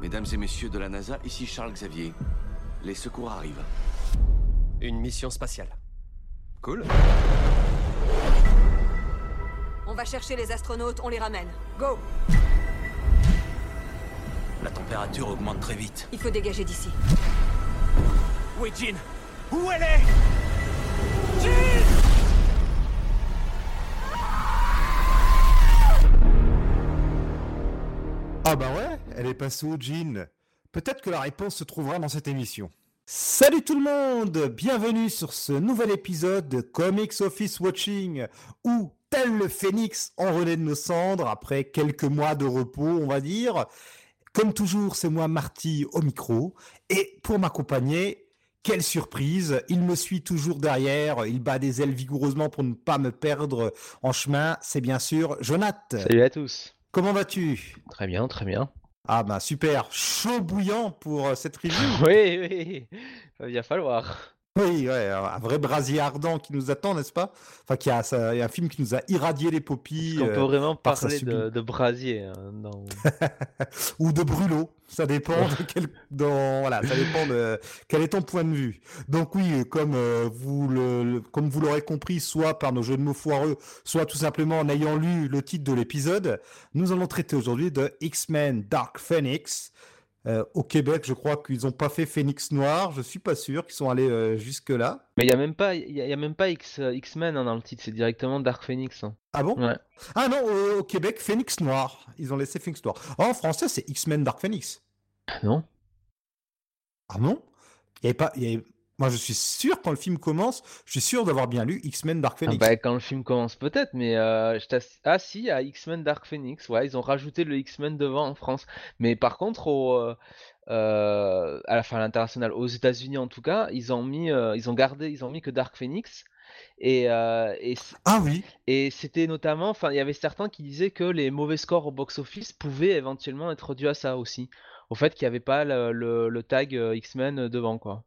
Mesdames et messieurs de la NASA, ici Charles Xavier. Les secours arrivent. Une mission spatiale. Cool. On va chercher les astronautes, on les ramène. Go La température augmente très vite. Il faut dégager d'ici. Où est Jean Où elle est? Ah bah ouais, elle est passée au jean. Peut-être que la réponse se trouvera dans cette émission. Salut tout le monde, bienvenue sur ce nouvel épisode de Comics Office Watching, où, tel le phénix, renaît de nos cendres après quelques mois de repos, on va dire. Comme toujours, c'est moi Marty au micro, et pour m'accompagner, quelle surprise, il me suit toujours derrière, il bat des ailes vigoureusement pour ne pas me perdre en chemin, c'est bien sûr Jonath. Salut à tous. Comment vas-tu? Très bien, très bien. Ah bah super, chaud bouillant pour euh, cette review. Oui, oui, il va bien falloir. Oui, ouais, un vrai brasier ardent qui nous attend, n'est-ce pas? Enfin, qui a, ça- il y a un film qui nous a irradié les poppies. On peut euh, vraiment par sa parler de, brasier. hein, dans- ou de brûlot, ça dépend de quel, dans, voilà, ça dépend de quel est ton point de vue. Donc oui, comme euh, vous le- comme vous l'aurez compris, soit par nos jeux de mots foireux, soit tout simplement en ayant lu le titre de l'épisode, nous allons traiter aujourd'hui de X-Men Dark Phoenix. Euh, au Québec, je crois qu'ils n'ont pas fait Phoenix Noir. Je suis pas sûr qu'ils sont allés euh, jusque là. Mais il n'y a même pas, il y a, il y a même pas X, X-Men hein, dans le titre, c'est directement Dark Phoenix. hein. Ah bon? Ouais. Ah non, au, au Québec, Phoenix Noir. Ils ont laissé Phoenix Noir. en français, c'est X-Men Dark Phoenix. Non Ah non? Il y avait pas. il y avait- Moi, je suis sûr, quand le film commence, je suis sûr d'avoir bien lu X-Men Dark Ah Phoenix. bah, Quand le film commence peut-être, mais euh, je ah si, a X-Men Dark Phoenix, ouais, ils ont rajouté le X-Men devant en France. Mais par contre, au, euh, euh, à la fin à l'international, aux États-Unis en tout cas, ils ont mis, euh, ils ont gardé, ils ont mis que Dark Phoenix. Et, Ah oui Et c'était notamment, enfin, il y avait certains qui disaient que les mauvais scores au box-office pouvaient éventuellement être dus à ça aussi. Au fait qu'il n'y avait pas le, le- le tag X-Men devant, quoi.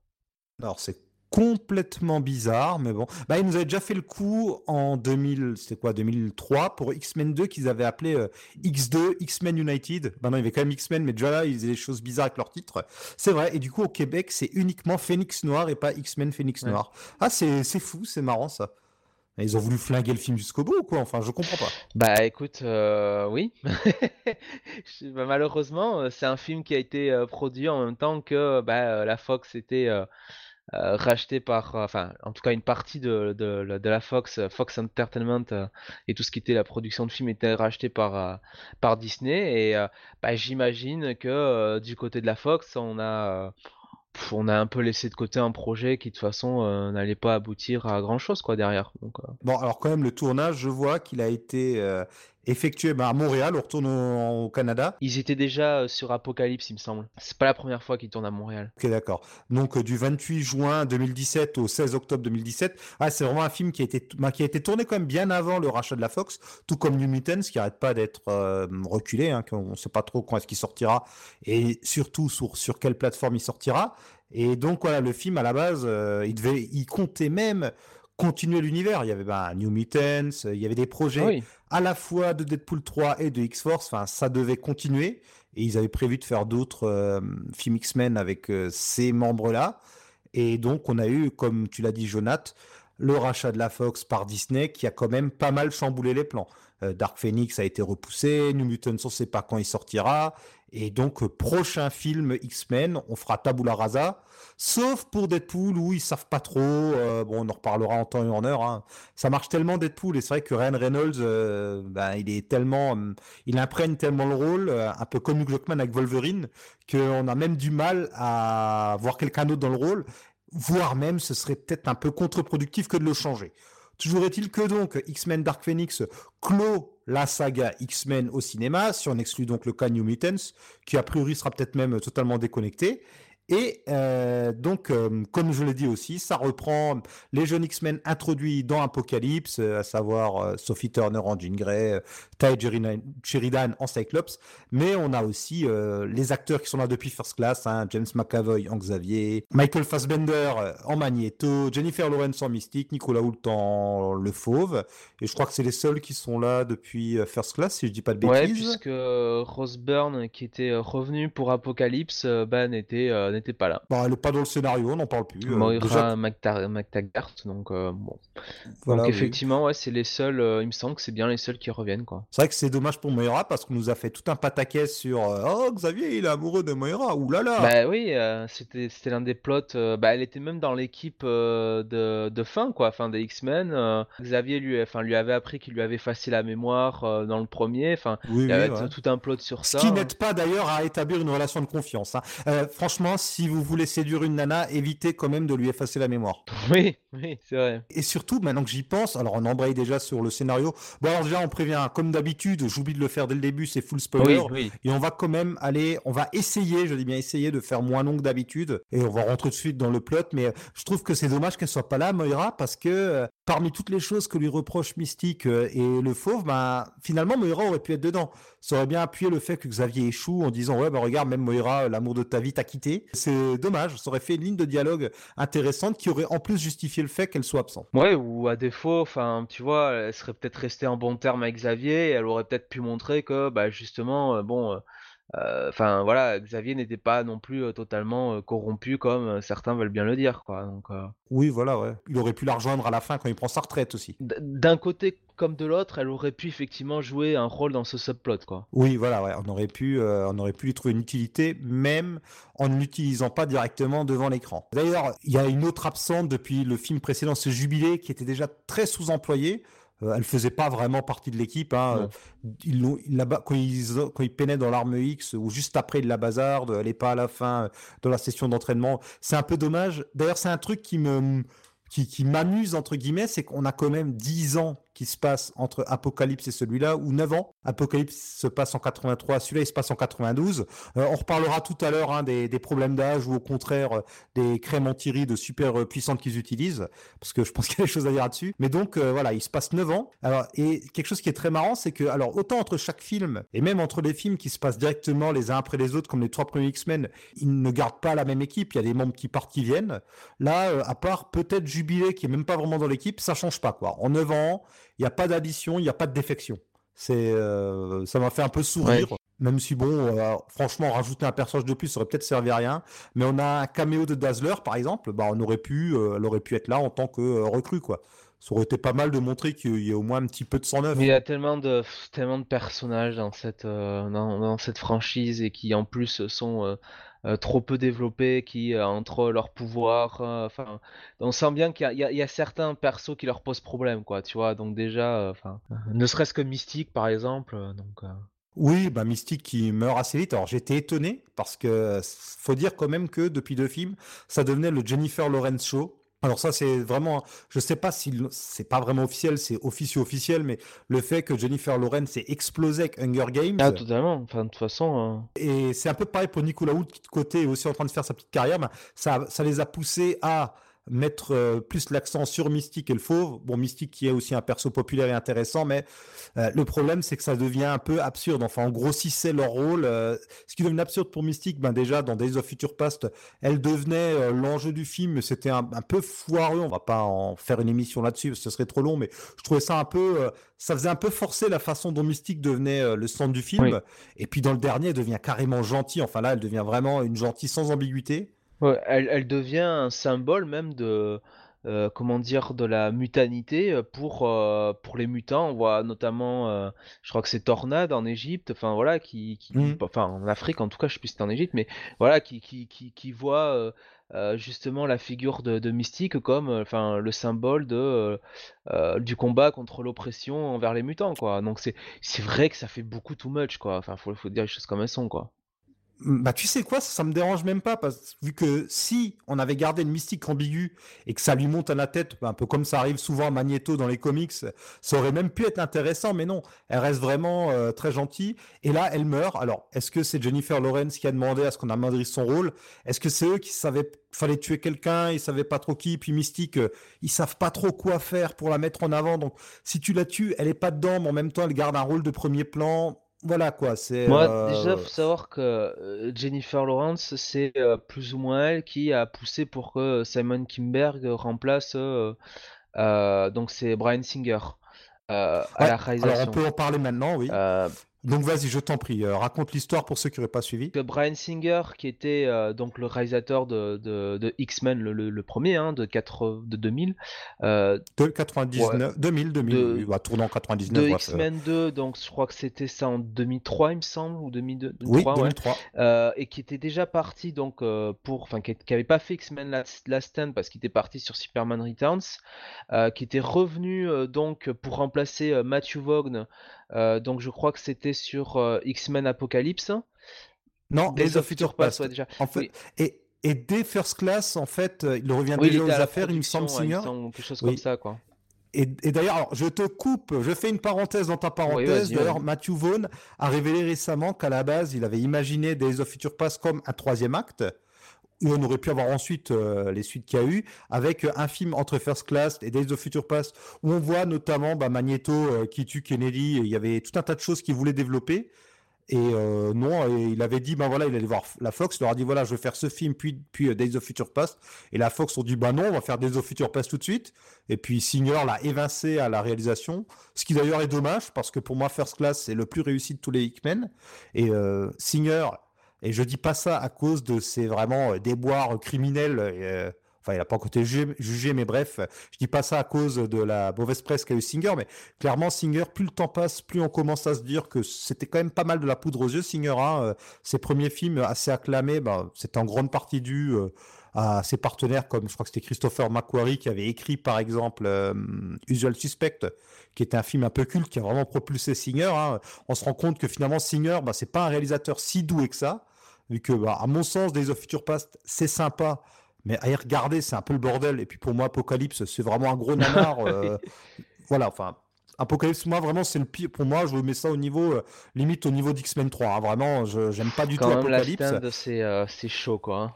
Alors, c'est complètement bizarre, mais bon. Bah, ils nous avaient déjà fait le coup en 2000, c'était quoi, 2003, pour X-Men 2 qu'ils avaient appelé euh, X2, X-Men United. Bah non, il y avait quand même X-Men, mais déjà là, ils faisaient des choses bizarres avec leur titre. C'est vrai, et du coup, au Québec, c'est uniquement Phoenix Noir et pas X-Men Phoenix Ouais. Noir. Ah, c'est c'est fou, c'est marrant ça. Ils ont voulu flinguer le film jusqu'au bout ou quoi Enfin, je comprends pas. Bah écoute, euh, oui. Bah, malheureusement, euh, c'est un film qui a été produit en même temps que bah, la Fox était euh, euh, rachetée par, euh, enfin, en tout cas une partie de, de, la Fox, Fox Entertainment euh, et tout ce qui était la production de films était racheté par, par Disney. Et bah, j'imagine que du côté de la Fox, on a, on a un peu laissé de côté un projet qui de toute façon n'allait pas aboutir à grand chose quoi derrière. Bon, alors quand même, le tournage, je vois qu'il a été effectué bah, à Montréal, on retourne au, au Canada. Ils étaient déjà euh, sur Apocalypse, il me semble. C'est pas la première fois qu'ils tournent à Montréal. Ok, d'accord. Donc euh, du 28 juin 2017 au 16 octobre 2017. Ah, c'est vraiment un film qui a, été, bah, qui a été tourné quand même bien avant le rachat de la Fox, tout comme New Mutants, qui arrête pas d'être euh, reculé, hein, qu'on ne sait pas trop quand est-ce qu'il sortira, et surtout sur, sur quelle plateforme il sortira. Et donc voilà, le film à la base, euh, il devait, il comptait même continuer l'univers. Il y avait bah, New Mutants, euh, il y avait des projets Ah oui. à la fois de Deadpool 3 et de X-Force. Enfin, ça devait continuer. Et ils avaient prévu de faire d'autres euh, films X-Men avec euh, ces membres-là. Et donc, on a eu, comme tu l'as dit, Jonath, le rachat de la Fox par Disney qui a quand même pas mal chamboulé les plans. Euh, Dark Phoenix a été repoussé, New Mutants, on ne sait pas quand il sortira. Et donc, euh, prochain film X-Men, on fera tabula rasa. Sauf pour Deadpool où ils savent pas trop. euh, bon, on en reparlera en temps et en heure. hein. Ça marche tellement Deadpool et c'est vrai que Ryan Reynolds, euh, ben, il est tellement, il imprègne tellement le rôle, un peu comme Hugh Jackman avec Wolverine, qu'on a même du mal à voir quelqu'un d'autre dans le rôle, voire même ce serait peut-être un peu contre-productif que de le changer. Toujours est-il que donc X-Men Dark Phoenix clôt la saga X-Men au cinéma, si on exclut donc le cas New Mutants, qui a priori sera peut-être même totalement déconnecté. Et euh, donc, euh, comme je l'ai dit aussi, ça reprend les jeunes X-Men introduits dans Apocalypse, euh, à savoir Sophie Turner en Jean Grey, Ty Sheridan en Cyclops, mais on a aussi les acteurs qui sont là depuis First Class, hein, James McAvoy en Xavier, Michael Fassbender en Magneto, Jennifer Lawrence en Mystique, Nicolas Hoult en Le Fauve, et je crois que c'est les seuls qui sont là depuis First Class, si je dis pas de bêtises. Ouais, puisque Rose Byrne, qui était revenu pour Apocalypse, bah, n'était n'était pas là. Bah, elle n'est pas dans le scénario, on n'en parle plus. Euh, Moira McTaggart, donc euh, bon. donc effectivement, ouais, c'est les seuls, euh, il me semble que c'est bien les seuls qui reviennent, quoi. C'est vrai que c'est dommage pour Moira parce qu'on nous a fait tout un pataquès sur Oh, Xavier, il est amoureux de Moira, oulala Bah oui, c'était l'un des plots, bah elle était même dans l'équipe de, de fin, quoi, fin des X-Men. Xavier lui, enfin, lui avait appris qu'il lui avait effacé la mémoire dans le premier, enfin, il y avait tout un plot sur ça. Ce qui n'aide pas d'ailleurs à établir une relation de confiance. Hein. franchement, si vous voulez séduire une nana, évitez quand même de lui effacer la mémoire. Oui, oui, c'est vrai. Et surtout, maintenant que j'y pense, alors on embraye déjà sur le scénario. Bon, alors déjà, on prévient, comme d'habitude, j'oublie de le faire dès le début, c'est full spoiler. Oui, Et on va quand même aller, on va essayer, je dis bien essayer, de faire moins long que d'habitude. Et on va rentrer tout de suite dans le plot. Mais euh, je trouve que c'est dommage qu'elle soit pas là, Moira, parce que euh, parmi toutes les choses que lui reproche Mystique euh, et le Fauve, ben, finalement, Moira aurait pu être dedans. Ça aurait bien appuyé le fait que Xavier échoue en disant, ouais, ben regarde, même Moira, l'amour de ta vie t'a quitté. C'est dommage. Ça aurait fait une ligne de dialogue intéressante qui aurait en plus justifié le fait qu'elle soit absente. Ouais, ou à défaut, enfin, tu vois, elle serait peut-être restée en bon terme avec Xavier et elle aurait peut-être pu montrer que, bah, justement, euh, bon. Euh, euh, enfin voilà, Xavier n'était pas non plus totalement corrompu comme certains veulent bien le dire, quoi. Donc, Oui, voilà, ouais. Il aurait pu la rejoindre à la fin quand il prend sa retraite aussi. D'un côté comme de l'autre, elle aurait pu effectivement jouer un rôle dans ce subplot, quoi. Oui, voilà, ouais. On aurait pu, on aurait pu lui trouver une utilité, même en ne l'utilisant pas directement devant l'écran. D'ailleurs, il y a une autre absente depuis le film précédent, ce Jubilé, qui était déjà très sous-employé. Euh, elle faisait pas vraiment partie de l'équipe. Hein. Ils quand, ils, quand ils peinaient dans l'arme X ou juste après de la bazarde, elle n'est pas à la fin de la session d'entraînement. C'est un peu dommage. D'ailleurs, c'est un truc qui me qui, qui m'amuse entre guillemets, c'est qu'on a quand même 10 ans se passe entre Apocalypse et celui-là, ou 9 ans. Apocalypse se passe en 83, celui-là il se passe en 92. Euh, on reparlera tout à l'heure hein, des, des, problèmes d'âge ou au contraire euh, des crèmes anti de super euh, puissantes qu'ils utilisent, parce que je pense qu'il y a des choses à dire là-dessus. Mais donc voilà, il se passe 9 ans. Alors, et quelque chose qui est très marrant, c'est que alors autant entre chaque film, et même entre les films qui se passent directement les uns après les autres, comme les trois premiers X-Men, ils ne gardent pas la même équipe, il y a des membres qui partent, qui viennent. Là, à part peut-être Jubilé, qui est même pas vraiment dans l'équipe, ça change pas quoi. En 9 ans, il n'y a pas d'addition, il n'y a pas de défection. C'est, euh, ça m'a fait un peu sourire. Même si bon, euh, franchement, rajouter un personnage de plus, ça aurait peut-être servi à rien. Mais on a un caméo de Dazzler, par exemple. Bah, on aurait pu, euh, elle aurait pu être là en tant que recrue, quoi. Ça aurait été pas mal de montrer qu'il y a au moins un petit peu de sang neuf. il y a tellement de, tellement de personnages dans cette, dans, cette franchise et qui en plus sont trop peu développés, qui euh, entre leurs pouvoirs, euh, enfin, on sent bien qu'il y, a certains persos qui leur posent problème, quoi, tu vois? Donc déjà, enfin, ne serait-ce que Mystique par exemple, donc. Oui, bah Mystique qui meurt assez vite. Alors j'étais étonné parce que faut dire quand même que depuis deux films, ça devenait le Jennifer Lawrence show. Alors ça c'est vraiment, je sais pas si c'est pas vraiment officiel, c'est officieux officiel, mais le fait que Jennifer Lawrence s'est explosé avec Hunger Games. Ah totalement. Enfin de toute façon. Hein. Et c'est un peu pareil pour Nicolas Hoult qui de côté est aussi en train de faire sa petite carrière. ça, ça les a poussés à mettre euh, plus l'accent sur Mystique et le Fauve. Bon, Mystique qui est aussi un perso populaire et intéressant, mais euh, le problème c'est que ça devient un peu absurde. Enfin, on grossissait leur rôle. Euh, ce qui devient absurde pour Mystique, ben déjà dans Days of Future Past, elle devenait l'enjeu du film. C'était un, peu foireux. On va pas en faire une émission là-dessus, parce que ce serait trop long, mais je trouvais ça un peu, ça faisait un peu forcer la façon dont Mystique devenait le centre du film. Et puis dans le dernier, elle devient carrément gentille. Enfin là, elle devient vraiment une gentille sans ambiguïté elle, devient un symbole même de, euh, comment dire, de la mutanité euh, pour, euh, pour les mutants. On voit notamment, je crois que c'est Tornade en Égypte, enfin voilà, qui, mmh. enfin en Afrique en tout cas, je sais plus si c'était en Égypte, mais voilà, qui, qui, qui, voit justement la figure de, Mystique comme, enfin, le symbole de, du combat contre l'oppression envers les mutants, quoi. Donc c'est, c'est vrai que ça fait beaucoup too much, quoi. Enfin, faut, faut dire les choses comme elles sont, quoi. Bah, tu sais quoi, ça, me dérange même pas, parce vu que si on avait gardé le mystique ambigu et que ça lui monte à la tête, un peu comme ça arrive souvent à Magneto dans les comics, ça aurait même pu être intéressant, mais non, elle reste vraiment euh, très gentille. Et là, elle meurt. Alors, est-ce que c'est Jennifer Lawrence qui a demandé à ce qu'on amoindrisse son rôle? Est-ce que c'est eux qui savaient fallait tuer quelqu'un, ils savaient pas trop qui, puis Mystique, euh, ils savent pas trop quoi faire pour la mettre en avant. Donc, si tu la tues, elle est pas dedans, mais en même temps, elle garde un rôle de premier plan voilà quoi, c'est. Moi, déjà, euh, faut savoir que euh, Jennifer Lawrence, c'est euh, plus ou moins elle qui a poussé pour que Simon Kimberg remplace. euh, donc, c'est Brian Singer euh, à la alors on réalisation. peut en parler maintenant, oui. Euh, Donc vas-y, je t'en prie, euh, raconte l'histoire pour ceux qui n'auraient pas suivi. Brian Singer, qui était euh, donc le réalisateur de, de, de X-Men, le, le- le premier, hein, de, 4, de 2000, euh, De 99, 2000, 2000, De- oui, bah, tournant en de 99, bref, euh, X-Men 2, donc je crois que c'était ça en 2003, il me semble, ou 2002, oui, 2003, ouais. 2003. euh, et qui était déjà parti donc euh, pour, enfin qui, qui avait pas fait X-Men Last, Last Stand parce qu'il était parti sur Superman Returns, euh, qui était revenu euh, donc pour remplacer euh, Matthew Vaughn, euh, donc je crois que c'était sur euh, X-Men Apocalypse, Non, Days Days of Future Past, ouais, déjà. En fait, Oui. et, et dès First Class, en fait, euh, il revient Oui, il déjà aux à la affaires, il me semble, production, ouais, il me Singer. semble, quelque chose Oui. comme ça quoi. Et, et d'ailleurs, je te coupe, je fais une parenthèse dans ta parenthèse. d'ailleurs. Matthew Vaughn a révélé récemment qu'à la base, il avait imaginé Days of Future Past comme un troisième acte, où on aurait pu avoir ensuite euh, les suites qu'il y a eu, avec euh, un film entre First Class et Days of Future Past, où on voit notamment bah, Magneto euh, qui tue Kennedy. Il y avait tout un tas de choses qu'il voulait développer. Et non, il avait dit, ben voilà, il allait voir la Fox, il leur a dit, voilà, je vais faire ce film, puis, puis Days of Future Past. Et la Fox ont dit, bah non, on va faire Days of Future Past tout de suite. Et puis Singer l'a évincé à la réalisation, ce qui d'ailleurs est dommage, parce que pour moi, First Class, c'est le plus réussi de tous les Hickmen. Et Singer, et je dis pas ça à cause de ses vraiment euh, déboires criminels, euh, enfin, il n'a pas encore été jugé, mais bref, je dis pas ça à cause de la mauvaise presse qu'a eu Singer, mais clairement, Singer, plus le temps passe, plus on commence à se dire que c'était quand même pas mal de la poudre aux yeux, Singer. Hein, euh, ses premiers films assez acclamés, ben, c'est en grande partie dû à ses partenaires, comme je crois que c'était Christopher McQuarrie qui avait écrit par exemple Usual Suspect, qui était un film un peu culte qui a vraiment propulsé Singer. hein. On se rend compte que finalement Singer, bah, c'est pas un réalisateur si doué que ça, vu que bah, à mon sens, Days of Future Past, c'est sympa. Mais à y regarder, c'est un peu le bordel. Et puis pour moi, Apocalypse, c'est vraiment un gros nanar. euh, voilà, enfin, Apocalypse, moi, vraiment, c'est le pire. Pour moi, je mets ça au niveau, euh, limite au niveau d'X-Men 3. hein. Vraiment, je j'aime pas du Quand tout même Apocalypse. stand c'est euh, c'est chaud quoi. hein.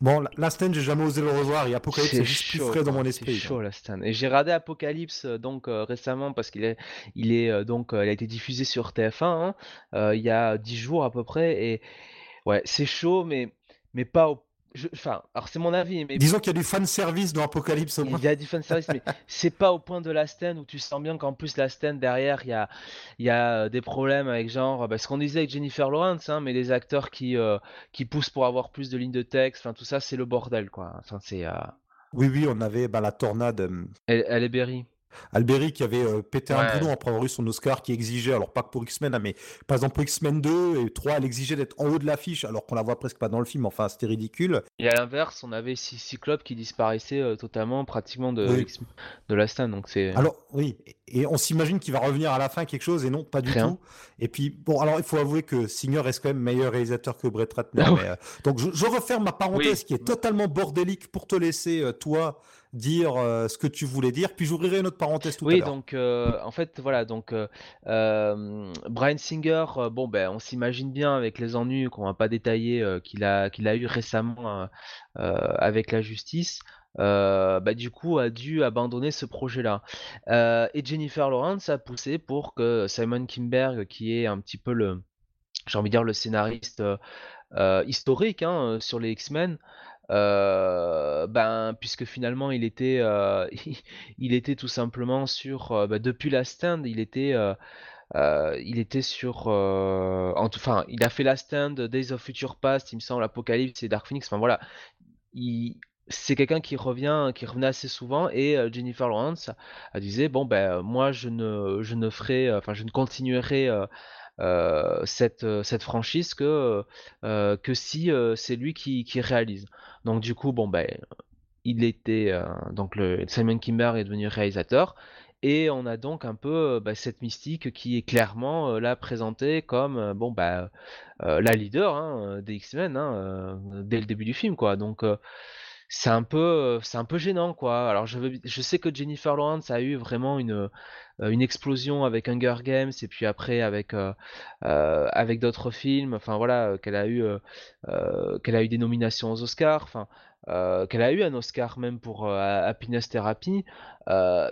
Bon, la- stand, j'ai jamais osé le revoir. Et Apocalypse, c'est C'est juste plus frais dans mon c'est esprit. chaud la Stan. Et j'ai regardé Apocalypse euh, donc euh, récemment parce qu'il est, il est donc, il a été diffusé sur TF1 hein, il y a 10 jours à peu près et ouais c'est chaud mais mais pas au, je- enfin alors c'est mon avis mais Disons qu'il y a du fan service dans Apocalypse au moins. il y a du fan service mais c'est pas au point de la Stan où tu sens bien qu'en plus la Stan derrière il y a il y a euh, des problèmes avec genre bah, ce qu'on disait avec Jennifer Lawrence hein, mais les acteurs qui euh, qui poussent pour avoir plus de lignes de texte enfin tout ça c'est le bordel quoi enfin c'est euh, Oui, oui, on avait bah, la tornade. euh, elle, elle est Berry Alberi qui avait euh, pété un boulon après avoir eu son Oscar qui exigeait, alors pas que pour X-Men, hein, mais par exemple pour X-Men 2 et 3, elle exigeait d'être en haut de l'affiche alors qu'on la voit presque pas dans le film, enfin c'était ridicule. Et à l'inverse, on avait Cy- Cyclope qui disparaissait euh, totalement, pratiquement de, Oui. De la Stan. Donc c'est. Alors oui, et on s'imagine qu'il va revenir à la fin quelque chose et non, pas du Rien. tout. Et puis bon, alors il faut avouer que Singer reste quand même meilleur réalisateur que Brett Ratner. Ah ouais. mais, euh, donc je, je referme ma parenthèse Oui. qui est totalement bordélique pour te laisser euh, toi dire euh, ce que tu voulais dire, puis j'ouvrirai une autre parenthèse tout à Oui, l'heure. donc euh, en fait, voilà, donc euh, Brian Singer, bon ben, on s'imagine bien avec les ennuis qu'on va pas détailler qu'il a qu'il a eu récemment avec la justice. euh, bah, du coup, a dû abandonner ce projet-là. Euh, et Jennifer Lawrence a poussé pour que Simon Kimberg, qui est un petit peu le, j'ai envie de dire le scénariste euh, historique hein, sur les X-Men, euh, ben puisque finalement il était euh, il était tout simplement sur euh, bah, depuis la stand il était il était sur en tout- enfin il a fait la stand Days of Future Past il me semble Apocalypse et Dark Phoenix enfin voilà il c'est quelqu'un qui revient qui revenait assez souvent et Jennifer Lawrence a disait bon ben moi je ne je ne ferai enfin je ne continuerai cette, cette franchise que, que si c'est lui qui réalise. Donc du coup, bon ben, il était euh, donc le Simon Kimber est devenu réalisateur Et on a donc un peu bah, cette mystique qui est clairement là présentée comme bon bah la leader hein, des X-Men hein, dès le début du film quoi. Donc c'est un peu c'est un peu gênant quoi. Alors je veux, je sais que Jennifer Lawrence a eu vraiment une une explosion avec Hunger Games et puis après avec avec d'autres films. Enfin voilà qu'elle a eu qu'elle a eu des nominations aux Oscars. Enfin qu'elle a eu un Oscar même pour Happiness Therapy.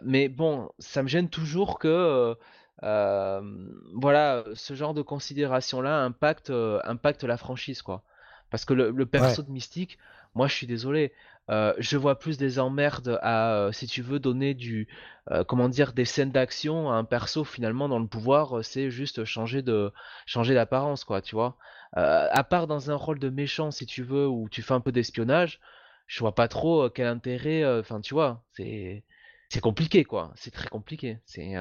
mais bon, ça me gêne toujours que voilà ce genre de considération là impacte impacte la franchise quoi. Parce que le, perso de Mystique, moi, je suis désolé. Euh, je vois plus des emmerdes à, euh, si tu veux, donner du, euh, comment dire, des scènes d'action à un perso finalement dans le pouvoir, c'est juste changer de, changer d'apparence, quoi, tu vois. à part dans un rôle de méchant, si tu veux, où tu fais un peu d'espionnage, je vois pas trop quel intérêt. Enfin, tu vois, c'est, c'est compliqué, quoi. C'est très compliqué. C'est,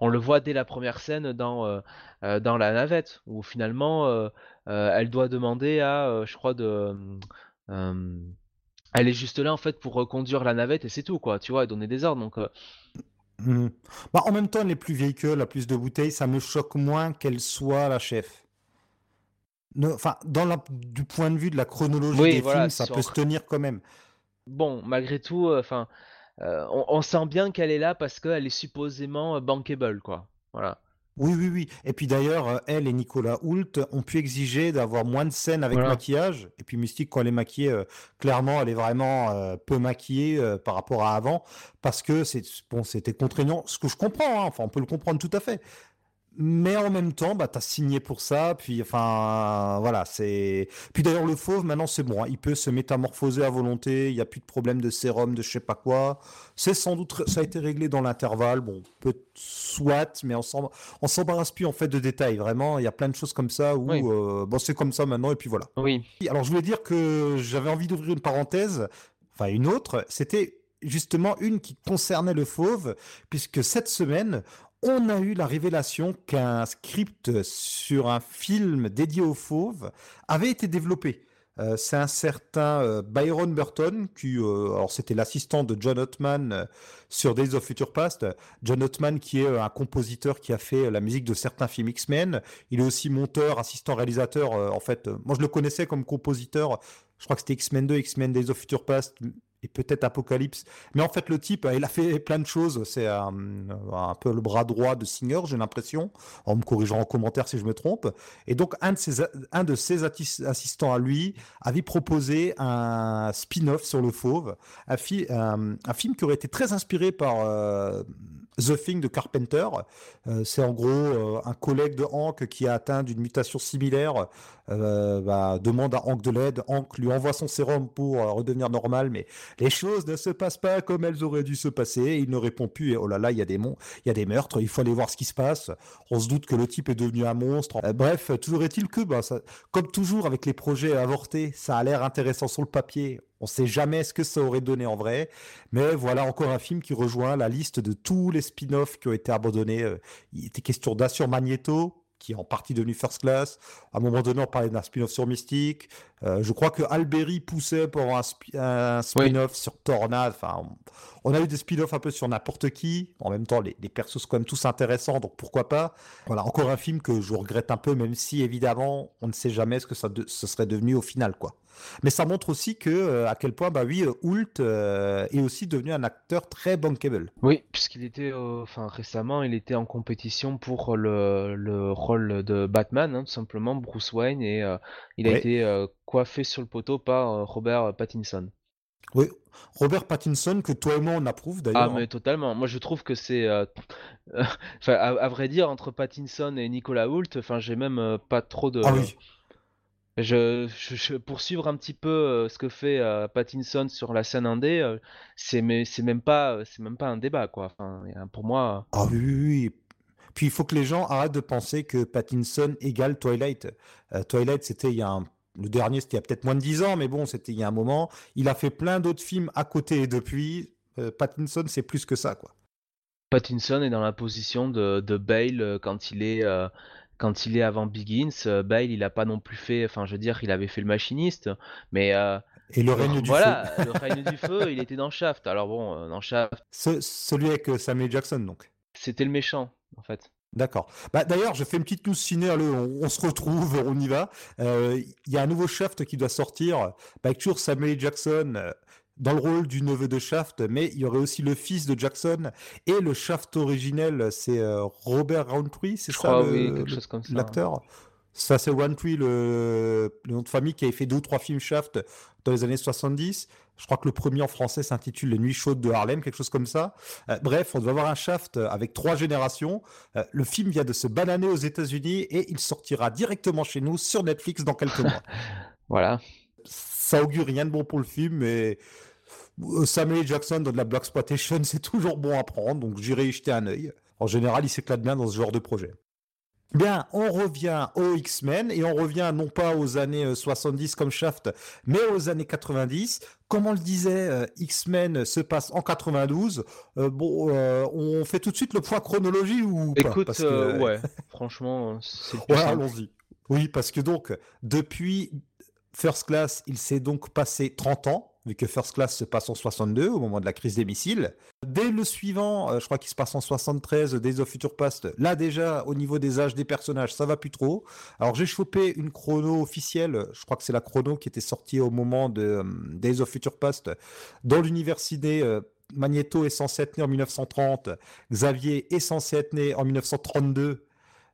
on le voit dès la première scène dans, dans la navette, où finalement, elle doit demander à, je crois, de elle est juste là en fait pour reconduire la navette et c'est tout quoi, tu vois, et donner des ordres. Donc, mmh. bah, en même temps, elle est plus vieille qu'elle, a plus de bouteilles, ça me choque moins qu'elle soit la chef. Enfin, dans la... du point de vue de la chronologie des films, ça peut se tenir quand même. Bon, malgré tout, enfin, on, on, sent bien qu'elle est là parce qu'elle est supposément bankable, quoi. Voilà. Oui, oui, oui. Et puis d'ailleurs, euh, elle et Nicolas Hoult ont pu exiger d'avoir moins de scènes avec maquillage. Et puis Mystique, quand elle est maquillée, euh, clairement, elle est vraiment euh, peu maquillée par rapport à avant, parce que c'est bon, c'était contraignant. Ce que je comprends, hein. enfin, on peut le comprendre tout à fait mais en même temps, bah, tu as signé pour ça, puis enfin, voilà, c'est... Puis d'ailleurs, le fauve, maintenant, c'est bon, hein, il peut se métamorphoser à volonté, il n'y a plus de problème de sérum, de je sais pas quoi. C'est sans doute, ça a été réglé dans l'intervalle, bon, peut soit, mais on s'embarrasse plus, en fait, de détails, vraiment, il y a plein de choses comme ça où, euh, bon, c'est comme ça maintenant, et puis voilà. Oui. Alors, je voulais dire que j'avais envie d'ouvrir une parenthèse, enfin, une autre, c'était justement une qui concernait le fauve, puisque cette semaine, on a eu la révélation qu'un script sur un film dédié aux fauves avait été développé. Euh, c'est un certain euh, Byron Burton, qui, euh, alors c'était l'assistant de John Ottman sur Days of Future Past. John Ottman, qui est un compositeur qui a fait la musique de certains films X-Men. Il est aussi monteur, assistant réalisateur. en fait, moi je le connaissais comme compositeur. Je crois que c'était X-Men 2, X-Men Days of Future Past, et peut-être Apocalypse. Mais en fait, le type, il a fait plein de choses. C'est un, peu le bras droit de Singer, j'ai l'impression, en me corrigeant en commentaire si je me trompe. Et donc, un de ses, un de ses assistants à lui avait proposé un spin-off sur le fauve, un, un, film qui aurait été très inspiré par euh, The Thing de Carpenter. Euh, c'est en gros euh, un collègue de Hank qui a atteint d'une mutation similaire, euh, bah, demande à Hank de l'aide. Hank lui envoie son sérum pour redevenir normal, mais les choses ne se passent pas comme elles auraient dû se passer. Il ne répond plus et oh là là, il y a des il y a des meurtres. Il faut aller voir ce qui se passe. On se doute que le type est devenu un monstre. bref, toujours est-il que, bah, comme toujours avec les projets avortés, ça a l'air intéressant sur le papier. On sait jamais ce que ça aurait donné en vrai, mais voilà encore un film qui rejoint la liste de tous les spin-offs qui ont été abandonnés. Euh, il était question d'Assure Magneto, qui est en partie devenu First Class. À un moment donné, on parlait d'un spin-off sur Mystique. Euh, je crois que Alberi poussait pour un, spin-off sur Tornade. Enfin, on, a eu des spin-offs un peu sur n'importe qui. En même temps, les, les, persos sont quand même tous intéressants, donc pourquoi pas. Voilà, encore un film que je regrette un peu, même si évidemment, on ne sait jamais ce que ça ce serait devenu au final, quoi. Mais ça montre aussi que euh, à quel point, bah oui, Hoult euh, est aussi devenu un acteur très bankable. Oui, puisqu'il était, enfin récemment, il était en compétition pour le, le rôle de Batman, hein, tout simplement, Bruce Wayne, et il a été coiffé sur le poteau par euh, Robert Pattinson. Oui, Robert Pattinson, que toi et moi on approuve d'ailleurs. Ah, mais totalement. Moi je trouve que c'est. Euh, enfin, à, vrai dire, entre Pattinson et Nicolas Hoult, enfin, j'ai même euh, pas trop de. Ah oui. Je, je, pour suivre un petit peu ce que fait Pattinson sur la scène indé, c'est c'est même pas c'est même pas un débat quoi. Enfin, pour moi. Ah oui, oui, oui. Puis il faut que les gens arrêtent de penser que Pattinson égale Twilight. Twilight, c'était il y a un le dernier, c'était il y a peut-être moins de 10 ans, mais bon, c'était il y a un moment. Il a fait plein d'autres films à côté et depuis. Euh, Pattinson, c'est plus que ça, quoi. Pattinson est dans la position de, de Bale euh, quand il est euh, quand il est avant Begins. Bale, il a pas non plus fait. Enfin, je veux dire, il avait fait le machiniste, mais Et le règne du voilà, feu. le règne du feu, il était dans Shaft. Alors bon, euh, dans Shaft, Ce- celui avec euh, Samuel Jackson, donc. c'était le méchant, en fait. D'accord. Bah, D'ailleurs, je fais une petite news ciné, allez, on, on se retrouve, on y va. Euh, Il y a un nouveau Shaft qui doit sortir, bah, avec toujours Samuel Jackson euh, dans le rôle du neveu de Shaft, mais il y aurait aussi le fils de Jackson et le Shaft originel, c'est euh, Robert Roundtree, c'est ça oui, l'acteur? Ça, c'est Roundtree, le, le nom de famille qui avait fait deux ou trois films Shaft dans les années 70. Je crois que le premier en français s'intitule Les Nuits chaudes de Harlem, quelque chose comme ça. Euh, bref, on doit avoir un Shaft avec trois générations. Euh, le film vient de se bananer aux États-Unis et il sortira directement chez nous sur Netflix dans quelques mois. Voilà. Ça augure rien de bon pour le film, mais euh, Samuel Jackson dans de la Black Exploitation, c'est toujours bon à prendre, donc j'irai y jeter un œil. En général, il s'éclate bien dans ce genre de projet. Bien, on revient aux X-Men et on revient non pas aux années euh, 70 comme Shaft, mais aux années 90. Comme on le disait, euh, X-Men se passe en 92. Euh, bon, euh, on fait tout de suite le point chronologie ou pas? Écoute, Parce que, euh, euh, ouais, franchement, c'est Ouais, allons-y. Oui, parce que donc, depuis First Class, il s'est donc passé 30 ans, vu que First Class se passe en 62, au moment de la crise des missiles. Dès le suivant, euh, je crois qu'il se passe en 73, Days of Future Past, là déjà, au niveau des âges des personnages, ça va plus trop. Alors j'ai chopé une chrono officielle, je crois que c'est la chrono qui était sortie au moment de euh, Days of Future Past, dans l'université. euh, Magneto est censé être né en 1930, Xavier est censé être né en 1932.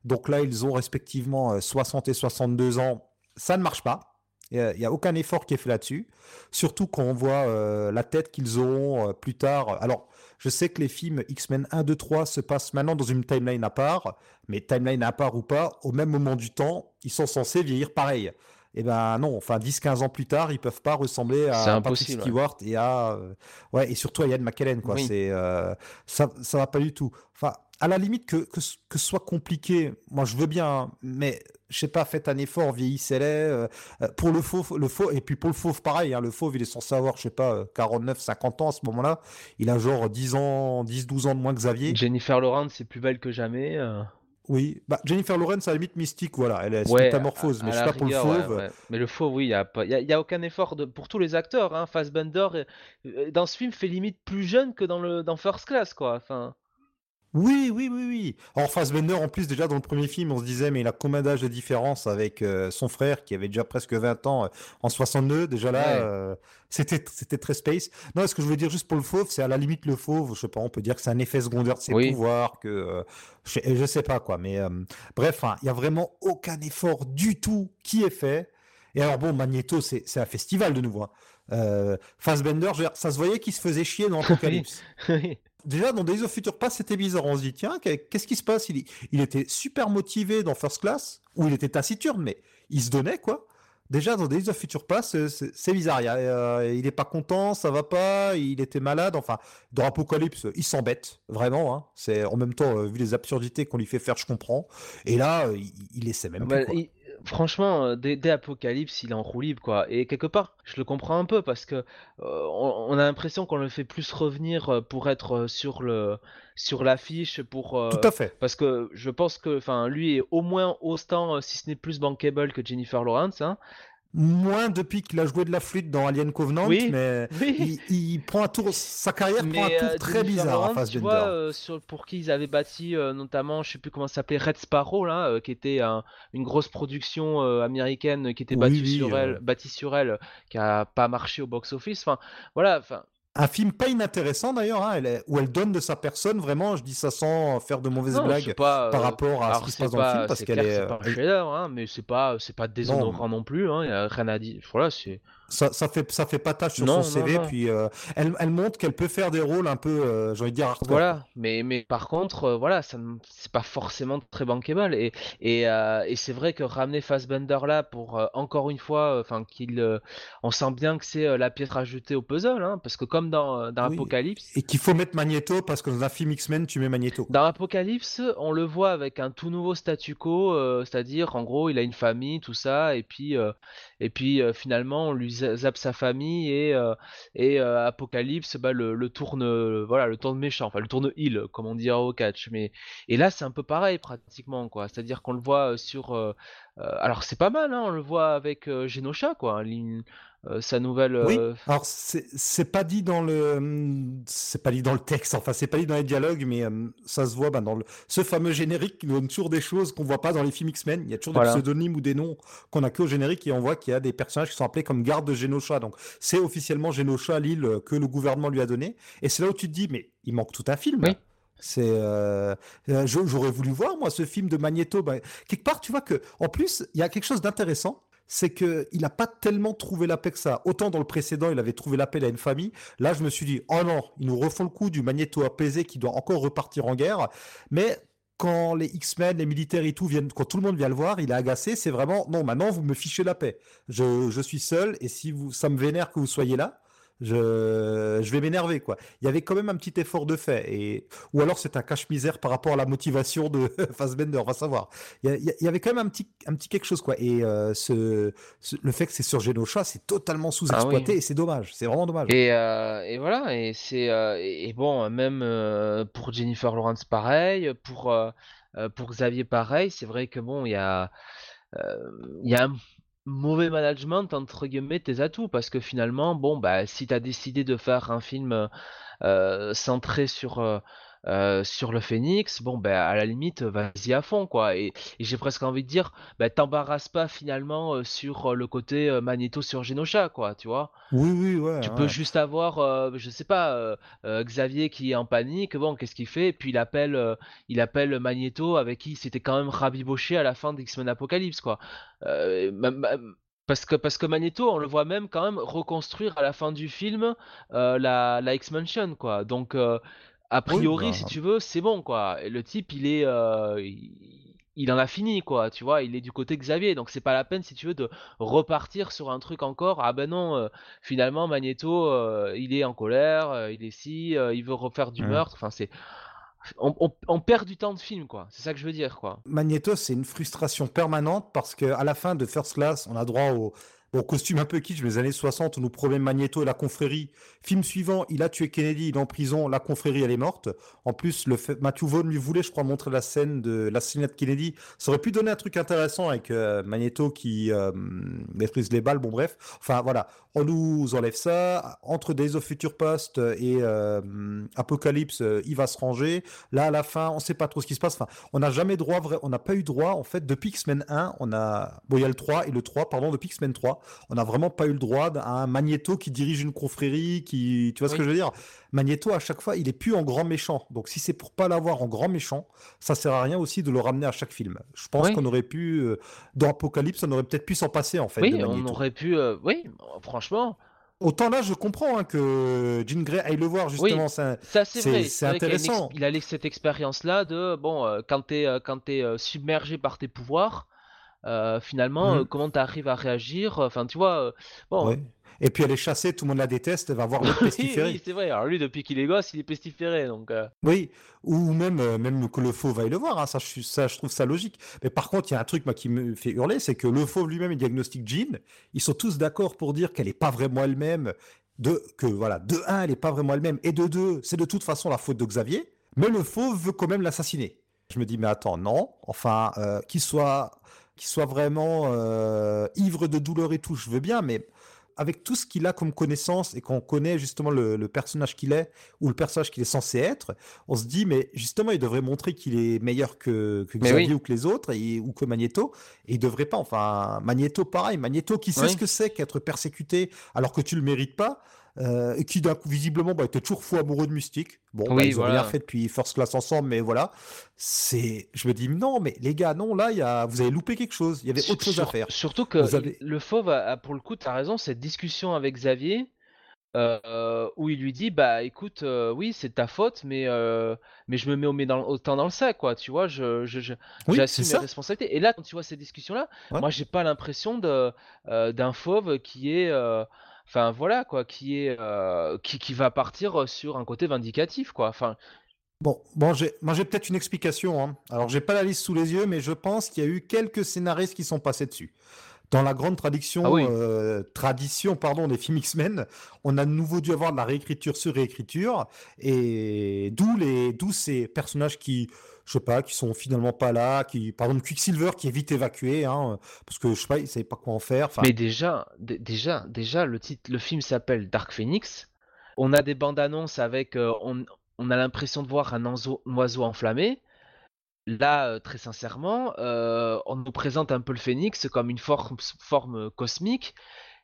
Donc là, ils ont respectivement euh, 60 et 62 ans. Ça ne marche pas. Il n'y a, aucun effort qui est fait là-dessus. Surtout quand on voit euh, la tête qu'ils auront euh, plus tard. Alors, je sais que les films X-Men 1, 2, 3 se passent maintenant dans une timeline à part. Mais timeline à part ou pas, au même moment du temps, ils sont censés vieillir pareil. Eh ben non, enfin 10-15 ans plus tard, ils peuvent pas ressembler à Patrick ouais. Stewart et à euh, ouais et surtout à Ian McKellen quoi. Oui. C'est euh, ça ça va pas du tout. Enfin à la limite que que, ce- que ce soit compliqué, moi je veux bien, hein, mais je sais pas, faites un effort, vieillissez-les. euh, pour le fauve, le fauve et puis pour le fauve pareil, hein, le fauve il est censé avoir je sais pas euh, 49, 50 ans à ce moment-là. Il a genre 10 ans, 10, 12 ans de moins que Xavier. Jennifer Lawrence, c'est plus belle que jamais. Oui, bah Jennifer Lawrence à la limite mystique, voilà, elle est Ouais, métamorphose, à- mais je sais pour le rigueur, ouais, fauve. ouais. Mais le fauve, oui, il n'y a, pas- y a, y a aucun effort de, pour tous les acteurs. Hein. Fassbender, euh, euh, dans ce film, fait limite plus jeune que dans, le, dans First Class, quoi. Enfin, Oui, oui, oui, oui. Alors Fassbender, en plus, déjà dans le premier film, on se disait, mais il a combien d'âge de différence avec euh, son frère qui avait déjà presque 20 ans euh, en 62. Déjà là, Ouais. euh, c'était c'était très space. Non, ce que je veux dire juste pour le fauve, c'est à la limite le fauve, je sais pas, on peut dire que c'est un effet secondaire de ses Oui. pouvoirs, que euh, je, je sais pas quoi. Mais euh, bref, hein, il y a vraiment aucun effort du tout qui est fait. Et alors bon, Magneto, c'est c'est un festival de nouveau. hein. Euh, Fassbender, je veux dire, ça se voyait qu'il se faisait chier dans Apocalypse. oui. Déjà, dans Days of Future Past, c'était bizarre. On se dit, tiens, qu'est- qu'est-ce qui se passe? Il, il était super motivé dans First Class, où il était taciturne, mais il se donnait, quoi. Déjà, dans Days of Future Past, c'est- c'est bizarre. Il, euh, il est pas content, ça va pas, il était malade. Enfin, dans Apocalypse, il s'embête, vraiment. Hein. C'est En même temps, euh, vu les absurdités qu'on lui fait faire, je comprends. Et là, euh, il, il essaie même Bah, plus, quoi. Franchement, euh, dès, dès Apocalypse, il est en roue libre, quoi. Et quelque part, je le comprends un peu parce que euh, on, on a l'impression qu'on le fait plus revenir euh, pour être sur le sur l'affiche, pour euh, Tout à fait. parce que je pense que, enfin, lui est au moins autant, si ce n'est plus bankable que Jennifer Lawrence, hein. Moins depuis qu'il a joué de la flûte dans Alien Covenant, Oui, mais Oui. il, il prend un tour, sa carrière prend un Mais tour euh, très bizarre à Lawrence, tu vois, euh, sur, pour qui ils avaient bâti euh, notamment, je sais plus comment ça s'appelait, Red Sparrow, là, euh, qui était un- une grosse production euh, américaine euh, qui était Oui, bâtie sur euh. elle, bâtie sur elle, qui a pas marché au box-office. Enfin, voilà. Enfin, Un film pas inintéressant d'ailleurs, hein, où elle donne de sa personne, vraiment, je dis ça sans faire de mauvaises non, blagues pas. par euh, rapport à ce qui se passe dans le film, parce qu'elle est... c'est pas un elle- chef-d'œuvre, hein, mais c'est pas, c'est pas déshonorant non, plus. Hein, y a rien à dire. Voilà, c'est. Ça, ça fait ça fait pas tâche sur Non, son non, CV, non. puis euh, elle, elle montre qu'elle peut faire des rôles un peu, euh, j'ai envie de dire, hardcore. Voilà, mais, mais par contre, euh, voilà, ça c'est pas forcément très bankable. Et, et, euh, et c'est vrai que ramener Fassbender là pour euh, encore une fois, enfin qu'il, on sent bien que c'est la pièce rajoutée au puzzle, hein, parce que comme dans, dans Oui. Apocalypse, Et qu'il faut mettre Magneto, parce que dans un film X-Men, tu mets Magneto. dans Apocalypse, on le voit avec un tout nouveau statu quo, c'est-à-dire en gros, il a une famille, tout ça, et puis, et puis euh, finalement, on lui za- zappe sa famille et, euh, et euh, Apocalypse, bah, le, tourne, voilà, le tourne méchant, enfin le tourne heal, comme on dirait au catch. Mais et là, c'est un peu pareil pratiquement, quoi. C'est-à-dire qu'on le voit sur alors c'est pas mal, hein, on le voit avec Genosha, quoi. sa nouvelle. Oui. Alors c'est pas dit dans le, hum, c'est pas dit dans le texte. Enfin, c'est pas dit dans les dialogues, mais ça se voit ben, dans le... ce fameux générique qui donne toujours des choses qu'on voit pas dans les films X-Men. Il y a toujours des pseudonymes ou des noms qu'on a que au générique et on voit qu'il y a des personnages qui sont appelés comme garde de Genosha. Donc c'est officiellement Genosha, l'île que le gouvernement lui a donné. Et c'est là où tu te dis, mais il manque tout un film. Oui. C'est, euh, euh, j'aurais voulu voir moi ce film de Magneto. Bah, quelque part, tu vois que, en plus, il y a quelque chose d'intéressant, c'est que il n'a pas tellement trouvé la paix que ça. Autant dans le précédent, il avait trouvé la paix à une famille. Là, je me suis dit, oh non, ils nous refont le coup du Magneto apaisé qui doit encore repartir en guerre. Mais quand les X-Men, les militaires et tout viennent, quand tout le monde vient le voir, il est agacé. C'est vraiment, non, maintenant vous me fichez la paix. Je, je suis seul et si vous, ça me vénère que vous soyez là je, je vais m'énerver quoi. Il y avait quand même un petit effort de fait et ou alors c'est un cache-misère par rapport à la motivation de Fassbender, on va savoir. Il y, avait quand même un petit un petit quelque chose quoi et euh, ce, le fait que c'est sur Genosha, c'est totalement sous-exploité ah et c'est dommage, c'est vraiment dommage. Et, euh, et voilà et c'est euh, et bon même pour Jennifer Lawrence pareil, pour pour Xavier pareil, c'est vrai que bon il y a il y a un mauvais management entre guillemets tes atouts. Parce que finalement bon bah si tu décidé de faire un film euh, centré sur euh, euh, sur le Phoenix, bon ben à la limite vas-y à fond quoi. Et, j'ai presque envie de dire, ben t'embarrasse pas finalement euh, sur euh, le côté Magneto sur Genosha quoi, tu vois? Oui oui ouais. Tu peux juste avoir, je sais pas, Xavier qui est en panique, bon qu'est-ce qu'il fait? Et puis il appelle, il appelle Magneto avec qui il s'était quand même rabiboché à la fin d'X-Men Apocalypse quoi. Parce que, parce que Magneto, on le voit même quand même reconstruire à la fin du film la, la X-Mansion, quoi. Donc, a priori, bah, si tu veux, c'est bon, quoi. le type, il est. Euh, il, en a fini, quoi. Tu vois, il est du côté Xavier. Donc, c'est pas la peine, si tu veux, de repartir sur un truc encore. Ah ben non, euh, finalement, Magneto, euh, il est en colère, il est si, il veut refaire du meurtre. Enfin, c'est. On, perd du temps de film, quoi. C'est ça que je veux dire, quoi. Magneto, c'est une frustration permanente parce qu'à la fin de First Class, on a droit au Bon, costume un peu kitsch, mais les années 60, on nous promet Magneto et la confrérie. Film suivant, il a tué Kennedy, il est en prison, la confrérie, elle est morte. En plus, le fait, Matthew Vaughn lui voulait, je crois, montrer la scène de l'assassinat de Kennedy. Ça aurait pu donner un truc intéressant avec euh, Magneto qui euh, maîtrise les balles, bon bref. Enfin, voilà, on nous enlève ça. Entre Days of Future Past et euh, Apocalypse, il va se ranger. Là, à la fin, on sait pas trop ce qui se passe. Enfin, on n'a jamais droit, on n'a pas eu droit, en fait, depuis X-Men 1, on a, bon, il y a le 3 et le 3, pardon, depuis X-Men 3, on n'a vraiment pas eu le droit à un Magneto qui dirige une confrérie, qui, tu vois ce que je veux dire? Magneto à chaque fois, il est plus en grand méchant. Donc si c'est pour pas l'avoir en grand méchant, ça sert à rien aussi de le ramener à chaque film. Je pense qu'on aurait pu, euh, dans Apocalypse, on aurait peut-être pu s'en passer en fait. Oui, on aurait pu, euh, oui, franchement. Autant là, je comprends hein, que Jean Grey aille le voir justement. Oui, ça, c'est intéressant. Il a, cette expérience-là de bon, euh, quand tu es, quand es submergé par tes pouvoirs, euh, finalement, mmh. euh, comment tu arrives à réagir Enfin, tu vois, euh, bon. Et puis elle est chassée, tout le monde la déteste, elle va voir le pestiféré. oui, c'est vrai. Alors lui, depuis qu'il est gosse, il est pestiféré, donc. Oui, ou même même que le fauve aille le voir. Hein, ça, je, ça, je trouve ça logique. Mais par contre, il y a un truc moi qui me fait hurler, c'est que le fauve lui-même et diagnostic Jean, ils sont tous d'accord pour dire qu'elle est pas vraiment elle-même. De que voilà, de un, elle est pas vraiment elle-même, et de deux, c'est de toute façon la faute de Xavier. Mais le fauve veut quand même l'assassiner. Je me dis, mais attends, non. Enfin, qu'il soit qu'il soit vraiment euh, ivre de douleur et tout, je veux bien, mais avec tout ce qu'il a comme connaissance et qu'on connaît justement le, personnage qu'il est ou le personnage qu'il est censé être, on se dit mais justement il devrait montrer qu'il est meilleur que, que Xavier ou que les autres et, ou que Magneto. Et il devrait pas enfin Magneto pareil. Magneto qui sait ce que c'est qu'être persécuté alors que tu le mérites pas? Euh, qui d'un coup visiblement bah, était toujours fou amoureux de Mystique. Bon, bah, ils ont rien fait depuis First Class ensemble, mais voilà. C'est, je me dis non, mais les gars, non, là, y a... vous avez loupé quelque chose. Il y avait autre chose à faire. Surtout que le fauve a, pour le coup, tu as raison, cette discussion avec Xavier. Euh, où il lui dit bah écoute euh, oui c'est ta faute mais mais je me mets au, dans, autant dans le sac quoi tu vois je, j'assume mes responsabilités et là quand tu vois ces discussions là moi j'ai pas l'impression de d'un fauve qui est Enfin voilà quoi, qui est euh, qui, qui, va partir sur un côté vindicatif quoi. Enfin. Bon, bon, j'ai, moi j'ai peut-être une explication. Hein. Alors j'ai pas la liste sous les yeux, mais je pense qu'il y a eu quelques scénaristes qui sont passés dessus. Dans la grande tradition, ah euh, tradition pardon, des films X-Men, on a de nouveau dû avoir de la réécriture sur réécriture, et d'où les, d'où ces personnages qui, je sais pas, qui sont finalement pas là, qui, par exemple, Quicksilver qui est vite évacué, hein, parce que je sais pas, il savait pas quoi en faire. Mais déjà, déjà, déjà, le titre, le film s'appelle Dark Phoenix. On a des bandes annonces avec, euh, on, on a l'impression de voir un oiseau, un oiseau enflammé. Là, euh, très sincèrement, euh, on nous présente un peu le phénix comme une forme, forme cosmique,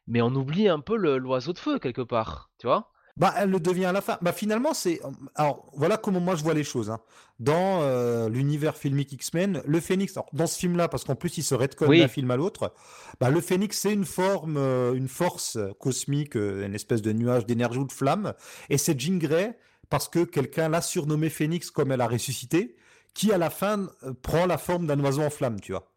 mais on oublie un peu l'oiseau de feu quelque part, tu vois? Bah, elle le devient à la fin. Bah, finalement, c'est. Alors, voilà comment moi je vois les choses. hein. Dans euh, l'univers filmique X-Men, le Phénix, alors, dans ce film-là, parce qu'en plus il se redconne Oui. d'un film à l'autre, bah, le Phénix, c'est une forme, euh, une force cosmique, euh, une espèce de nuage d'énergie ou de flamme. Et c'est Jean Grey, parce que quelqu'un l'a surnommé Phénix comme elle a ressuscité, qui à la fin prend la forme d'un oiseau en flamme, tu vois.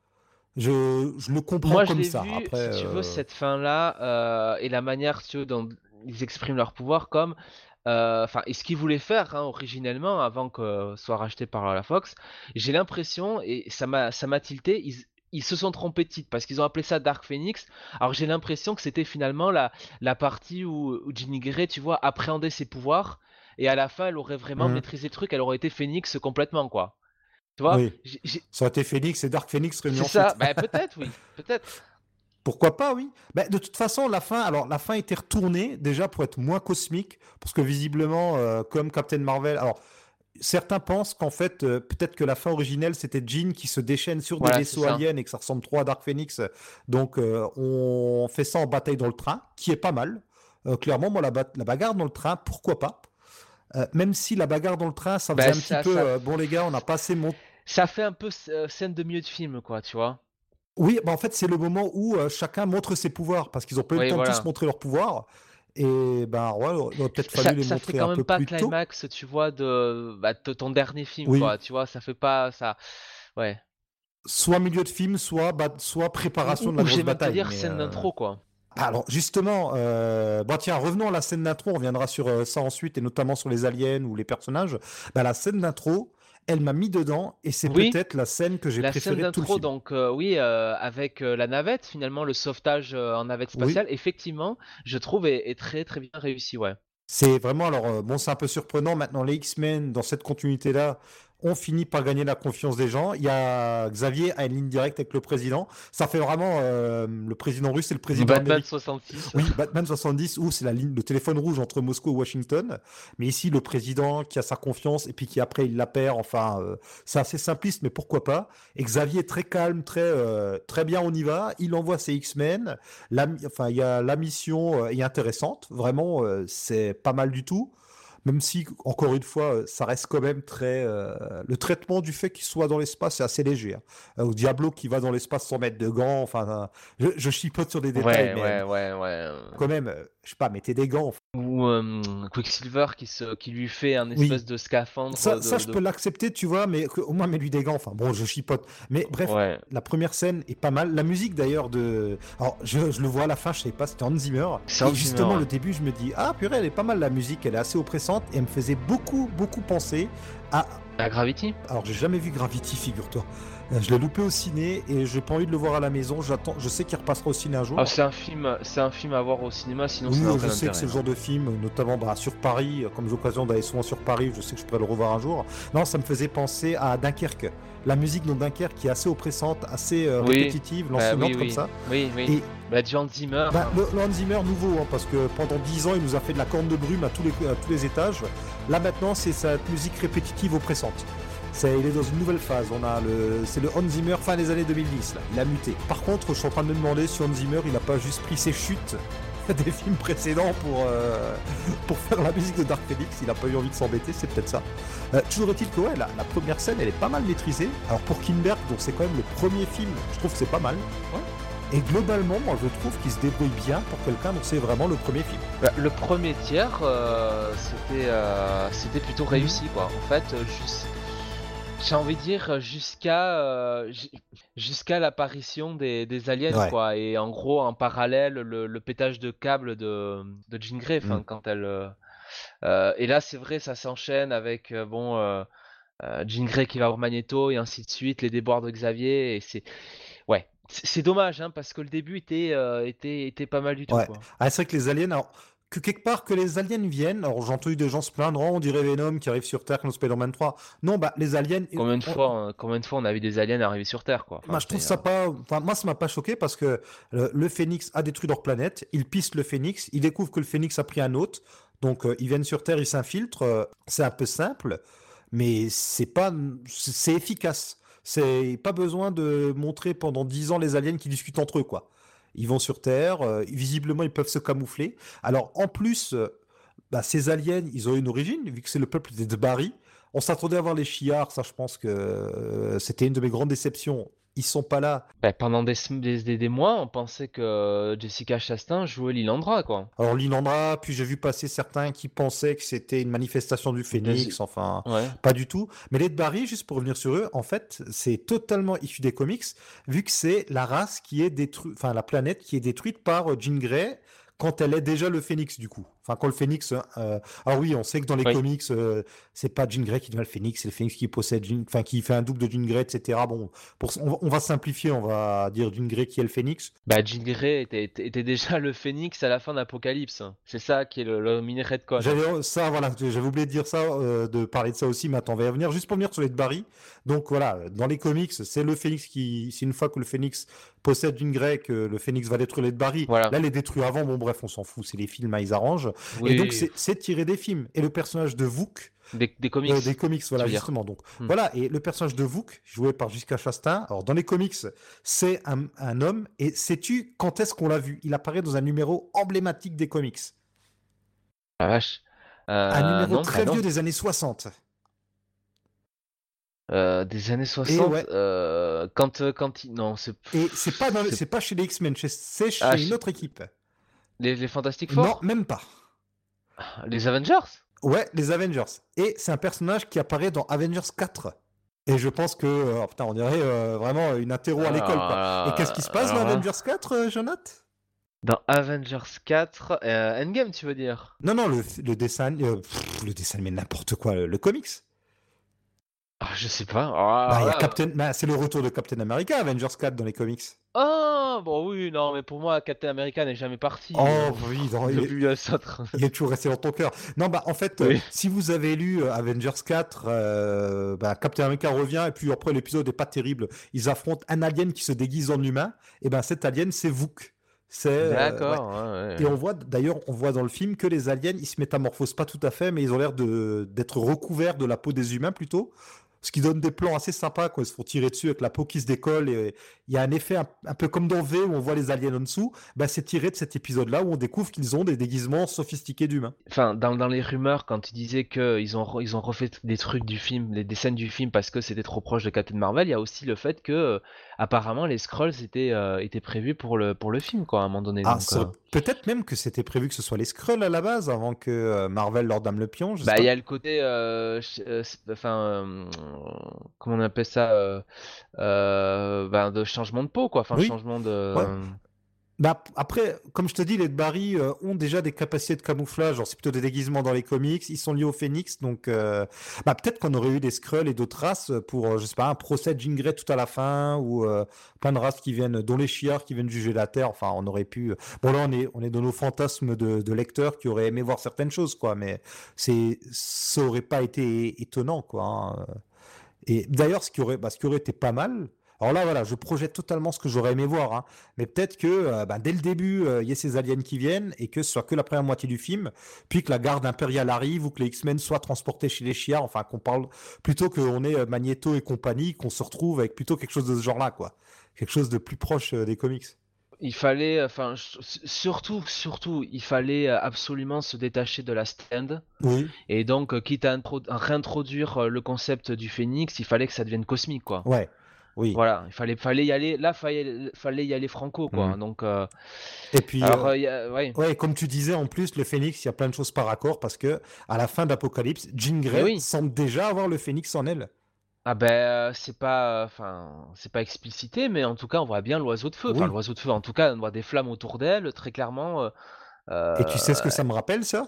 Je, je le comprends Moi, je comme l'ai ça. vu, Après, si tu veux, cette fin-là et la manière tu veux, dont ils expriment leur pouvoir comme, euh, enfin, et ce qu'ils voulaient faire hein, originellement avant que soit racheté par la Fox, j'ai l'impression, et ça m'a ça m'a tilté, ils, ils se sont trompés de titre parce qu'ils ont appelé ça Dark Phoenix. Alors j'ai l'impression que c'était finalement la, la partie où, où Jean Grey, tu vois, appréhendait ses pouvoirs et à la fin, elle aurait vraiment Mhm. maîtrisé le truc, elle aurait été Phoenix complètement, quoi. Tu vois, Oui. J'ai- ça aurait été Phoenix et Dark Phoenix réunis c'est ça, bah, peut-être, oui, peut-être. Pourquoi pas, oui. Ben, de toute façon, la fin, alors la fin était retournée déjà pour être moins cosmique, parce que visiblement, euh, comme Captain Marvel, alors certains pensent qu'en fait, euh, peut-être que la fin originelle, c'était Jean qui se déchaîne sur Voilà, des vaisseaux aliens et que ça ressemble trop à Dark Phoenix. Donc, euh, on fait ça en bataille dans le train, qui est pas mal. Euh, clairement, moi, la, ba- la bagarre dans le train, pourquoi pas? Même si la bagarre dans le train, ça Bah, faisait un ça- petit peu, ça- bon les gars, on n'a pas assez monté. Ça fait un peu scène de milieu de film, quoi, tu vois. Oui, bah en fait, c'est le moment où euh, chacun montre ses pouvoirs, parce qu'ils ont pas eu Oui, le temps de tous montrer leurs pouvoirs. Et ben, ouais, il aurait peut-être Ça, fallu les ça fait montrer quand un peu même pas plus tôt. climax, tu vois, de, bah, de ton dernier film, Oui. quoi. Tu vois, ça fait pas ça. Ouais. Soit milieu de film, soit, bah, soit préparation Ou- de la ou grosse même bataille. dire scène euh, d'intro, quoi. Alors, justement, euh, bon, tiens, revenons à la scène d'intro, on reviendra sur euh, ça ensuite, et notamment sur les aliens ou les personnages. Bah, la scène d'intro, elle m'a mis dedans, et c'est Oui. peut-être la scène que j'ai La scène préférée de tout le film. donc euh, oui, euh, avec euh, la navette, finalement, le sauvetage en navette Oui. spatiale, effectivement, je trouve est, est très très bien réussi, ouais. C'est vraiment, alors, bon, c'est un peu surprenant. Maintenant, les X-Men, dans cette continuité-là, ont fini par gagner la confiance des gens. Il y a Xavier a une ligne directe avec le président. Ça fait vraiment euh, le président russe et le président Batman américain. 66. Oui, Batman 70, où c'est la ligne, le téléphone rouge entre Moscou et Washington. Mais ici, le président qui a sa confiance et puis qui après il la perd. Enfin, euh, c'est assez simpliste, mais pourquoi pas. Et Xavier est très calme, très, euh, très bien, on y va. Il envoie ses X-Men. La, enfin, il y a la mission est intéressante. Vraiment, c'est pas mal du tout. Même si, encore une fois, euh, ça reste quand même très. euh, le traitement du fait qu'il soit dans l'espace est assez léger. hein. Euh, Au Diablo qui va dans l'espace sans mettre de gants. Enfin, je, je chipote sur des détails, Ouais, mais ouais, ouais, ouais. quand même, je sais pas, mettez des gants. Ou euh, Quicksilver qui, se, qui lui fait un Oui. espèce de scaphandre. Ça, de- ça, je de- peux l'accepter, tu vois, mais au moins mets-lui des gants. Enfin, bon, je chipote. Mais bref, Ouais. la première scène est pas mal. La musique d'ailleurs de. Alors, je, je le vois à la fin, je sais pas, c'était Hans Zimmer. Et Zimmer, justement, ouais. le début, je me dis, ah purée, elle est pas mal la musique, elle est assez oppressante et me faisait beaucoup, beaucoup penser à. La Gravity Alors, j'ai jamais vu Gravity, figure-toi. Euh, Je l'ai loupé au ciné et j'ai pas envie de le voir à la maison. J'attends, je sais qu'il repassera au ciné un jour. Ah, c'est un film, c'est un film à voir au cinéma, sinon Oui, ça je sais que c'est le genre de film, notamment bah, sur Paris, euh, comme j'ai l'occasion d'aller souvent sur Paris, je sais que je pourrais le revoir un jour. Non, ça me faisait penser à Dunkerque. La musique dans Dunkerque qui est assez oppressante, assez euh, Oui. répétitive, Bah, lancinante oui, comme oui. ça. Oui, oui. Et Bah, Zimmer. bah, le Hans Zimmer nouveau, hein, parce que pendant 10 ans, il nous a fait de la corne de brume à tous les, à tous les étages. Là maintenant, c'est cette musique répétitive oppressante. C'est, il est dans une nouvelle phase. On a le, c'est le Hans Zimmer fin des années 2010. Là. Il a muté. Par contre, je suis en train de me demander si Hans Zimmer, il n'a pas juste pris ses chutes des films précédents pour, euh, pour faire la musique de Dark Phoenix. Il n'a pas eu envie de s'embêter, c'est peut-être ça. Euh, toujours est-il que ouais, la, la première scène, elle est pas mal maîtrisée. Alors pour Kinberg, donc c'est quand même le premier film, je trouve que c'est pas mal. Et globalement, moi je trouve qu'il se débrouille bien pour quelqu'un dont c'est vraiment le premier film. Bah, le premier tiers, euh, c'était euh, c'était plutôt réussi quoi. En fait, euh, jus- j'ai envie de dire jusqu'à euh, ju- jusqu'à l'apparition des, des aliens Ouais. quoi. Et en gros, en parallèle, le, le pétage de câble de, de Jean Grey, Mm. quand elle. euh, et là, c'est vrai, ça s'enchaîne avec bon euh, Jean Grey qui va voir Magneto et ainsi de suite, les déboires de Xavier. Et c'est c'est dommage hein, parce que le début était euh, était était pas mal du tout Ouais. quoi. Ah, c'est vrai que les aliens, alors, que quelque part que les aliens viennent. Alors j'ai entendu des gens se plaindre, oh, on dirait Venom qui arrive sur Terre comme Spider-Man 3. Non, bah les aliens. Combien de on- fois, euh, combien de fois on a vu des aliens arriver sur Terre, quoi? Enfin, Moi, je trouve ça euh, pas. Enfin, moi, ça m'a pas choqué parce que le, le Phénix a détruit leur planète. Ils pistent le Phénix. Ils découvrent que le Phénix a pris un hôte. Donc, euh, ils viennent sur Terre, ils s'infiltrent. euh, c'est un peu simple, mais c'est pas. C'est efficace. C'est pas besoin de montrer pendant 10 ans les aliens qui discutent entre eux, quoi. Ils vont sur Terre. euh, visiblement, ils peuvent se camoufler. Alors, en plus, euh, bah, ces aliens, ils ont une origine, vu que c'est le peuple des Dbari. On s'attendait à voir les Chiards, ça je pense que euh, c'était une de mes grandes déceptions. Ils sont pas là. bah, pendant des, des, des- des mois, on pensait que euh, Jessica Chastain jouait Lilandra, quoi. Alors Linandra, puis j'ai vu passer certains qui pensaient que c'était une manifestation du Phénix, enfin Ouais. pas du tout. Mais les Barry, juste pour revenir sur eux, en fait, c'est totalement issu des comics, vu que c'est la race qui est détruite, enfin la planète qui est détruite par euh, Jean Grey quand elle est déjà le Phénix du coup. Enfin quand le Phénix, euh, alors oui, on sait que dans les Oui. comics, euh, c'est pas Jean Grey qui devient le Phénix, c'est le Phénix qui possède, Jean- enfin qui fait un double de Jean Grey, etc. Bon, pour, on, va, simplifier, on va dire Jean Grey qui est le Phénix. Bah, Jean Grey était, déjà le phénix à la fin d'Apocalypse. C'est ça qui est le, le mini redcon. J'avais ça, voilà, j'avais oublié de dire ça, euh, de parler de ça aussi, mais attends, on va y revenir juste pour venir sur les Barry. Donc voilà, dans les comics, c'est le Phénix qui, c'est une fois que le Phénix possède une grecque, le Phénix va détruire les Barry. Voilà. Là, les détruit avant, bon bref, on s'en fout, c'est les films, hein, ils arrangent. Oui, Et donc c'est- tiré des films. Et le personnage de Vuk, des, des comics. euh, des comics, voilà, justement. Donc Hmm. voilà, et le personnage de Vuk, joué par Jessica Chastain, alors dans les comics, c'est un, un homme, et sais-tu quand est-ce qu'on l'a vu? Il apparaît dans un numéro emblématique des comics. Ah, vache. Euh, Un numéro non, très bah vieux des années 60. Euh, des années 60. ouais. euh, quand, quand il... Non, c'est... Et c'est pas c'est- pas chez les X-Men, c'est chez Ah, une autre équipe. Les, les Fantastic Four? Non, même pas. Les Avengers? Ouais, les Avengers. Et c'est un personnage qui apparaît dans Avengers 4. Et je pense que, euh, oh, putain, on dirait euh, vraiment une interro à l'école. quoi. Et qu'est-ce qui se passe dans là, Avengers 4, euh, Jonath Dans Avengers 4, euh, Endgame, tu veux dire? Non, non, le, le dessin, euh, pff, le dessin, mais n'importe quoi, le, le comics. ah, Je sais pas. Ah, Bah, il y a là, Captain, bah, c'est le retour de Captain America, Avengers 4 dans les comics. Ah, bon oui, non, mais pour moi, Captain America n'est jamais parti. Oh euh, oui, non, il est- depuis euh, Il est toujours resté dans ton cœur. Non, bah en fait, Oui. euh, si vous avez lu euh, Avengers 4, euh, bah, Captain America revient et puis après l'épisode est pas terrible. Ils affrontent un alien qui se déguise en humain. Et ben cet alien c'est Vuk. C'est euh, ouais. D'accord. ouais, ouais. Et on voit d'ailleurs, on voit dans le film que les aliens ils se métamorphosent pas tout à fait, mais ils ont l'air de d'être recouverts de la peau des humains plutôt. Ce qui donne des plans assez sympas quand ils se font tirer dessus avec la peau qui se décolle. Et il y a un effet un, peu comme dans V où on voit les aliens en dessous. Bah, c'est tiré de cet épisode-là où on découvre qu'ils ont des déguisements sophistiqués d'humains. Enfin, dans, les rumeurs, quand tu disais qu'ils ont, ils ont refait des trucs du film, des, des scènes du film parce que c'était trop proche de Captain Marvel, il y a aussi le fait que, apparemment, les Skrulls étaient, euh, étaient prévus pour le, pour le film, quoi, à un moment donné. Ah, euh, peut-être même que c'était prévu que ce soit les Skrulls à la base avant que euh, Marvel leur dame le pion. je sais Bah, il y a le côté, enfin, comment on appelle ça, ben, de changement de peau, quoi, enfin, Oui. changement de. Ouais. Bah, après, comme je te dis, les Barry euh, ont déjà des capacités de camouflage. Alors, c'est plutôt des déguisements dans les comics. Ils sont liés au Phénix. Donc, euh, bah, peut-être qu'on aurait eu des Skrulls et d'autres races pour, euh, je sais pas, un procès de Jean Grey tout à la fin ou plein de races qui viennent, dont les chiards qui viennent juger la Terre. Enfin, on aurait pu. Bon, là, on est, on est dans nos fantasmes de, de lecteurs qui auraient aimé voir certaines choses, quoi. Mais c'est, ça aurait pas été étonnant, quoi. hein. Et d'ailleurs, ce qui aurait, bah, ce qui aurait été pas mal. Alors là, voilà, je projette totalement ce que j'aurais aimé voir. hein. Mais peut-être que euh, bah, dès le début, euh, il y ait ces aliens qui viennent et que ce soit que la première moitié du film, puis que la garde impériale arrive ou que les X-Men soient transportés chez les chiards. Enfin, qu'on parle plutôt qu'on ait euh, Magneto et compagnie, qu'on se retrouve avec plutôt quelque chose de ce genre-là, quoi. Quelque chose de plus proche euh, des comics. Il fallait, enfin, surtout, surtout, il fallait euh, absolument se détacher de la stand. Oui. Et donc, euh, quitte à, intro- à réintroduire euh, le concept du phénix, il fallait que ça devienne cosmique, quoi. Ouais. Oui. Voilà, il fallait, fallait y aller. Là, fallait, fallait y aller franco, quoi. Mhm. Donc, euh, Et puis. alors, euh, euh, y a- ouais. Ouais, comme tu disais, en plus, le Phénix, il y a plein de choses par accord parce que à la fin d'Apocalypse, Jean Grey oui. semble déjà avoir le Phénix en elle. Ah ben, c'est pas, enfin, c'est pas explicité, mais en tout cas, on voit bien l'oiseau de feu. Enfin, Oui. l'oiseau de feu. En tout cas, on voit des flammes autour d'elle, très clairement. Et tu sais ce que ça me rappelle, ça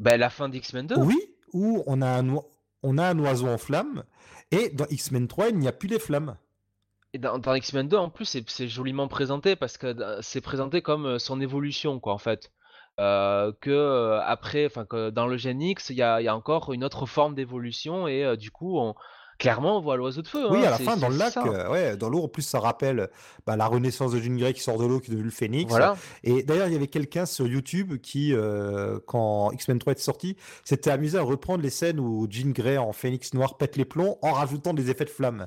ben, la fin d'X-Men 2. Oui, où on a, un on a un oiseau en flamme, et dans X-Men 3, il n'y a plus les flammes. Et dans, X-Men 2, en plus, c'est joliment présenté parce que euh, c'est présenté comme euh, son évolution, quoi, en fait. euh, que après, enfin dans le Gen X, il y a, encore une autre forme d'évolution et du coup, on, clairement, on voit l'oiseau de feu. Oui, hein, à la fin, dans le lac, euh, ouais, dans l'eau, en plus, ça rappelle bah, la renaissance de Jean Grey qui sort de l'eau, qui est devenu le Phénix. Voilà. Et d'ailleurs, il y avait quelqu'un sur YouTube qui, euh, quand X-Men 3 est sorti, s'était amusé à reprendre les scènes où Jean Grey en Phénix noir pète les plombs en rajoutant des effets de flamme.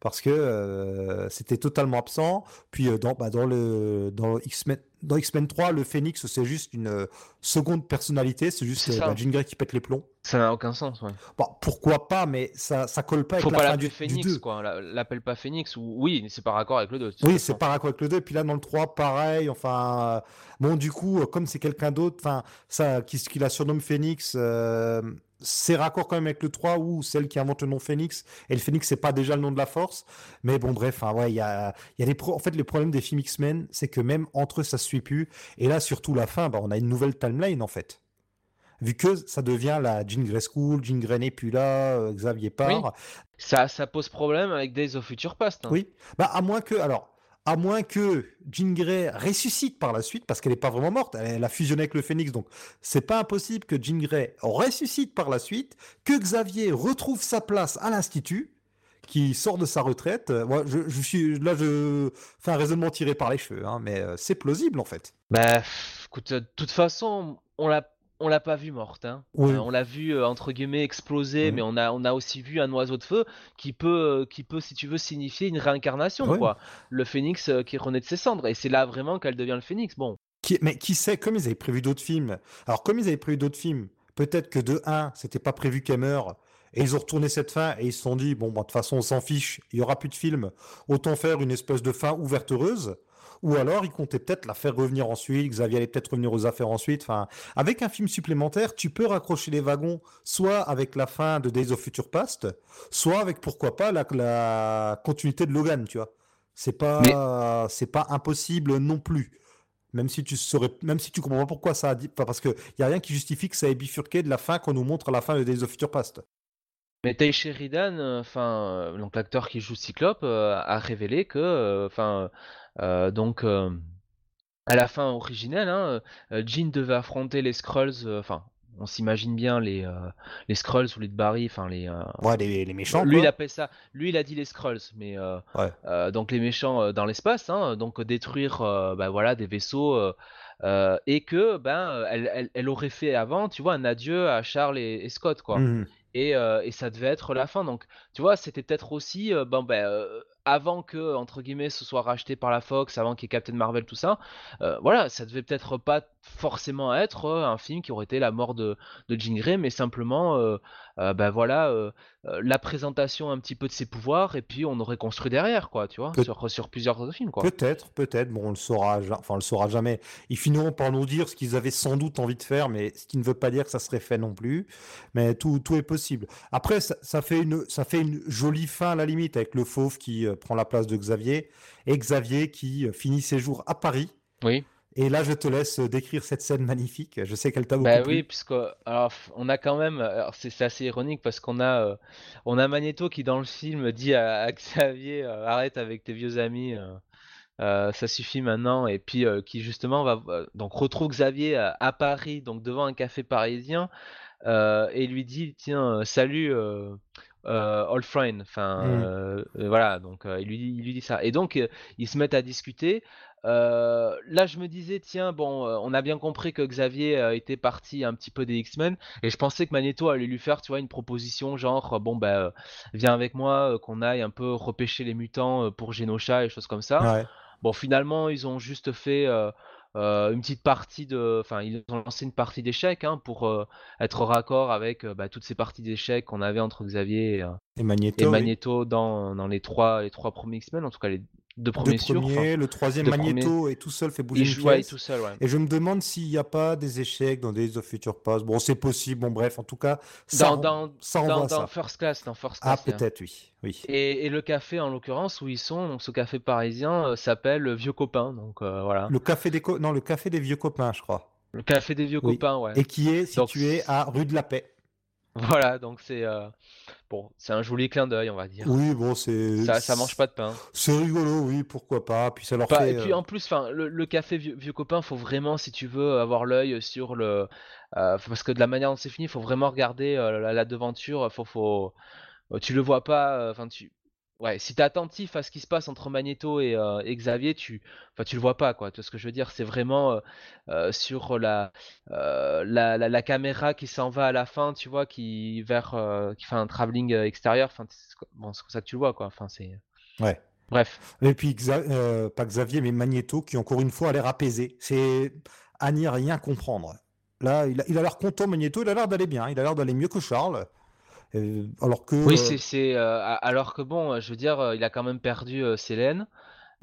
Parce que euh, c'était totalement absent. Puis euh, dans, bah, dans le dans X-Men dans X-Men 3, le Phénix, c'est juste une euh, seconde personnalité. C'est juste C'est euh, bah, Jean Grey qui pète les plombs. Ça n'a aucun sens. Ouais. Bon, pourquoi pas, mais ça, ça colle pas avec Faut la pas fin l'appeler du, du Phoenix, 2. quoi. La- L'appelle pas Phoenix ou oui, c'est pas raccord avec le 2. de toute Oui, c'est pas raccord avec le 2. Puis là, dans le 3, pareil. Enfin, bon, du coup, euh, comme c'est quelqu'un d'autre, enfin, ça, qui, qui la surnomme Phoenix, euh, c'est raccord quand même avec le 3 ou celle qui invente le nom Phoenix. Et le Phoenix, c'est pas déjà le nom de la force. Mais bon, bref, enfin, ouais, il y a, il y a des pro- en fait, les problèmes des films X-Men, c'est que même entre eux, ça se suit plus. Et là, surtout la fin, bah, on a une nouvelle timeline, en fait. Vu que ça devient la Jean Grey School, Jean Grey n'est plus là, euh, Xavier part. Ça, ça pose problème avec Days of Future Past. hein. Oui. Bah, à moins que, alors, à moins que Jean Grey ressuscite par la suite, parce qu'elle n'est pas vraiment morte, elle, a fusionné avec le Phénix, donc c'est pas impossible que Jean Grey ressuscite par la suite, que Xavier retrouve sa place à l'Institut, qui sort de sa retraite. Euh, moi, je, suis, là, je fais un raisonnement tiré par les cheveux, hein, mais euh, c'est plausible en fait. Bah, écoute, de toute façon, on l'a, on l'a pas vu morte. Hein. Oui. Euh, on l'a vu euh, entre guillemets exploser, mais on a, on a aussi vu un oiseau de feu qui peut, euh, qui peut, si tu veux, signifier une réincarnation, quoi. Le phénix qui renaît de ses cendres, et c'est là vraiment qu'elle devient le phénix. Bon, Qui- mais qui sait, comme ils avaient prévu d'autres films, alors comme ils avaient prévu d'autres films, peut-être que de 1, c'était pas prévu qu'elle meure, et ils ont retourné cette fin, et ils se sont dit, bon, bah, de toute façon, on s'en fiche, il y aura plus de film, autant faire une espèce de fin ouverte heureuse, ou alors ils comptaient peut-être la faire revenir ensuite, Xavier allait peut-être revenir aux affaires ensuite, enfin, avec un film supplémentaire, tu peux raccrocher les wagons, soit avec la fin de Days of Future Past, soit avec, pourquoi pas, la, la continuité de Logan, tu vois. C'est pas, c'est pas impossible non plus. Même si tu saurais, même si tu comprends pas pourquoi ça a dit, enfin, parce que y a rien qui justifie que ça ait bifurqué de la fin qu'on nous montre à la fin de Days of Future Past. mais Tay Sheridan, euh, enfin, euh, donc l'acteur qui joue Cyclope, euh, a révélé que, euh, enfin, euh, donc. à la fin originelle, hein, Jean devait affronter les Skrulls, enfin, on s'imagine bien les, euh, les Skrulls ou les Barry, enfin les, euh, Ouais, les, les méchants. lui, il appelle ça. Lui, il a dit les Skrulls, mais euh, Ouais. donc les méchants dans l'espace, hein, donc détruire, bah, voilà, des vaisseaux, et que ben, elle, elle- elle aurait fait avant, tu vois, un adieu à Charles et, et Scott, quoi. Mhm. Et, et ça devait être la fin. Donc, tu vois, c'était peut-être aussi, ben, euh, avant que, entre guillemets, ce soit racheté par la Fox, avant qu'il y ait Captain Marvel, tout ça, euh, voilà, ça devait peut-être pas forcément être euh, un film qui aurait été la mort de, de Jean Grey, mais simplement, euh, ben voilà, euh, la présentation un petit peu de ses pouvoirs, et puis on aurait construit derrière, quoi, tu vois, sur, sur plusieurs autres films, quoi. Peut-être, peut-être. Bon, on le saura, enfin, on le saura jamais. Ils finiront par nous dire ce qu'ils avaient sans doute envie de faire, mais ce qui ne veut pas dire que ça serait fait non plus. Mais tout, tout est possible. Après, ça, ça fait une, ça fait une jolie fin à la limite avec le fauve qui prend la place de Xavier et Xavier qui finit ses jours à Paris. Oui. Et là, je te laisse euh, décrire cette scène magnifique. Je sais qu'elle t'a beaucoup Bah plu. oui, puisque alors on a quand même, alors c'est assez ironique parce qu'on a euh, on a Magneto qui dans le film dit à, à Xavier euh, arrête avec tes vieux amis, euh, euh, ça suffit maintenant et puis euh, qui justement va donc retrouve Xavier à, à Paris donc devant un café parisien euh, et lui dit tiens euh, salut euh, euh, old friend, enfin Mm. euh, euh, voilà donc euh, il lui dit il lui dit ça et donc euh, ils se mettent à discuter. Euh, là, je me disais, tiens, bon, euh, on a bien compris que Xavier euh, était parti un petit peu des X-Men, et je pensais que Magneto allait lui faire, tu vois, une proposition genre, euh, bon, bah, euh, viens avec moi, euh, qu'on aille un peu repêcher les mutants euh, pour Genosha et choses comme ça. Ouais. Bon, finalement, ils ont juste fait euh, une petite partie de, enfin, ils ont lancé une partie d'échecs hein, pour euh, être raccord avec euh, bah, toutes ces parties d'échecs qu'on avait entre Xavier et, Et Magneto. et oui. Magneto dans, dans les trois, les trois premiers X-Men, en tout cas les deux premiers premiers, le troisième deux Magneto est tout seul fait bouger il une joue ouais, tout seul, ouais. Et je me demande s'il n'y a pas des échecs dans Days of Future Past. Bon, c'est possible. Bon, bref, en tout cas, ça, Dans, dans, ça dans, renvoie à dans ça. First Class, dans First Ah, Class, il y a- peut-être, oui. oui. Et, et le café, en l'occurrence, où ils sont, donc ce café parisien euh, s'appelle le Vieux Copain, donc euh, voilà. Le café des co- non, le café des vieux copains, je crois. Le café des Vieux Oui. Copains, ouais. Et qui est Donc, situé à rue de la Paix. Voilà, donc c'est euh, bon, c'est un joli clin d'œil, on va dire. Oui, bon, c'est. Ça, ça mange pas de pain. C'est rigolo, oui, pourquoi pas. Puis ça leur Pas- fait. et puis euh, en plus, enfin, le, le café vieux, vieux copain, faut vraiment, si tu veux, avoir l'œil sur le, euh, parce que de la manière dont c'est fini, faut vraiment regarder euh, la, la devanture. Faut, faut, tu le vois pas. Enfin, tu, ouais, si t'es attentif à ce qui se passe entre Magneto et, euh, et Xavier, tu, enfin, tu le vois pas, quoi. Tu vois ce que je veux dire? C'est vraiment euh, euh, sur la, la, la, la caméra qui s'en va à la fin, tu vois, qui vers, qui fait un travelling extérieur. Enfin, c'est bon, c'est comme ça que tu le vois, quoi. Enfin, c'est, Ouais. bref. Et puis, Xa- pas Xavier, mais Magneto, qui encore une fois a l'air apaisé. C'est à n'y rien comprendre. Là, il a l'air content, Magneto, il a l'air d'aller bien. Il a l'air d'aller mieux que Charles. Euh, alors que. Oui, euh, c'est euh, alors que bon, je veux dire, il a quand même perdu Célène,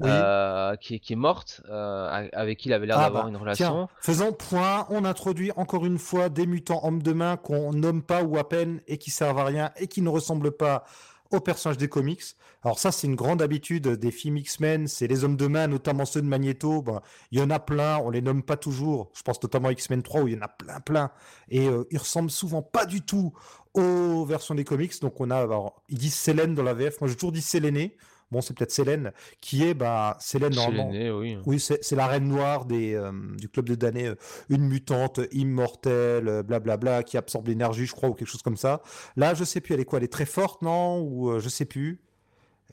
Oui. euh, qui, est- qui est morte, euh, avec qui il avait l'air Ah d'avoir bah, une Tiens, relation. faisant point, on introduit encore une fois des mutants hommes de main qu'on nomme pas ou à peine et qui servent à rien et qui ne ressemblent pas aux personnages des comics. Alors ça, c'est une grande habitude des films X-Men, c'est les hommes de main, notamment ceux de Magneto. Ben, il y en a plein, on les nomme pas toujours. Je pense notamment à X-Men 3 où il y en a plein, plein. Et euh, ils ressemblent souvent pas du tout aux versions des comics. Donc on a, alors, ils disent Sélène dans la VF. Moi, j'ai toujours dit Séléné. Bon, c'est peut-être Sélène, qui est, bah, Sélène Chez normalement. oui. Oui, c'est c'est la reine noire des, euh, du club de damnés, euh, une mutante immortelle, euh, blablabla, qui absorbe l'énergie, je crois, ou quelque chose comme ça. Là, je sais plus, elle est quoi? Elle est très forte, non? Ou euh, je sais plus.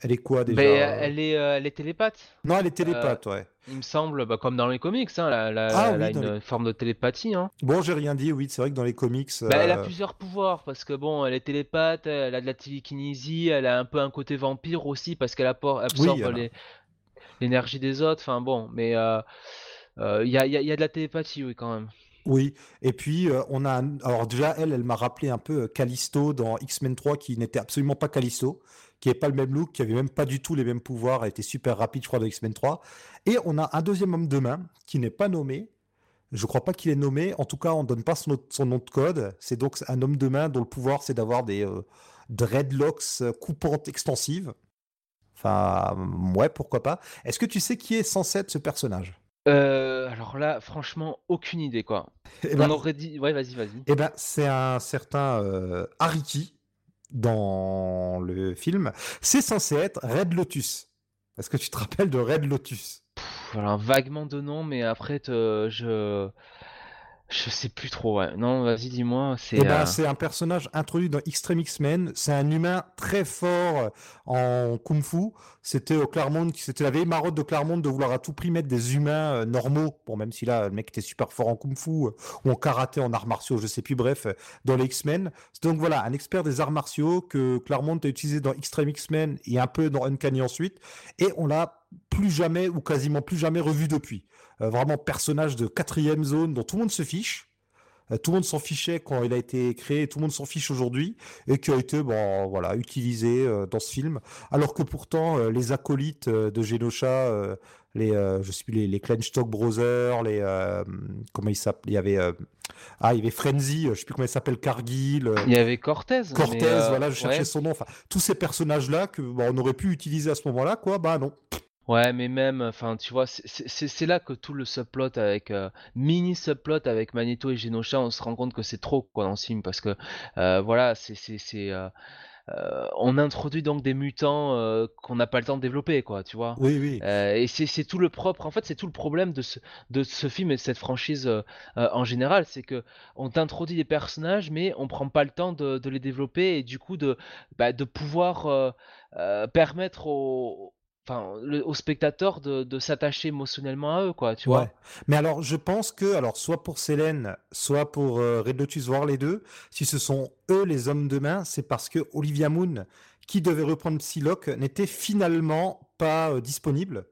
Elle est quoi déjà? Euh, euh, elle est, euh, elle est télépathe, Non, elle est télépathe, ouais. il me semble, bah, comme dans les comics, hein, la- la- Ah elle oui, a une les- forme de télépathie. Hein. Bon, j'ai rien dit, oui, c'est vrai que dans les comics. Bah, elle a euh, plusieurs pouvoirs parce que bon, elle est télépathe, elle a de la télékinésie, elle a un peu un côté vampire aussi parce qu'elle absorbe l'énergie des autres. Enfin bon, mais euh, euh, il y y y a de la télépathie, oui, quand même. Oui, et puis euh, on a alors déjà elle, elle m'a rappelé un peu euh, Callisto dans X-Men 3 qui n'était absolument pas Callisto, qui n'avait pas le même look, qui avait même pas du tout les mêmes pouvoirs, elle était super rapide je crois dans X-Men 3. Et on a un deuxième homme de main qui n'est pas nommé. Je crois pas qu'il est nommé. En tout cas, on donne pas son, autre- son nom de code. C'est donc un homme de main dont le pouvoir c'est d'avoir des euh, dreadlocks euh, coupantes extensives. Enfin, ouais, pourquoi pas. Est-ce que tu sais qui est censé être ce personnage? Euh, alors là, franchement, aucune idée, quoi. Eh On ben, aurait dit... Ouais, vas-y, vas-y. Eh ben, c'est un certain euh, Ariki dans le film. C'est censé être Red Lotus. Est-ce que tu te rappelles de Red Lotus? Pff, vaguement de nom, mais après, je... Je sais plus trop, ouais. Non, vas-y, dis-moi, c'est... Eh ben, euh, c'est un personnage introduit dans Extreme X-Men. C'est un humain très fort en kung-fu. C'était au Claremont, qui- c'était la vieille marotte de Claremont de vouloir à tout prix mettre des humains euh, normaux. Bon, même si là, le mec était super fort en kung-fu euh, ou en karaté, en arts martiaux, je sais plus. Bref, euh, dans les X-Men. Donc voilà, un expert des arts martiaux que Claremont a utilisé dans Extreme X-Men et un peu dans Uncanny ensuite. Et on l'a plus jamais ou quasiment plus jamais revu depuis. Euh, vraiment personnage de quatrième zone dont tout le monde se fiche. Euh, tout le monde s'en fichait quand il a été créé, tout le monde s'en fiche aujourd'hui, et qui a été bon, voilà, utilisé euh, dans ce film. Alors que pourtant, les acolytes de Genosha, les, je sais plus, les, les Stock Brothers, les, euh, comment ils s'appellent Il y avait, euh, ah, il y avait Frenzy, je sais plus comment il s'appelle, Cargill. Il y avait Cortez. Cortez, euh, voilà, je cherchais ouais. son nom. Enfin, tous ces personnages-là que bah, on aurait pu utiliser à ce moment-là, quoi. Bah non. Ouais, mais même, enfin, tu vois, c'est- c'est c'est- c'est là que tout le subplot avec euh, mini subplot avec Magneto et Genosha, on se rend compte que c'est trop quoi dans ce film parce que euh, voilà, c'est c'est c'est euh, euh, on introduit donc des mutants euh, qu'on n'a pas le temps de développer quoi, tu vois? Oui, oui. Euh, et c'est c'est tout le propre, en fait, c'est tout le problème de ce, de ce film et de cette franchise euh, euh, en général, c'est que on t'introduit des personnages, mais on prend pas le temps de, de les développer et du coup de, bah, de pouvoir euh, euh, permettre aux, enfin, le- aux spectateurs de, s'attacher émotionnellement à eux, quoi, tu vois. Mais alors, je pense que, alors, soit pour Célène, soit pour euh, Red Lotus, voir les deux, si ce sont eux les hommes de main, c'est parce que Olivia Moon, qui devait reprendre Psylocke, n'était finalement pas euh, disponible.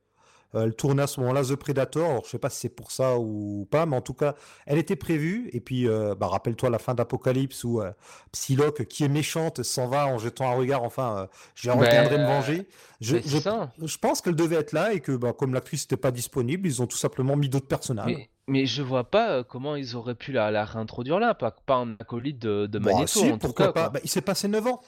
Euh, elle tournait à ce moment-là The Predator. Alors, je sais pas si c'est pour ça ou pas, mais en tout cas, elle était prévue. Et puis, euh, bah, rappelle-toi la fin d'Apocalypse où euh, Psylocke, qui est méchante, s'en va en jetant un regard. Enfin, je reviendrai me Ben, venger. Je, ben, je, je pense qu'elle devait être là et que, bah, comme l'actrice n'était pas disponible, ils ont tout simplement mis d'autres personnages. Mais, mais je vois pas comment ils auraient pu la, la réintroduire là, pas, pas en acolyte de, de Bah, Magneto si, en tout pourquoi cas, pas. Bah, Il s'est passé 9 ans.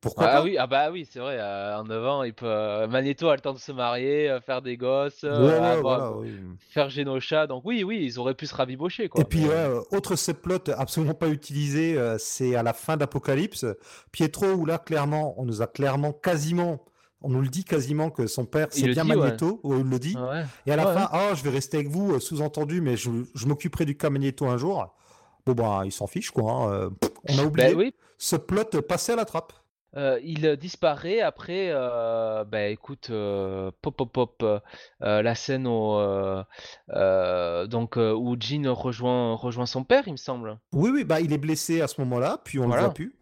Pourquoi Ah pas oui, ah bah oui, c'est vrai, en 9 ans, il peut, euh, Magneto a le temps de se marier, euh, faire des gosses, Ouais, euh, ouais, voilà, faire Genosha, donc oui, oui, ils auraient pu se rabibocher, quoi. Et puis, autre subplot absolument pas utilisé, c'est à la fin d'Apocalypse. Pietro, où là, clairement, on nous a clairement, quasiment, on nous le dit quasiment que son père, c'est bien dit, ouais. Magneto, ou il le dit. Ouais. Et à la Ouais, fin, ah, je vais rester avec vous, sous-entendu, mais je, je m'occuperai du cas Magneto un jour. Bon, bah, il s'en fiche, quoi. hein, on a oublié. Ben oui, Ce plot passé à la trappe. Euh, il euh, disparaît après, euh, bah écoute, euh, pop pop pop, la scène euh, donc où Jean rejoint rejoint son père, il me semble. Oui, oui, bah, il est blessé à ce moment-là, puis on Voilà. le voit plus.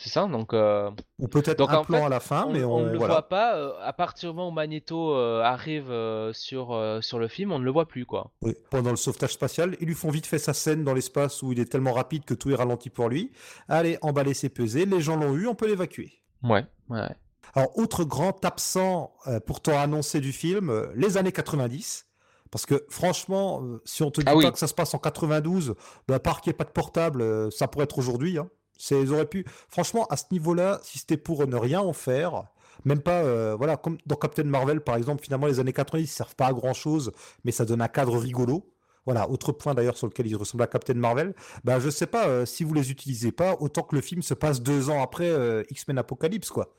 C'est ça, donc euh, Ou peut-être un plan fait, à la fin, on, mais on on, ne le voilà. voit pas. euh, à partir du moment où Magneto euh, arrive euh, sur sur le film, on ne le voit plus quoi. Oui, pendant le sauvetage spatial, ils lui font vite fait sa scène dans l'espace où il est tellement rapide que tout est ralenti pour lui. Allez, emballer ses pesées, les gens l'ont eu, on peut l'évacuer. Ouais, ouais. Alors, autre grand absent pourtant annoncé du film, les années 90. Parce que franchement, si on te dit Ah pas oui. que ça se passe en 92, bah, à part qu'il n'y ait pas de portable, ça pourrait être aujourd'hui. Hein. Ils auraient pu. Franchement, à ce niveau-là, si c'était pour ne rien en faire, même pas, euh, voilà, comme dans Captain Marvel par exemple, finalement les années 90 ne servent pas à grand chose, mais ça donne un cadre rigolo. Voilà, autre point d'ailleurs sur lequel ils ressemblent à Captain Marvel. Bah, je sais pas euh, si vous les utilisez pas, autant que le film se passe deux ans après euh, X-Men Apocalypse, quoi.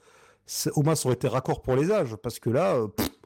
Au moins, ça aurait été raccord pour les âges, parce que là,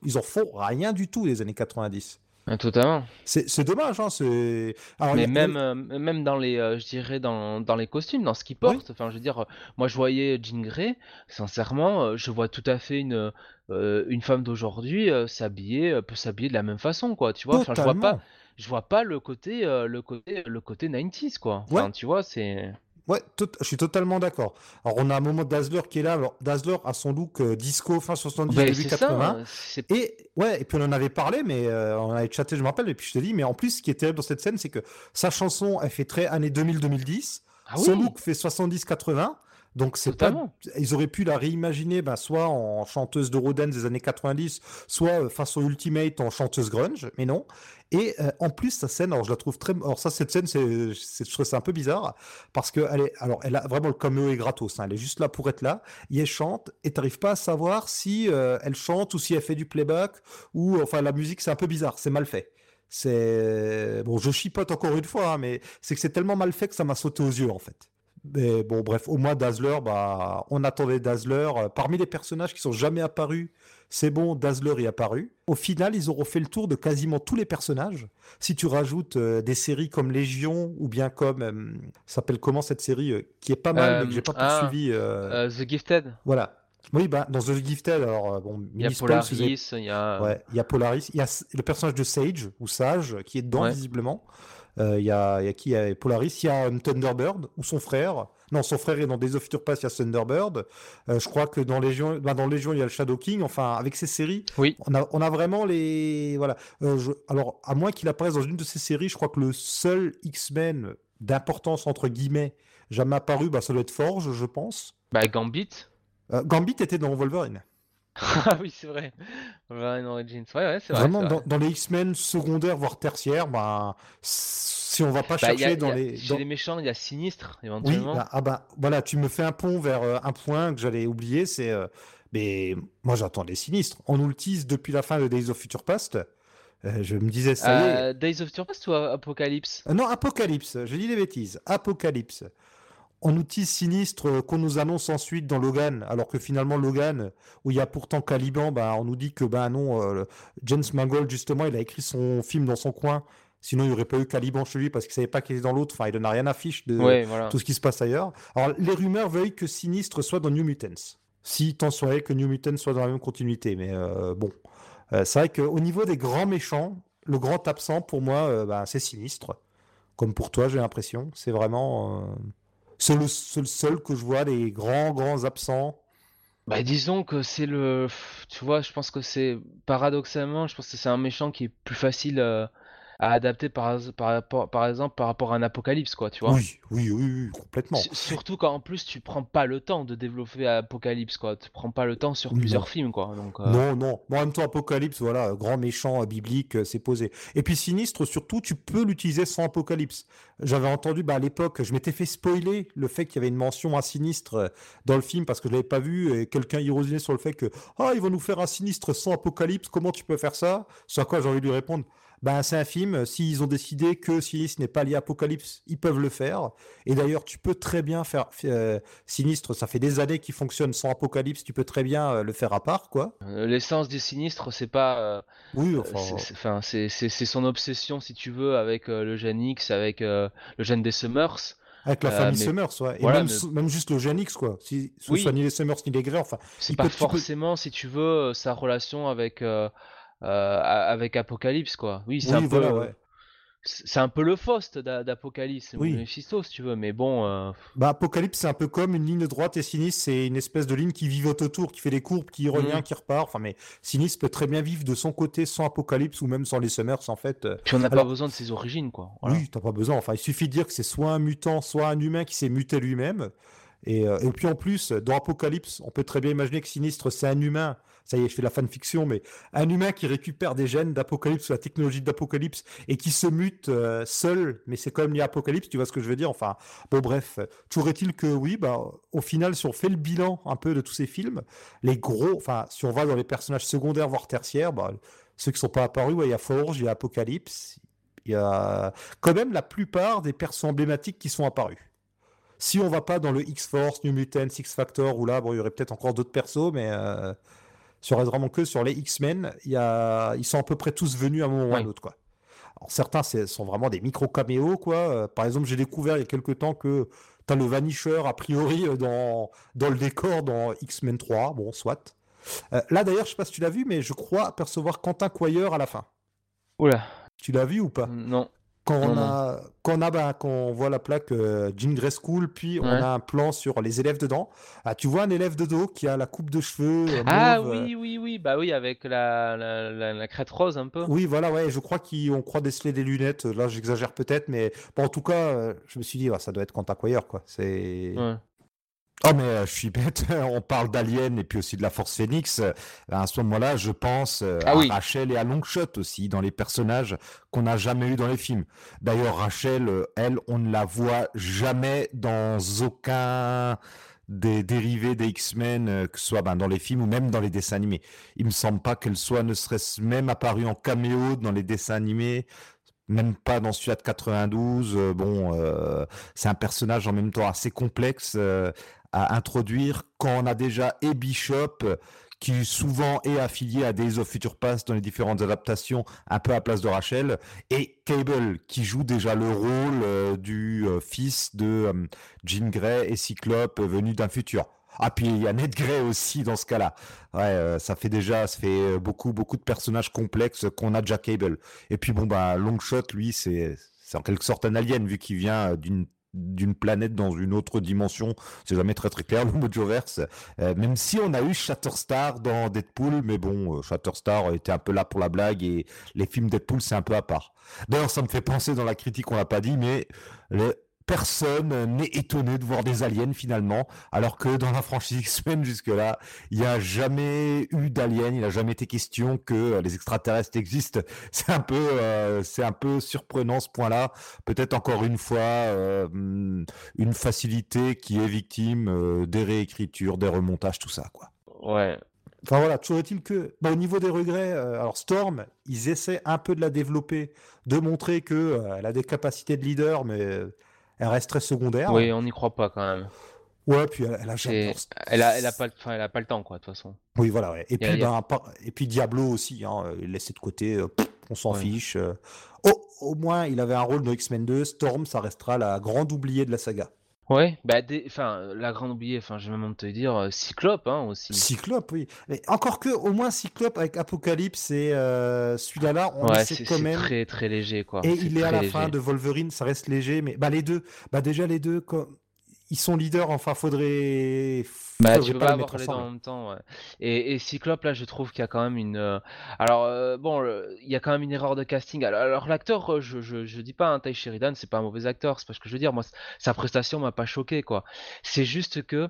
ils en font rien du tout les années 90. Ouais, Totalement. C'est dommage, hein. C'est. Alors, Mais a- même, euh, même dans les, euh, je dirais dans, dans les costumes, dans ce qu'ils portent. Enfin, je veux dire, euh, moi je voyais Jean Grey. Sincèrement, euh, je vois tout à fait une, euh, une femme d'aujourd'hui euh, s'habiller, peut s'habiller de la même façon, quoi. Tu vois. Enfin, je vois pas, je vois pas le côté, le côté, le côté 90s, quoi. Ouais. Enfin, tu vois, c'est. Ouais, je suis totalement d'accord. Alors, on a un moment Dazzler qui est là. Alors, Dazzler a son look euh, disco fin 70, Ben, début c'est 80. ça. C'est Et ouais, et puis on en avait parlé, mais euh, on avait chatté, je me rappelle, et puis je te dis, mais en plus, ce qui est terrible dans cette scène, c'est que sa chanson, elle fait très années 2000-2010. ah Son oui, look fait 70-80. Donc c'est pas, ils auraient pu la réimaginer, ben, soit en chanteuse de Rodin des années 90, soit euh, façon Ultimate en chanteuse grunge, mais non. Et euh, en plus sa scène, alors je la trouve très, alors ça cette scène, c'est, c'est- je trouve ça un peu bizarre parce que elle est, alors elle a vraiment le caméo est gratos, hein, elle est juste là pour être là. Et elle chante et t'arrives pas à savoir si euh, elle chante ou si elle fait du playback ou enfin la musique c'est un peu bizarre, c'est mal fait. C'est bon, je chipote encore une fois, hein, mais c'est que c'est tellement mal fait que ça m'a sauté aux yeux en fait. Mais bon, bref, au moins Dazzler, bah, on attendait Dazzler. Parmi les personnages qui sont jamais apparus, c'est bon, Dazzler est apparu. Au final, ils auront fait le tour de quasiment tous les personnages. Si tu rajoutes euh, des séries comme Légion ou bien comme euh, s'appelle comment cette série euh, qui est pas mal mais que j'ai pas Euh, ah, poursuivi. The Gifted. Voilà. Oui, bah, dans The Gifted, alors bon, Il y a avez- Polaris, il y a. Ouais, il y a Polaris, il y a le personnage de Sage ou Sage qui est dedans Ouais. visiblement. Euh, Il y, a, il y a qui Il y a Polaris, il y a euh, Thunderbird ou son frère. Non, son frère est dans Days of Future Past, il y a Thunderbird. Euh, je crois que dans Légion, bah, dans Légion, il y a le Shadow King. Enfin, avec ces séries, Oui. on a, on a vraiment les voilà. Euh, je- alors, à moins qu'il apparaisse dans une de ces séries, je crois que le seul X-Men d'importance entre guillemets jamais apparu, bah, ça doit être Forge, je pense. Bah Gambit. Euh, Gambit était dans Wolverine. Ah oui, c'est vrai. Wolverine Origins. Ouais, ouais, c'est vrai. Vraiment, vrai. dans, les X-Men secondaires, voire tertiaires, bah, si on va pas Bah, chercher a- dans a- les. Chez dans- les méchants, il y a Sinistre, Oui, éventuellement. bah, ah bah, voilà, tu me fais un pont vers euh, un point que j'allais oublier, c'est. euh, mais moi, j'attends des sinistres. On nous le tease depuis la fin de Days of Future Past. Euh, je me disais, ça y est. Days of Future Past ou Apocalypse? Non, Apocalypse, j'ai dit des bêtises. Apocalypse. Nous tease sinistre qu'on nous annonce ensuite dans Logan, alors que finalement Logan, où il y a pourtant Caliban, bah, on nous dit que bah non, euh, James Mangold justement, il a écrit son film dans son coin. Sinon, il n'y aurait pas eu Caliban chez lui parce qu'il savait pas qu'il était dans l'autre. Enfin, il n'en a rien à fiche de Ouais, voilà. tout ce qui se passe ailleurs. Alors, les rumeurs veulent que Sinistre soit dans New Mutants. Si tant soit que New Mutants soit dans la même continuité. Mais euh, bon, Euh, c'est vrai qu'au niveau des grands méchants, le grand absent pour moi, bah, c'est Sinistre. Comme pour toi, j'ai l'impression. C'est vraiment. C'est le, seul que je vois des grands, grands absents. Bah, disons que c'est le. Tu vois, je pense que c'est. Paradoxalement, je pense que c'est un méchant qui est plus facile euh, à adapter par, par, par, exemple par rapport à un apocalypse, quoi, tu vois. Oui, oui, oui, complètement. surtout quand en plus tu prends pas le temps de développer Apocalypse, quoi. Tu prends pas le temps sur plusieurs films, quoi. Donc, euh. Non, non. en même temps, Apocalypse, voilà, grand méchant euh, biblique, c'est posé. Et puis Sinistre, surtout, tu peux l'utiliser sans Apocalypse. J'avais entendu, bah, à l'époque, je m'étais fait spoiler le fait qu'il y avait une mention à Sinistre dans le film parce que je l'avais pas vu et quelqu'un irosinait sur le fait que, ah, ils vont nous faire un Sinistre sans Apocalypse, comment tu peux faire ça? Sur quoi j'ai envie de lui répondre, ben, c'est un film. S'ils ont décidé que Sinistre n'est pas lié à Apocalypse, ils peuvent le faire. Et d'ailleurs, tu peux très bien faire euh, Sinistre. Ça fait des années qu'il fonctionne sans Apocalypse. Tu peux très bien euh, le faire à part, quoi. Euh, l'essence du Sinistre, c'est pas. oui, enfin. C'est son obsession, si tu veux, avec le gène X, avec le gène des Summers. Avec la famille Summers, ouais. Et même, juste le gène X, quoi. Si ce soit ni les Summers ni les Grey, enfin. C'est pas forcément, si tu veux, sa relation avec. Euh, avec Apocalypse, quoi. Oui, c'est un peu. C'est un peu le Faust d'Apocalypse, oui. Mephisto, si tu veux, mais bon. Euh, bah, Apocalypse, c'est un peu comme une ligne droite et Sinistre, c'est une espèce de ligne qui vivote autour, qui fait des courbes, qui revient, mmh. qui repart. Enfin, mais Sinistre peut très bien vivre de son côté sans Apocalypse ou même sans les Summers, en fait. Euh. Puis on n'a pas besoin de ses origines, quoi. Oui, t'as pas besoin. Enfin, il suffit de dire que c'est soit un mutant, soit un humain qui s'est muté lui-même. Et, et, puis en plus, dans Apocalypse, on peut très bien imaginer que Sinistre, c'est un humain ça y est, je fais la fanfiction, mais un humain qui récupère des gènes d'Apocalypse ou la technologie d'Apocalypse et qui se mute euh, seul, mais c'est quand même lié à Apocalypse, tu vois ce que je veux dire? Enfin, bon, bref, toujours est-il que oui, bah, au final, si on fait le bilan un peu de tous ces films, les gros, enfin, si on va dans les personnages secondaires voire tertiaires, bah, ceux qui sont pas apparus, il y a Forge, il y a Apocalypse, il y a quand même la plupart des persos emblématiques qui sont apparus. Si on va pas dans le X-Force, New Mutants, X-Factor, où là, bon, il y aurait peut-être encore d'autres persos, mais euh, sur vraiment que sur les X-Men, y a... ils sont à peu près tous venus à un moment ou à un autre. Quoi. Alors, certains sont vraiment des micro-caméos. Quoi. Euh, par exemple, j'ai découvert il y a quelques temps que tu as le Vanisher, a priori, euh, dans, dans le décor dans X-Men 3. Bon, soit. Euh, là, d'ailleurs, je sais pas si tu l'as vu, mais je crois apercevoir Quentin Quire à la fin. Oula. Tu l'as vu ou pas? Non. Quand on, a, quand, on a, bah, quand on voit la plaque euh, Jean Grey School, puis on a un plan sur les élèves dedans. Ah, tu vois un élève de dos qui a la coupe de cheveux. Euh, ah oui, oui, oui, bah oui, avec la, la, crête rose un peu. Oui, voilà, ouais, je crois qu'on croit déceler des lunettes. Là, j'exagère peut-être, mais bon, en tout cas, euh, je me suis dit, ça doit être Quentin quoi. C'est. Oh mais euh, je suis bête, on parle d'Alien et puis aussi de la Force Phoenix. Euh, à ce moment-là, je pense euh, ah à Rachel et à Longshot aussi, dans les personnages qu'on n'a jamais eu dans les films. D'ailleurs, Rachel, elle, on ne la voit jamais dans aucun des dérivés des X-Men, que ce soit ben, dans les films ou même dans les dessins animés. Il me semble pas qu'elle soit ne serait-ce même apparue en caméo dans les dessins animés même pas dans celui-là de 92. bon, c'est un personnage en même temps assez complexe, à introduire quand on a déjà et Bishop qui souvent est affilié à Days of Future Past dans les différentes adaptations, un peu à place de Rachel, et Cable qui joue déjà le rôle euh, du euh, fils de euh, Jean Grey et Cyclope venu d'un futur. Ah puis il y a Ned Grey aussi dans ce cas-là. Ouais, ça fait déjà, ça fait beaucoup beaucoup de personnages complexes qu'on a déjà Cable. Et puis bon bah Longshot lui c'est c'est en quelque sorte un alien vu qu'il vient d'une d'une planète dans une autre dimension. C'est jamais très très clair le Mojoverse. Euh, même si on a eu Shatterstar dans Deadpool, mais bon, euh, Shatterstar était un peu là pour la blague et les films Deadpool c'est un peu à part. D'ailleurs, ça me fait penser dans la critique, on l'a pas dit, mais les, personne n'est étonné de voir des aliens finalement, alors que dans la franchise X-Men jusque-là, il n'y a jamais eu d'aliens, il n'a jamais été question que euh, les extraterrestres existent. C'est un peu, euh, c'est un peu surprenant ce point-là. Peut-être encore une fois euh, une facilité qui est victime des réécritures, des remontages, tout ça, quoi. Ouais. Enfin voilà, toujours est-il que, bah, au niveau des regrets, alors Storm, ils essaient un peu de la développer, de montrer que elle a des capacités de leader, mais elle reste très secondaire. Oui, on n'y croit pas quand même. Ouais, puis elle, a elle, a, elle, a pas, elle a pas le temps, quoi, de toute façon. Oui, voilà. Et, puis, ben, et puis Diablo aussi, hein, il laissé de côté, euh, on s'en fiche. Euh. Oh, au moins, il avait un rôle dans X-Men 2. Storm, ça restera la grande oubliée de la saga. Ouais, bah, enfin, la grande oubliée, enfin, je vais même te dire, euh, Cyclope, hein, aussi. Cyclope, oui. Mais encore que, au moins, Cyclope avec Apocalypse et celui-là, on ouais, sait quand même. très, très léger, quoi. Et il est à la fin de Wolverine, ça reste léger, mais bah, les deux, bah, déjà, les deux, ils sont leaders, enfin, faudrait. Bah, tu peux pas pas avoir les deux en même temps, ouais. Et, et Cyclope, là, je trouve qu'il y a quand même une. euh, Alors, euh, bon, le- il y a quand même une erreur de casting. Alors, alors, l'acteur, euh, je, je, je dis pas, hein, Ty Sheridan, c'est pas un mauvais acteur, c'est pas ce que je veux dire. Moi, sa prestation m'a pas choqué, quoi. C'est juste que.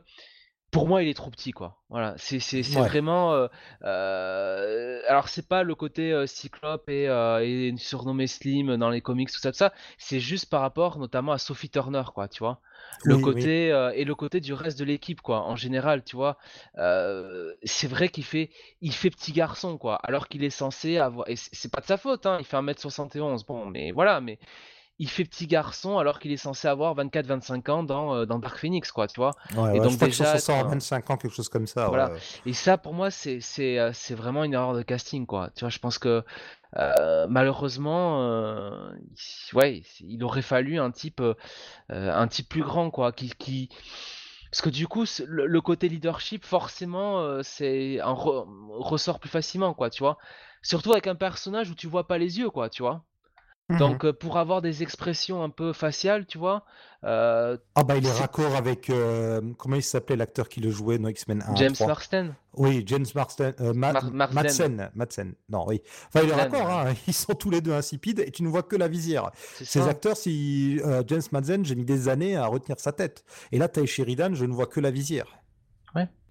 Pour moi, il est trop petit, quoi. Voilà, c'est Ouais. vraiment. euh, euh, Alors, c'est pas le côté euh, Cyclope et, euh, et surnommé Slim dans les comics, tout ça, tout ça. C'est juste par rapport, notamment, à Sophie Turner, quoi, tu vois le Oui, côté euh, et le côté du reste de l'équipe quoi en général tu vois c'est vrai qu'il fait il fait petit garçon quoi alors qu'il est censé avoir et c'est c'est pas de sa faute hein il fait 1m71 bon mais voilà mais il fait petit garçon alors qu'il est censé avoir 24-25 ans dans, euh, dans Dark Phoenix quoi tu vois Ouais, et ouais, donc je déjà censés être avoir un- 25 ans, quelque chose comme ça. Voilà. ouais. et ça pour moi c'est c'est euh, c'est vraiment une erreur de casting quoi tu vois je pense que euh, malheureusement euh, il- ouais il aurait fallu un type euh, un type plus grand quoi qui qui parce que du coup le, le côté leadership forcément c'est un re- ressort plus facilement quoi tu vois surtout avec un personnage où tu vois pas les yeux quoi tu vois Mhm. donc euh, pour avoir des expressions un peu faciales tu vois euh, Ah bah il est raccord avec euh, comment il s'appelait l'acteur qui le jouait dans X-Men 1 James 3. Marsden Oui, James Marsden, euh, Ma- Mar- Marsden. Madsen, Madsen. Non, oui. Enfin, il est raccord, hein. Ils sont tous les deux insipides et tu ne vois que la visière. Ces ça acteurs, si euh, James Madsen, j'ai mis des années à retenir sa tête. Et là, Ty Sheridan, je ne vois que la visière.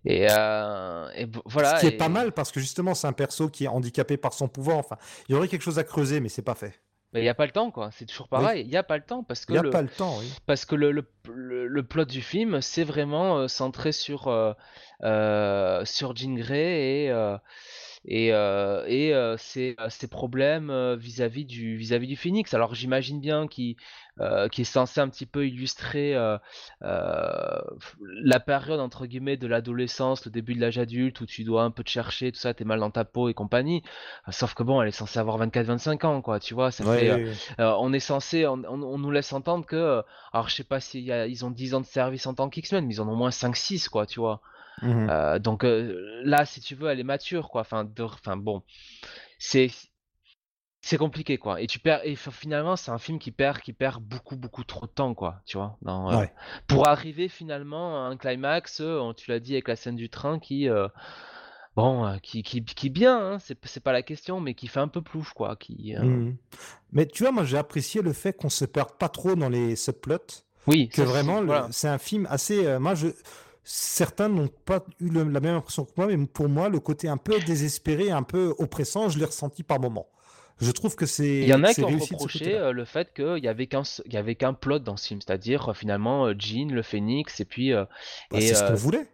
et, euh, et voilà Ce qui est pas mal parce que justement, c'est un perso qui est handicapé par son pouvoir. Enfin, il y aurait quelque chose à creuser, mais c'est pas fait. Mais il y a pas le temps quoi. C'est toujours pareil. Il y a pas le temps parce que Il n'y a le, pas le temps, oui. parce que le, le, le, le plot du film, c'est vraiment euh, centré sur, euh, euh, sur Jean Grey et, euh, et, euh, et euh, ses, euh, ses problèmes euh, vis-à-vis du, Phoenix. Alors j'imagine bien qu'il euh, qui est censé un petit peu illustrer euh, euh, la période entre guillemets de l'adolescence, le début de l'âge adulte où tu dois un peu te chercher, tout ça, t'es mal dans ta peau et compagnie. Sauf que bon, elle est censée avoir 24-25 ans, quoi, tu vois, ça Ouais, fait, euh, ouais, ouais. euh, on est censé, on, on- on nous laisse entendre que, euh, alors je sais pas s'ils ils ont 10 ans de service en tant qu'X-Men, mais ils en ont au moins 5-6, quoi, tu vois. Mhm. Euh, donc euh, là, si tu veux, elle est mature, quoi. Enfin, de- enfin bon, c'est c'est compliqué, quoi. Et tu perds, et finalement, c'est un film qui perd, qui perd beaucoup, beaucoup trop de temps, quoi. Tu vois, dans, euh, Ouais. pour arriver finalement à un climax, tu l'as dit avec la scène du train, qui Bon, qui, qui, qui bien, hein, c'est c'est pas la question, mais qui fait un peu plouf, quoi. Qui, euh, Mhm. Mais tu vois, moi j'ai apprécié le fait qu'on se perde pas trop dans les subplots. Oui, que c'est- vraiment, voilà. c'est un film assez. euh, moi, je, certains n'ont pas eu le- la même impression que moi, mais pour moi, le côté un peu désespéré, un peu oppressant, je l'ai ressenti par moment. Je trouve que c'est. Il y en a qui ont reproché euh, le fait qu'il y avait qu'un qu'un plot dans ce film, c'est-à-dire euh, finalement euh, Jean, le Phénix, et puis Bah, et c'est ce qu'on voulait.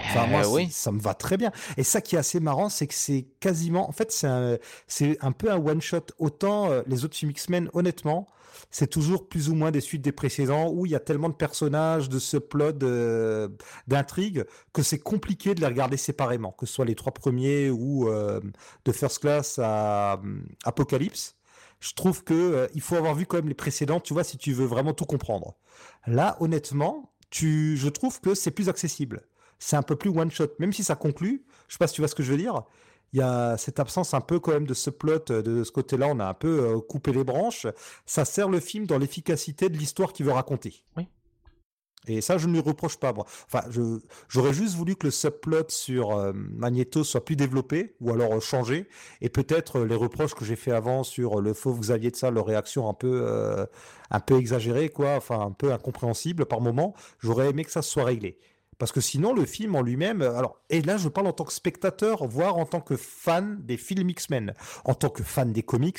Enfin, moi, ben c'est- oui, ça me va très bien. Et ça qui est assez marrant, c'est que c'est quasiment. En fait, c'est un, un peu un one-shot. Autant les autres films X-Men, honnêtement, c'est toujours plus ou moins des suites des précédents où il y a tellement de personnages, de subplots, de- d'intrigues, que c'est compliqué de les regarder séparément, que ce soit les trois premiers ou euh, de First Class à euh, Apocalypse. Je trouve que euh, il faut avoir vu quand même les précédents, tu vois, si tu veux vraiment tout comprendre. Là, honnêtement, tu, je trouve que c'est plus accessible. C'est un peu plus one shot, même si ça conclut. Je sais pas si tu vois ce que je veux dire. Il y a cette absence un peu quand même de ce plot, euh, de ce côté-là, on a un peu euh, coupé les branches. Ça sert le film dans l'efficacité de l'histoire qu'il veut raconter. Oui. Et ça, je ne lui reproche pas, moi. Enfin, je, j'aurais juste voulu que le subplot sur euh, Magneto soit plus développé, ou alors euh, changé. Et peut-être euh, les reproches que j'ai fait avant sur le fauve Xavier de ça, leur réaction un peu, un peu exagérée, quoi, enfin un peu incompréhensible par moment. J'aurais aimé que ça soit réglé. Parce que sinon, le film en lui-même, euh, alors, et là, je parle en tant que spectateur, voire en tant que fan des films X-Men. En tant que fan des comics,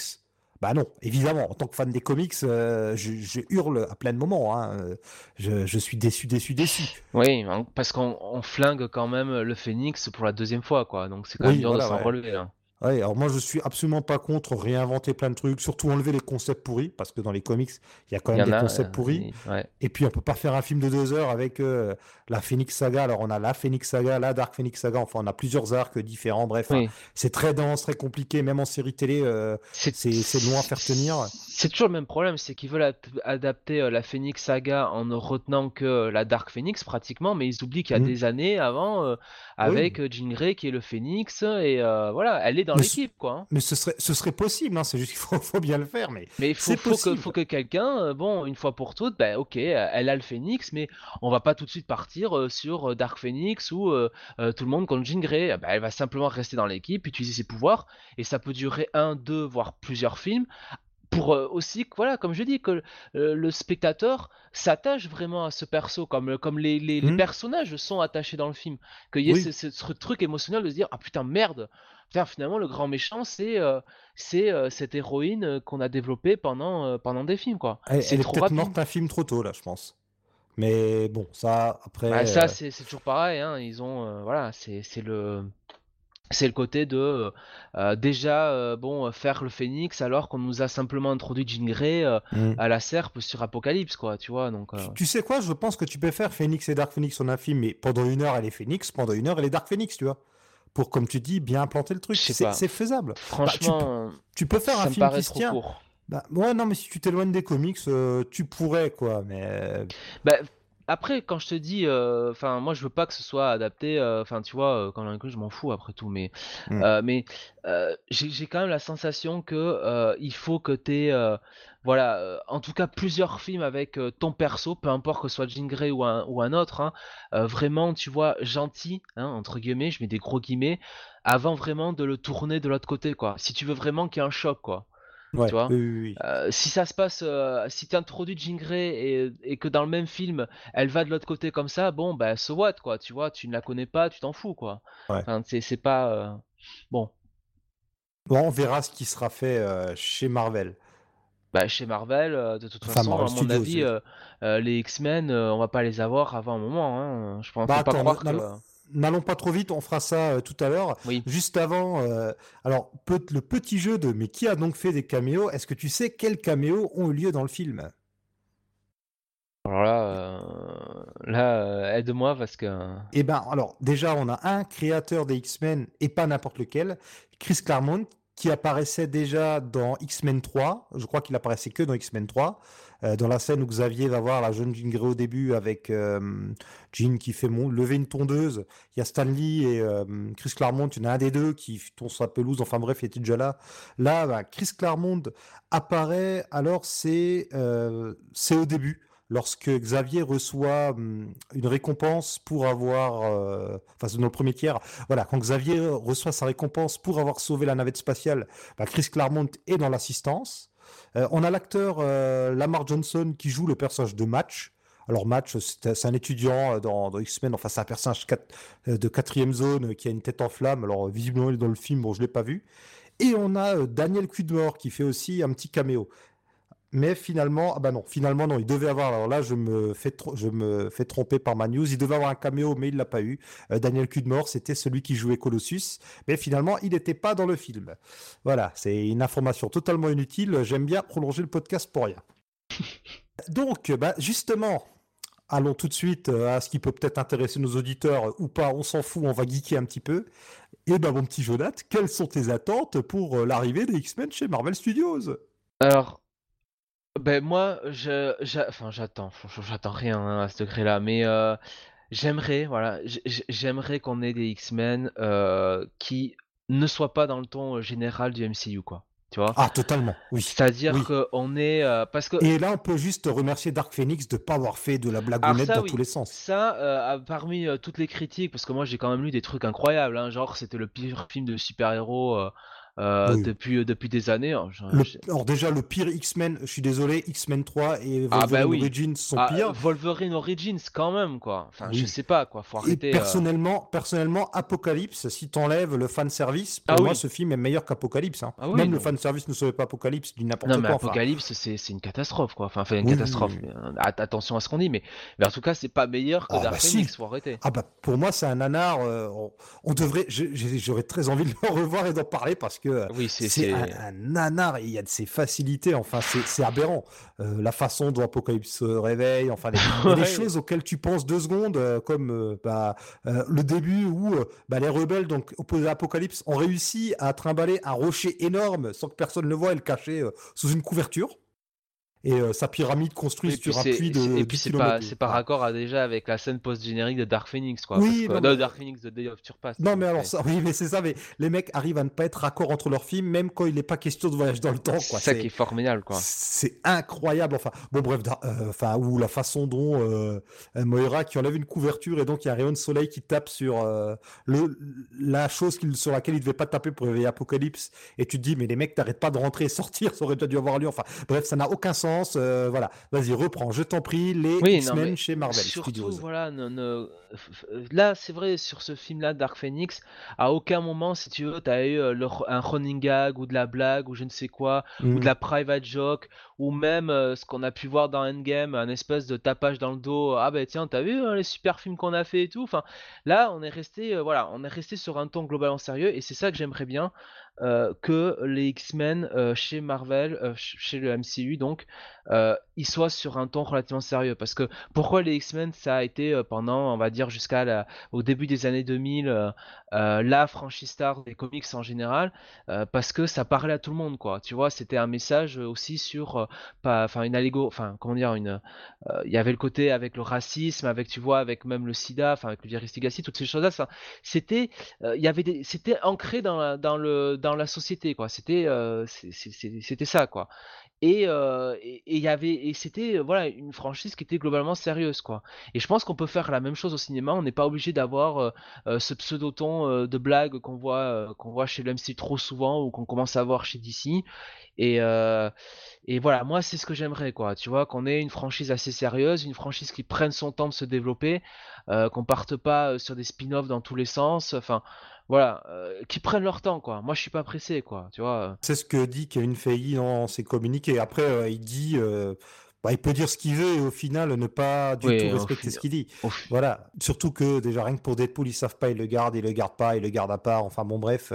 bah non, évidemment, en tant que fan des comics, euh, je, je hurle à plein de moments. hein. Euh, Je, je suis déçu, déçu, déçu. oui, parce qu'on on flingue quand même le Phénix pour la deuxième fois, quoi. Donc c'est quand Oui, même dur voilà, de s'en ouais. relever. hein. Ouais, alors moi je suis absolument pas contre réinventer plein de trucs, surtout enlever les concepts pourris, parce que dans les comics, il y a quand même des a. concepts euh, pourris. et- ouais. Et puis on peut pas faire un film de deux heures avec euh, la Phoenix Saga. Alors on a la Phoenix Saga, la Dark Phoenix Saga. Enfin on a plusieurs arcs différents. Bref, hein. Oui. c'est très dense, très compliqué. Même en série télé, euh, C'est long à faire tenir. C'est toujours le même problème, c'est qu'ils veulent adapter la Phoenix Saga en ne retenant que la Dark Phoenix pratiquement, mais ils oublient qu'il y a Mmh. des années avant, avec euh, Jean Grey qui est le Phoenix, et voilà, elle est dans l'équipe, quoi. hein. Mais ce serait, ce serait possible, hein, c'est juste qu'il faut, faut bien le faire. Mais Mais il faut, que, possible. faut que quelqu'un, euh, bon, une fois pour toutes, ben ok, elle a le Phoenix, mais on va pas tout de suite partir euh, sur euh, Dark Phoenix ou euh, tout le monde contre Jean Grey. Ben, elle va simplement rester dans l'équipe, utiliser ses pouvoirs, et ça peut durer un, deux, voire plusieurs films. Pour euh, aussi, voilà, comme je dis, que euh, le spectateur s'attache vraiment à ce perso, comme, comme les, les- les Mhm. personnages sont attachés dans le film. Qu'il y ait Oui. ce, ce- ce truc émotionnel de se dire Ah putain, merde! Putain, finalement, le grand méchant, c'est euh, c'est euh, cette héroïne euh, qu'on a développée pendant, euh, pendant des films, quoi. elle, C'est elle est trop peut-être morte un film trop tôt, là, je pense. Mais bon, ça, après. Bah, ça, euh, c'est c'est toujours pareil, hein. Ils ont, euh, voilà, c'est c'est le, c'est le côté de euh, euh, déjà, euh, bon, faire le Phénix alors qu'on nous a simplement introduit Jean Grey euh, hmm. à la serpe sur Apocalypse, quoi, tu vois. Donc, Tu- Tu sais quoi, je pense que tu peux faire Phoenix et Dark Phoenix en un film, mais pendant une heure elle est Phoenix, pendant une heure elle est Dark Phoenix, tu vois. Pour, comme tu dis, bien implanter le truc. C'est faisable. franchement, Tu peux faire ça un me film qui se tient. court. Bah, ouais, non, mais si tu t'éloignes des comics, tu pourrais, quoi. Mais Bah, après, quand je te dis, euh, enfin, moi, je veux pas que ce soit adapté. euh, Enfin, tu vois, euh, quand on inclut, je m'en fous après tout, mais, Mm. euh, mais j'ai quand même la sensation que il faut que t'aies, voilà, en tout cas, plusieurs films avec ton perso, peu importe que ce soit Jean Grey ou un ou un autre, hein, vraiment, tu vois, gentil, hein, entre guillemets, je mets des gros guillemets, avant vraiment de le tourner de l'autre côté, quoi. Si tu veux vraiment qu'il y ait un choc, quoi. Ouais, Tu vois oui, oui, oui. Euh, si ça se passe, euh, si tu introduis Jean Grey et, et que dans le même film, elle va de l'autre côté comme ça, bon, bah, so what, quoi, tu vois, tu ne la connais pas, tu t'en fous, quoi. Ouais. Enfin, c'est pas... euh, Bon, Bon, on verra ce qui sera fait chez Marvel. bah, chez Marvel, de toute Enfin, façon, Marvel à mon avis, les X-Men, on va pas les avoir avant un moment, hein. Je pense Bah, pas croire que... n'a- N'allons pas trop vite, on fera ça euh, tout à l'heure. Oui. Juste avant, euh, alors peut- le petit jeu de mais qui a donc fait des caméos? Est-ce que tu sais quels caméos ont eu lieu dans le film? Alors là, euh, là euh, aide-moi parce que... Eh ben, alors déjà, on a un créateur des X-Men et pas n'importe lequel, Chris Claremont, qui apparaissait déjà dans X-Men 3. Je crois qu'il apparaissait que dans X-Men 3. euh, dans la scène où Xavier va voir la jeune Jean Grey au début avec euh, Jean qui fait mon, lever une tondeuse. Il y a Stanley et euh, Chris Claremont. Il y en a un des deux qui tonce sa pelouse. Enfin bref, il était déjà là. Là, bah, Chris Claremont apparaît. Alors, c'est au début lorsque Xavier reçoit hum, une récompense pour avoir, euh, enfin c'est premier tiers, voilà, quand Xavier reçoit sa récompense pour avoir sauvé la navette spatiale, bah, Chris Claremont est dans l'assistance. Euh, on a l'acteur euh, Lamar Johnson qui joue le personnage de Match. Alors Match, c'est un étudiant dans, dans X-Men, enfin c'est un personnage de quatrième zone qui a une tête en flamme. Alors visiblement il est dans le film, bon je l'ai pas vu. Et on a Daniel Cudmore qui fait aussi un petit caméo. Mais finalement, ah bah non, finalement non, il devait avoir. Alors là, je me fais, je me fais tromper par ma news. Il devait avoir un caméo, mais il l'a pas eu. Euh, Daniel Cudmore, c'était celui qui jouait Colossus, mais finalement, il n'était pas dans le film. Voilà, c'est une information totalement inutile. J'aime bien prolonger le podcast pour rien. Donc, bah, justement, allons tout de suite euh, à ce qui peut peut-être intéresser nos auditeurs ou pas. On s'en fout, on va geeker un petit peu. Et ben, mon petit Jonathan, quelles sont tes attentes pour euh, l'arrivée des X-Men chez Marvel Studios? Alors, ben moi, je, j'a- enfin, j'attends, franchement, j'attends rien hein, à ce degré-là, mais euh, j'aimerais, voilà, j- j- j'aimerais qu'on ait des X-Men euh, qui ne soient pas dans le ton euh, général du MCU, quoi. Tu vois? Ah, totalement, oui. C'est-à-dire qu'on est, euh, parce que Et là, on peut juste remercier Dark Phoenix de ne pas avoir fait de la Alors blagounette ça, dans oui. tous les sens. Ça, euh, à- parmi euh, toutes les critiques, parce que moi j'ai quand même lu des trucs incroyables, hein, genre c'était le pire film de super-héros euh, euh, Oui. depuis, euh, depuis des années. hein, Le- alors déjà, le pire X-Men, je suis désolé, X-Men 3 et Ah, Wolverine bah oui. Origins sont Ah, pires. Wolverine Origins quand même, quoi. Enfin, je sais pas, quoi, faut Et euh. personnellement, personnellement, Apocalypse, si t'enlèves le fan service, pour Ah moi, ce film est meilleur qu'Apocalypse. hein. Ah Même le non. fan service ne serait pas Apocalypse, du n'importe Non, mais quoi. enfin. Apocalypse, c'est c'est une catastrophe, quoi. Enfin, une catastrophe. attention à ce qu'on dit, mais, mais en tout cas, c'est pas meilleur que Dark bah si. Phoenix, faut arrêter. Ah bah pour moi c'est un nanar. euh, on, on devrait. J'aurais très envie de le revoir et d'en parler parce que Oui, c'est. un, un nanar et il y a de ses facilités. Enfin c'est aberrant. Euh, la façon dont Apocalypse se réveille. Enfin les, choses auxquelles tu penses deux secondes euh, comme euh, bah, le début où bah, les rebelles donc opposés à Apocalypse ont réussi à trimballer un rocher énorme sans que personne ne le voie et le cacher sous une couverture. Et euh, sa pyramide construite sur un puits de et 10 puis c'est pas c'est par Enfin, raccord à déjà avec la scène post-générique de Dark Phoenix quoi. Oui, parce que- non, Dark Phoenix de Day of Surpass. Non, mais alors ça, oui, mais c'est ça, mais les mecs arrivent à ne pas être raccord entre leurs films, même quand il n'est pas question de voyage dans le temps, c'est ça qui est formidable quoi. C'est incroyable. Enfin, bon, bref, euh, enfin, ou la façon dont euh, Moira qui enlève une couverture et donc il y a un rayon de soleil qui tape sur le, la chose sur laquelle il devait pas taper pour réveiller Apocalypse. Et tu te dis, mais les mecs, t'arrêtes pas de rentrer et sortir, ça aurait déjà dû avoir lieu. Enfin, bref, ça n'a aucun sens. Euh, voilà, vas-y, reprends, je t'en prie, les Oui, X-Men chez Marvel Surtout, Studios. voilà, ne- là, c'est vrai, sur ce film-là, Dark Phoenix, à aucun moment, si tu veux, tu as eu euh, le un running gag ou de la blague ou je ne sais quoi, ou Mm. de la private joke, ou même euh, ce qu'on a pu voir dans Endgame, un espèce de tapage dans le dos. Ah ben tiens, t'as vu hein, les super films qu'on a fait et tout? Enfin, là, on est resté, euh, voilà, on est resté sur un ton globalement sérieux et c'est ça que j'aimerais bien. euh, que les X-Men euh, chez Marvel, euh, ch- chez le MCU donc, euh, ils soient sur un ton relativement sérieux. Parce que pourquoi les X-Men, ça a été euh, pendant, on va dire, jusqu'à au début des années 2000, euh, la franchise star des comics en général, parce que ça parlait à tout le monde, quoi. Tu vois, c'était un message aussi sur, enfin, une allégo, enfin, comment dire, une, il y avait le côté avec le racisme, avec, tu vois, avec même le sida, enfin, avec le virus Legacy, toutes ces choses-là, c'était, il y avait c'était ancré dans la, dans le, dans la société, quoi. C'était, c'était ça, quoi. Et euh, et et y avait et c'était euh, voilà une franchise qui était globalement sérieuse quoi. Et je pense qu'on peut faire la même chose au cinéma. On n'est pas obligé d'avoir euh, euh, ce pseudo-ton euh, de blague qu'on voit qu'on voit chez le MC trop souvent ou qu'on commence à voir chez DC. Et et voilà, moi c'est ce que j'aimerais quoi. Tu vois qu'on ait une franchise assez sérieuse, une franchise qui prenne son temps de se développer, qu'on parte pas sur des spin-offs dans tous les sens. Enfin voilà, euh, qui prennent leur temps quoi. Moi je suis pas pressé quoi. Tu vois. C'est ce que dit Kevin Feige dans ses communiqués. Après, euh, il dit, euh, bah, il peut dire ce qu'il veut et au final ne pas du Oui, tout respecter ce qu'il dit. Voilà. Surtout que déjà rien que pour Deadpool, ils savent pas, ils le gardent, ils le gardent pas, ils le gardent à part. Enfin bon, bref,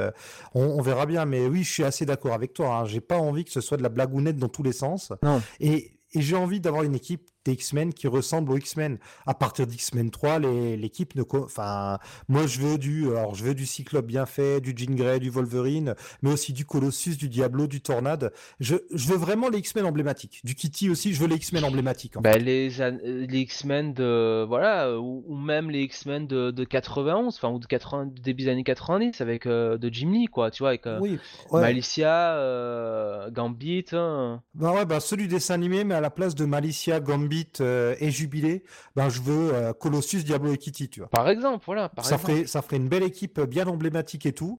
on, on verra bien. Mais oui, je suis assez d'accord avec toi. Hein. J'ai pas envie que ce soit de la blagounette dans tous les sens. Non. Et, et j'ai envie d'avoir une équipe des X-Men qui ressemble aux X-Men. À partir d'X-Men 3, les- l'équipe ne, enfin, moi je veux du, alors je veux du Cyclope bien fait, du Jean Grey, du Wolverine, mais aussi du Colossus, du Diablo, du Tornade. Je, je veux vraiment les X-Men emblématiques. Du Kitty aussi, je veux les X-Men emblématiques. en Bah, les, euh, les X-Men de voilà ou, ou même les X-Men de, de 91 enfin ou de 80 du début des années 90 avec euh, de Jim Lee quoi tu vois avec euh, Oui, ouais. Malicia euh, Gambit hein. Bah ouais, bah celui dessin animé, mais à la place de Malicia, Gambit euh, et Jubilé, ben je veux euh, Colossus, Diablo et Kitty, tu vois. par exemple voilà par ça exemple. ferait, ça ferait une belle équipe bien emblématique et tout.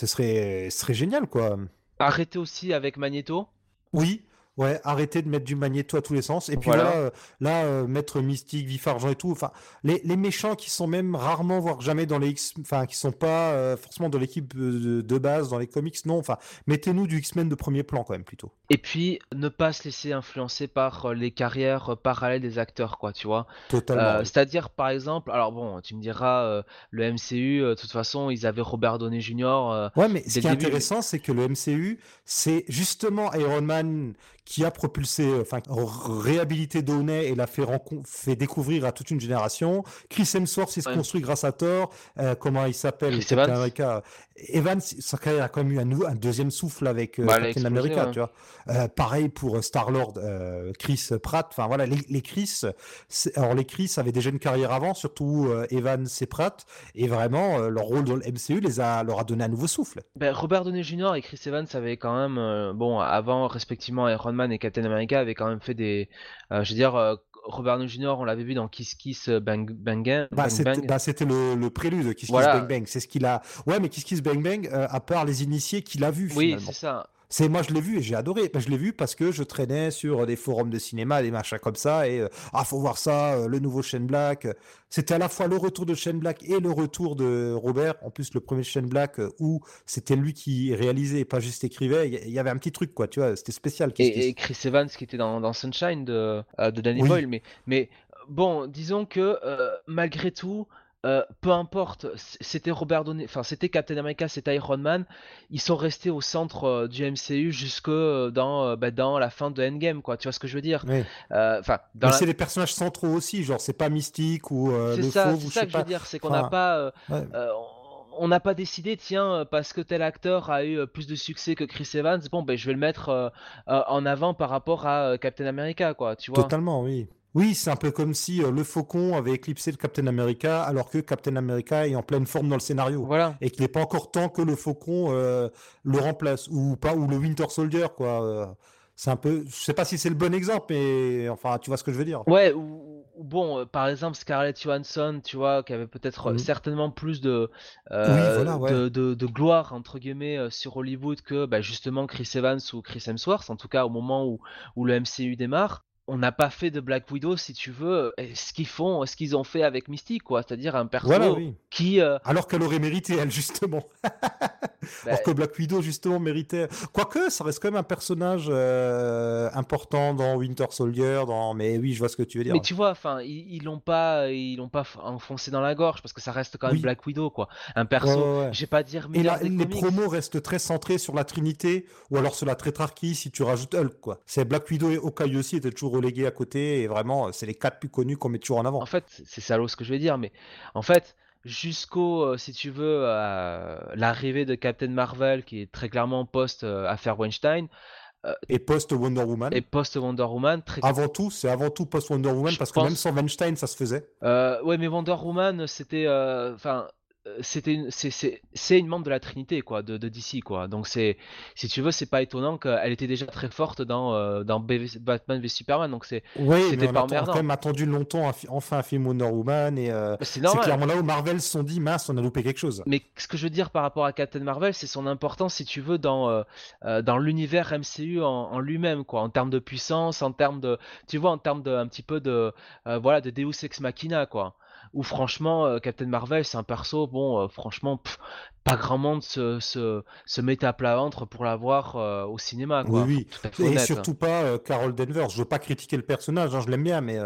Ce serait, ce serait génial, quoi. arrêter aussi avec Magneto Oui, ouais, arrêtez de mettre du magnéto à tous les sens. Et puis Voilà. voilà, euh, là, euh, mettre Mystique, Vif Argent et tout. Enfin, les, les méchants qui sont même rarement, voire jamais dans les X, enfin, qui sont pas euh, forcément dans l'équipe de, de base, dans les comics, non. Enfin, mettez-nous du X-Men de premier plan quand même plutôt. Et puis ne pas se laisser influencer par euh, les carrières euh, parallèles des acteurs quoi tu vois Totalement. Euh, oui. c'est-à-dire par exemple alors bon tu me diras euh, le MCU de toute façon ils avaient Robert Downey Jr Ouais, mais ce qui est début, intéressant, c'est que le MCU, c'est justement Iron Man qui a propulsé, enfin, réhabilité Downey et l'a fait, découvrir à toute une génération. Chris Hemsworth, il se Ouais. construit grâce à Thor. Euh, comment il s'appelle Evans. America. Evans, sa carrière a quand même eu un, deuxième souffle avec Bah, Captain America, ouais. tu vois. Euh, pareil pour Star Lord, Chris Pratt. Enfin voilà, les, les Chris. Alors les Chris avaient déjà une carrière avant, surtout euh, Evans et Pratt, et vraiment euh, leur rôle dans le MCU les a leur a donné un nouveau souffle. Ben, Robert Downey Jr. et Chris Evans avaient quand même, euh, bon, avant respectivement Iron Man et Captain America, avaient quand même fait des, euh, je veux dire, euh, Robert Downey Jr. on l'avait vu dans Kiss Kiss euh, Bang Bang Bang. Bah, Bang, c'était bah, le, le prélude de Kiss Kiss. Bang Bang. C'est ce qu'il a. Ouais, mais Kiss Kiss Bang Bang, euh, à part les initiés qu'il a vu oui, c'est ça. C'est moi je l'ai vu et j'ai adoré. Bah, je l'ai vu parce que je traînais sur des forums de cinéma, des machins comme ça et euh, ah faut voir ça, euh, le nouveau Shane Black. C'était à la fois le retour de Shane Black et le retour de Robert. En plus le premier Shane Black euh, où c'était lui qui réalisait et pas juste écrivait. Il y- avait un petit truc quoi, tu vois. C'était spécial. Et, et Chris Evans qui était dans, dans Sunshine de, euh, de Danny Oui. Boyle. Mais, mais bon, disons que euh, malgré tout, euh, peu importe, c'était Robert Downey, enfin c'était Captain America, c'était Iron Man, ils sont restés au centre euh, du MCU jusque euh, dans, bah, dans la fin de Endgame, quoi. Tu vois ce que je veux dire? Euh, Enfin, la- c'est les personnages centraux aussi, genre c'est pas mystique ou C'est le ça, fauve c'est ou je ça sais que je veux dire, c'est qu'on n'a Enfin, pas. ouais. on n'a pas décidé, tiens, parce que tel acteur a eu plus de succès que Chris Evans, bon, ben, je vais le mettre en avant par rapport à Captain America, quoi, tu vois? Totalement, oui. Oui, c'est un peu comme si le Faucon avait éclipsé le Captain America, alors que Captain America est en pleine forme dans le scénario. Voilà. Et qu'il n'est pas encore temps que le Faucon le remplace, ou pas, ou le Winter Soldier, quoi c'est un peu, je sais pas si c'est le bon exemple, mais enfin, tu vois ce que je veux dire. Ouais, ou, bon, euh, par exemple Scarlett Johansson, tu vois, qui avait peut-être euh, certainement plus de, euh, de, de, gloire entre guillemets sur Hollywood que bah, justement Chris Evans ou Chris Hemsworth, en tout cas au moment où, où le MCU démarre on n'a pas fait de Black Widow, si tu veux, ce qu'ils font, ce qu'ils ont fait avec Mystique, quoi. C'est-à-dire un personnage qui. Euh, Alors qu'elle aurait mérité, elle, justement. Alors bah que Black Widow, justement, méritait. Quoique, ça reste quand même un personnage euh, important dans Winter Soldier, dans. Mais oui, je vois ce que tu veux dire. Mais tu vois, enfin, ils l'ont pas, ils l'ont pas enfoncé dans la gorge parce que ça reste quand même Black Widow, quoi. Un perso. J'ai pas dire. Et là, les promos restent très centrés sur la Trinité ou alors sur la Tétrarchie si tu rajoutes Hulk, quoi. C'est Black Widow et Hawkeye aussi étaient toujours relégués à côté et vraiment, c'est les quatre plus connus qu'on met toujours en avant. En fait, c'est salaud ce que je vais dire, mais en fait, jusqu'au, euh, si tu veux, l'arrivée de Captain Marvel, qui est très clairement post-affaire Weinstein. Euh, et post Wonder Woman. Et post Wonder Woman. Très... Avant tout, c'est avant tout post Wonder Woman parce que même sans Weinstein, ça se faisait. Euh, ouais, mais Wonder Woman, c'était, enfin, euh, c'était une, c'est, une membre de la Trinité quoi, de, de DC quoi. Donc c'est, si tu veux, c'est pas étonnant qu'elle était déjà très forte dans, euh, dans Batman v Superman. Donc c'est, oui, c'était pas on a quand même attendu longtemps enfin un film Wonder Woman et euh, bah, c'est, clairement là où Marvel se sont dit mince, on a loupé quelque chose. Mais ce que je veux dire par rapport à Captain Marvel, c'est son importance si tu veux dans dans l'univers MCU en, lui-même quoi, en termes de puissance, en termes de, tu vois, en termes de un petit peu de voilà de Deus ex machina quoi où franchement euh, Captain Marvel c'est un perso bon euh, franchement pas grand monde se, se, se met à plat ventre pour la voir euh, au cinéma. Quoi. Oui, oui. et surtout pas Carol Danvers. Je veux pas critiquer le personnage, hein, je l'aime bien, mais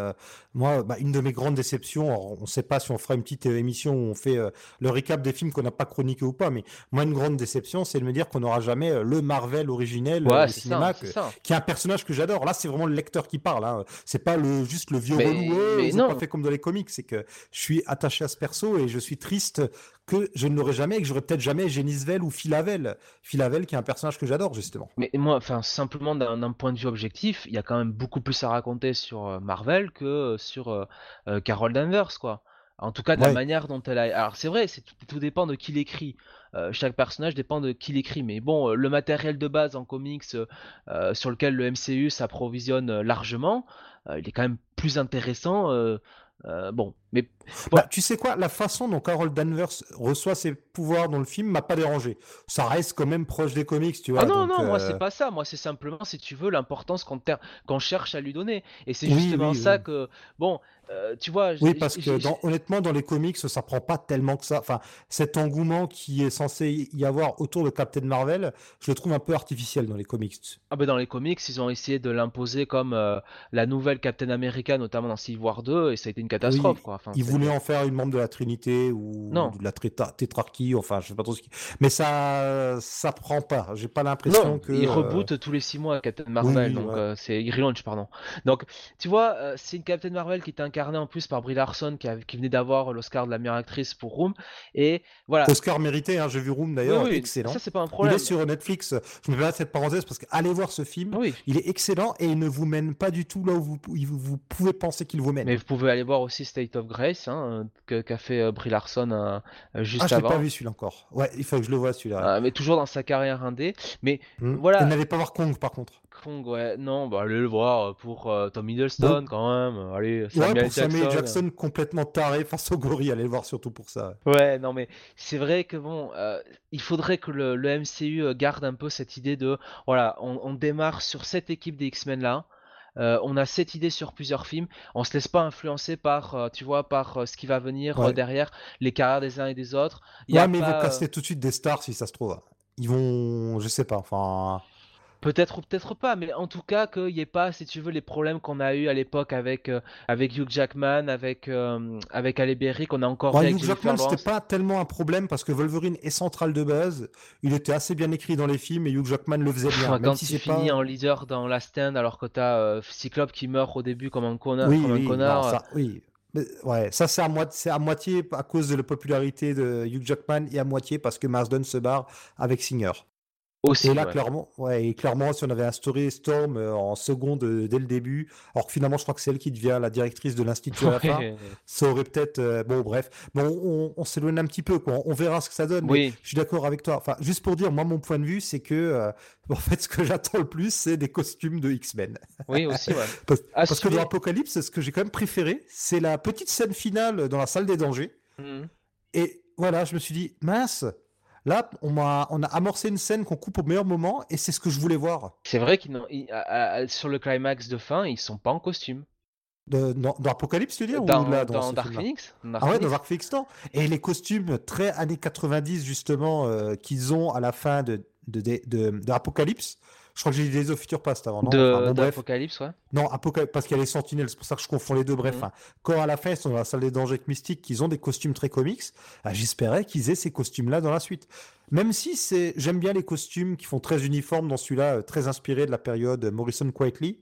moi, bah, une de mes grandes déceptions, on ne sait pas si on fera une petite émission où on fait le récap des films qu'on n'a pas chroniqué ou pas, mais moi, une grande déception, c'est de me dire qu'on n'aura jamais le Marvel originel au cinéma, qui est un personnage que j'adore. Là, c'est vraiment le lecteur qui parle. Hein. C'est pas le, juste le vieux relou, c'est pas fait comme dans les comics, c'est que je suis attaché à ce perso et je suis triste que je ne l'aurais jamais et que j'aurais peut-être jamais Genisvel ou Philavel. Philavel qui est un personnage que j'adore justement. Mais moi, enfin simplement d'un point de vue objectif, il y a quand même beaucoup plus à raconter sur euh, Marvel que euh, sur euh, Carol Danvers quoi. En tout cas de la manière dont elle a. Alors c'est vrai, tout, dépend de qui l'écrit. chaque personnage dépend de qui l'écrit. Mais bon, le matériel de base en comics sur lequel le MCU s'approvisionne largement, il est quand même plus intéressant bon, mais bah, tu sais quoi, la façon dont Carol Danvers reçoit ses pouvoirs dans le film m'a pas dérangé. Ça reste quand même proche des comics, tu vois. Ah non, non, moi c'est euh, pas ça. Moi c'est simplement, si tu veux, l'importance qu'on cherche à lui donner. Et c'est justement ça que, bon, euh, tu vois. Oui, parce que honnêtement, dans les comics, ça prend pas tellement que ça. Enfin, cet engouement qui est censé y avoir autour de Captain Marvel, je le trouve un peu artificiel dans les comics. Ah ben dans les comics, ils ont essayé de l'imposer comme euh, la nouvelle Captain America, notamment dans Civil War 2, et ça a été une catastrophe. quoi. Ils voulaient en faire une membre de la Trinité ou de la tétrarchie, enfin, je sais pas trop ce qui. Mais ça, ça prend pas. J'ai pas l'impression que. Ils rebootent tous les six mois Captain Marvel, donc euh, c'est relaunch, pardon. Donc, tu vois, c'est une Captain Marvel qui est un incarné en plus par Brie Larson qui, qui venait d'avoir l'Oscar de la meilleure actrice pour Room. Et voilà. Oscar mérité, hein, j'ai vu Room d'ailleurs, excellent. Ça, c'est pas un problème. Il est sur Netflix. Je me permets cette parenthèse parce que allez voir ce film. Il est excellent et il ne vous mène pas du tout là où vous, vous, pouvez penser qu'il vous mène. Mais vous pouvez aller voir aussi State of Grace, hein, qu'a fait euh, Brie Larson euh, juste ah, je avant. Ah, pas vu celui-là encore. Ouais, il faut que je le voie celui-là. Ah, mais toujours dans sa carrière indé. Mais hmm. voilà. Vous n'allez pas voir Kong par contre. Kong, ouais, non, bah allez le voir pour euh, Tom Hiddleston quand même. Allez, Samuel Jackson. Jackson complètement taré face au gorille, allez le voir surtout pour ça. Ouais, non mais c'est vrai que bon, euh, il faudrait que le, MCU euh, garde un peu cette idée de, voilà, on, démarre sur cette équipe des X-Men là. On a cette idée sur plusieurs films. On se laisse pas influencer par, tu vois, par ce qui va venir derrière, les carrières des uns et des autres. ouais, mais ils vont casser tout de suite des stars si ça se trouve. Ils vont, je sais pas, enfin. Peut-être ou peut-être pas, mais en tout cas qu'il n'y ait pas, si tu veux, les problèmes qu'on a eu à l'époque avec, euh, avec Hugh Jackman, avec, euh, avec Berry, qu'on a encore ouais, Hugh Jackman, c'était pas tellement un problème parce que Wolverine est central de base. Il était assez bien écrit dans les films et Hugh Jackman le faisait bien. quand si il finit en leader dans la stand alors que tu as euh, Cyclope qui meurt au début comme un connard. Oui, comme un connard. oui. Mais, ouais, ça c'est à, à moitié à cause de la popularité de Hugh Jackman et à moitié parce que Marsden se barre avec Singer. Aussi, Et là, ouais. clairement, ouais, et clairement, si on avait instauré Storm euh, en seconde euh, dès le début, alors que finalement, je crois que c'est elle qui devient la directrice de l'institut à la fin, Ouais. ça aurait peut-être. euh, bon, bref, bon, on, on s'éloigne un petit peu, quoi. On verra ce que ça donne. mais Oui. je suis d'accord avec toi. Enfin, juste pour dire, moi, mon point de vue, c'est que, euh, en fait, ce que j'attends le plus, c'est des costumes de X-Men. Oui, aussi, ouais. Parce, parce que dans Apocalypse, ce que j'ai quand même préféré, c'est la petite scène finale dans la salle des dangers. Mhm. Et voilà, je me suis dit, mince, là, on a amorcé une scène qu'on coupe au meilleur moment, et c'est ce que je voulais voir. C'est vrai qu'ils sur le climax de fin, ils sont pas en costume. De- dans, dans Apocalypse, tu veux dire Dans, ou là, dans Dark Phoenix? Ah ouais, dans. Dark Phoenix, non. Et les costumes très années 90, justement, euh, qu'ils ont à la fin de, de- de Apocalypse. Je crois que j'ai dit of Future Past avant, non de Enfin, bon, bref. d'Apocalypse, ouais. Non, Apocalypse, parce qu'il y a les sentinelles, c'est pour ça que je confonds les deux. Bref, Mhm. hein. quand à la fin, ils sont dans la salle des dangers avec Mystique, qu'ils ont des costumes très comics, ah, j'espérais qu'ils aient ces costumes-là dans la suite. Même si c'est, j'aime bien les costumes qui font très uniformes dans celui-là, euh, très inspirés de la période Morrison Quietly.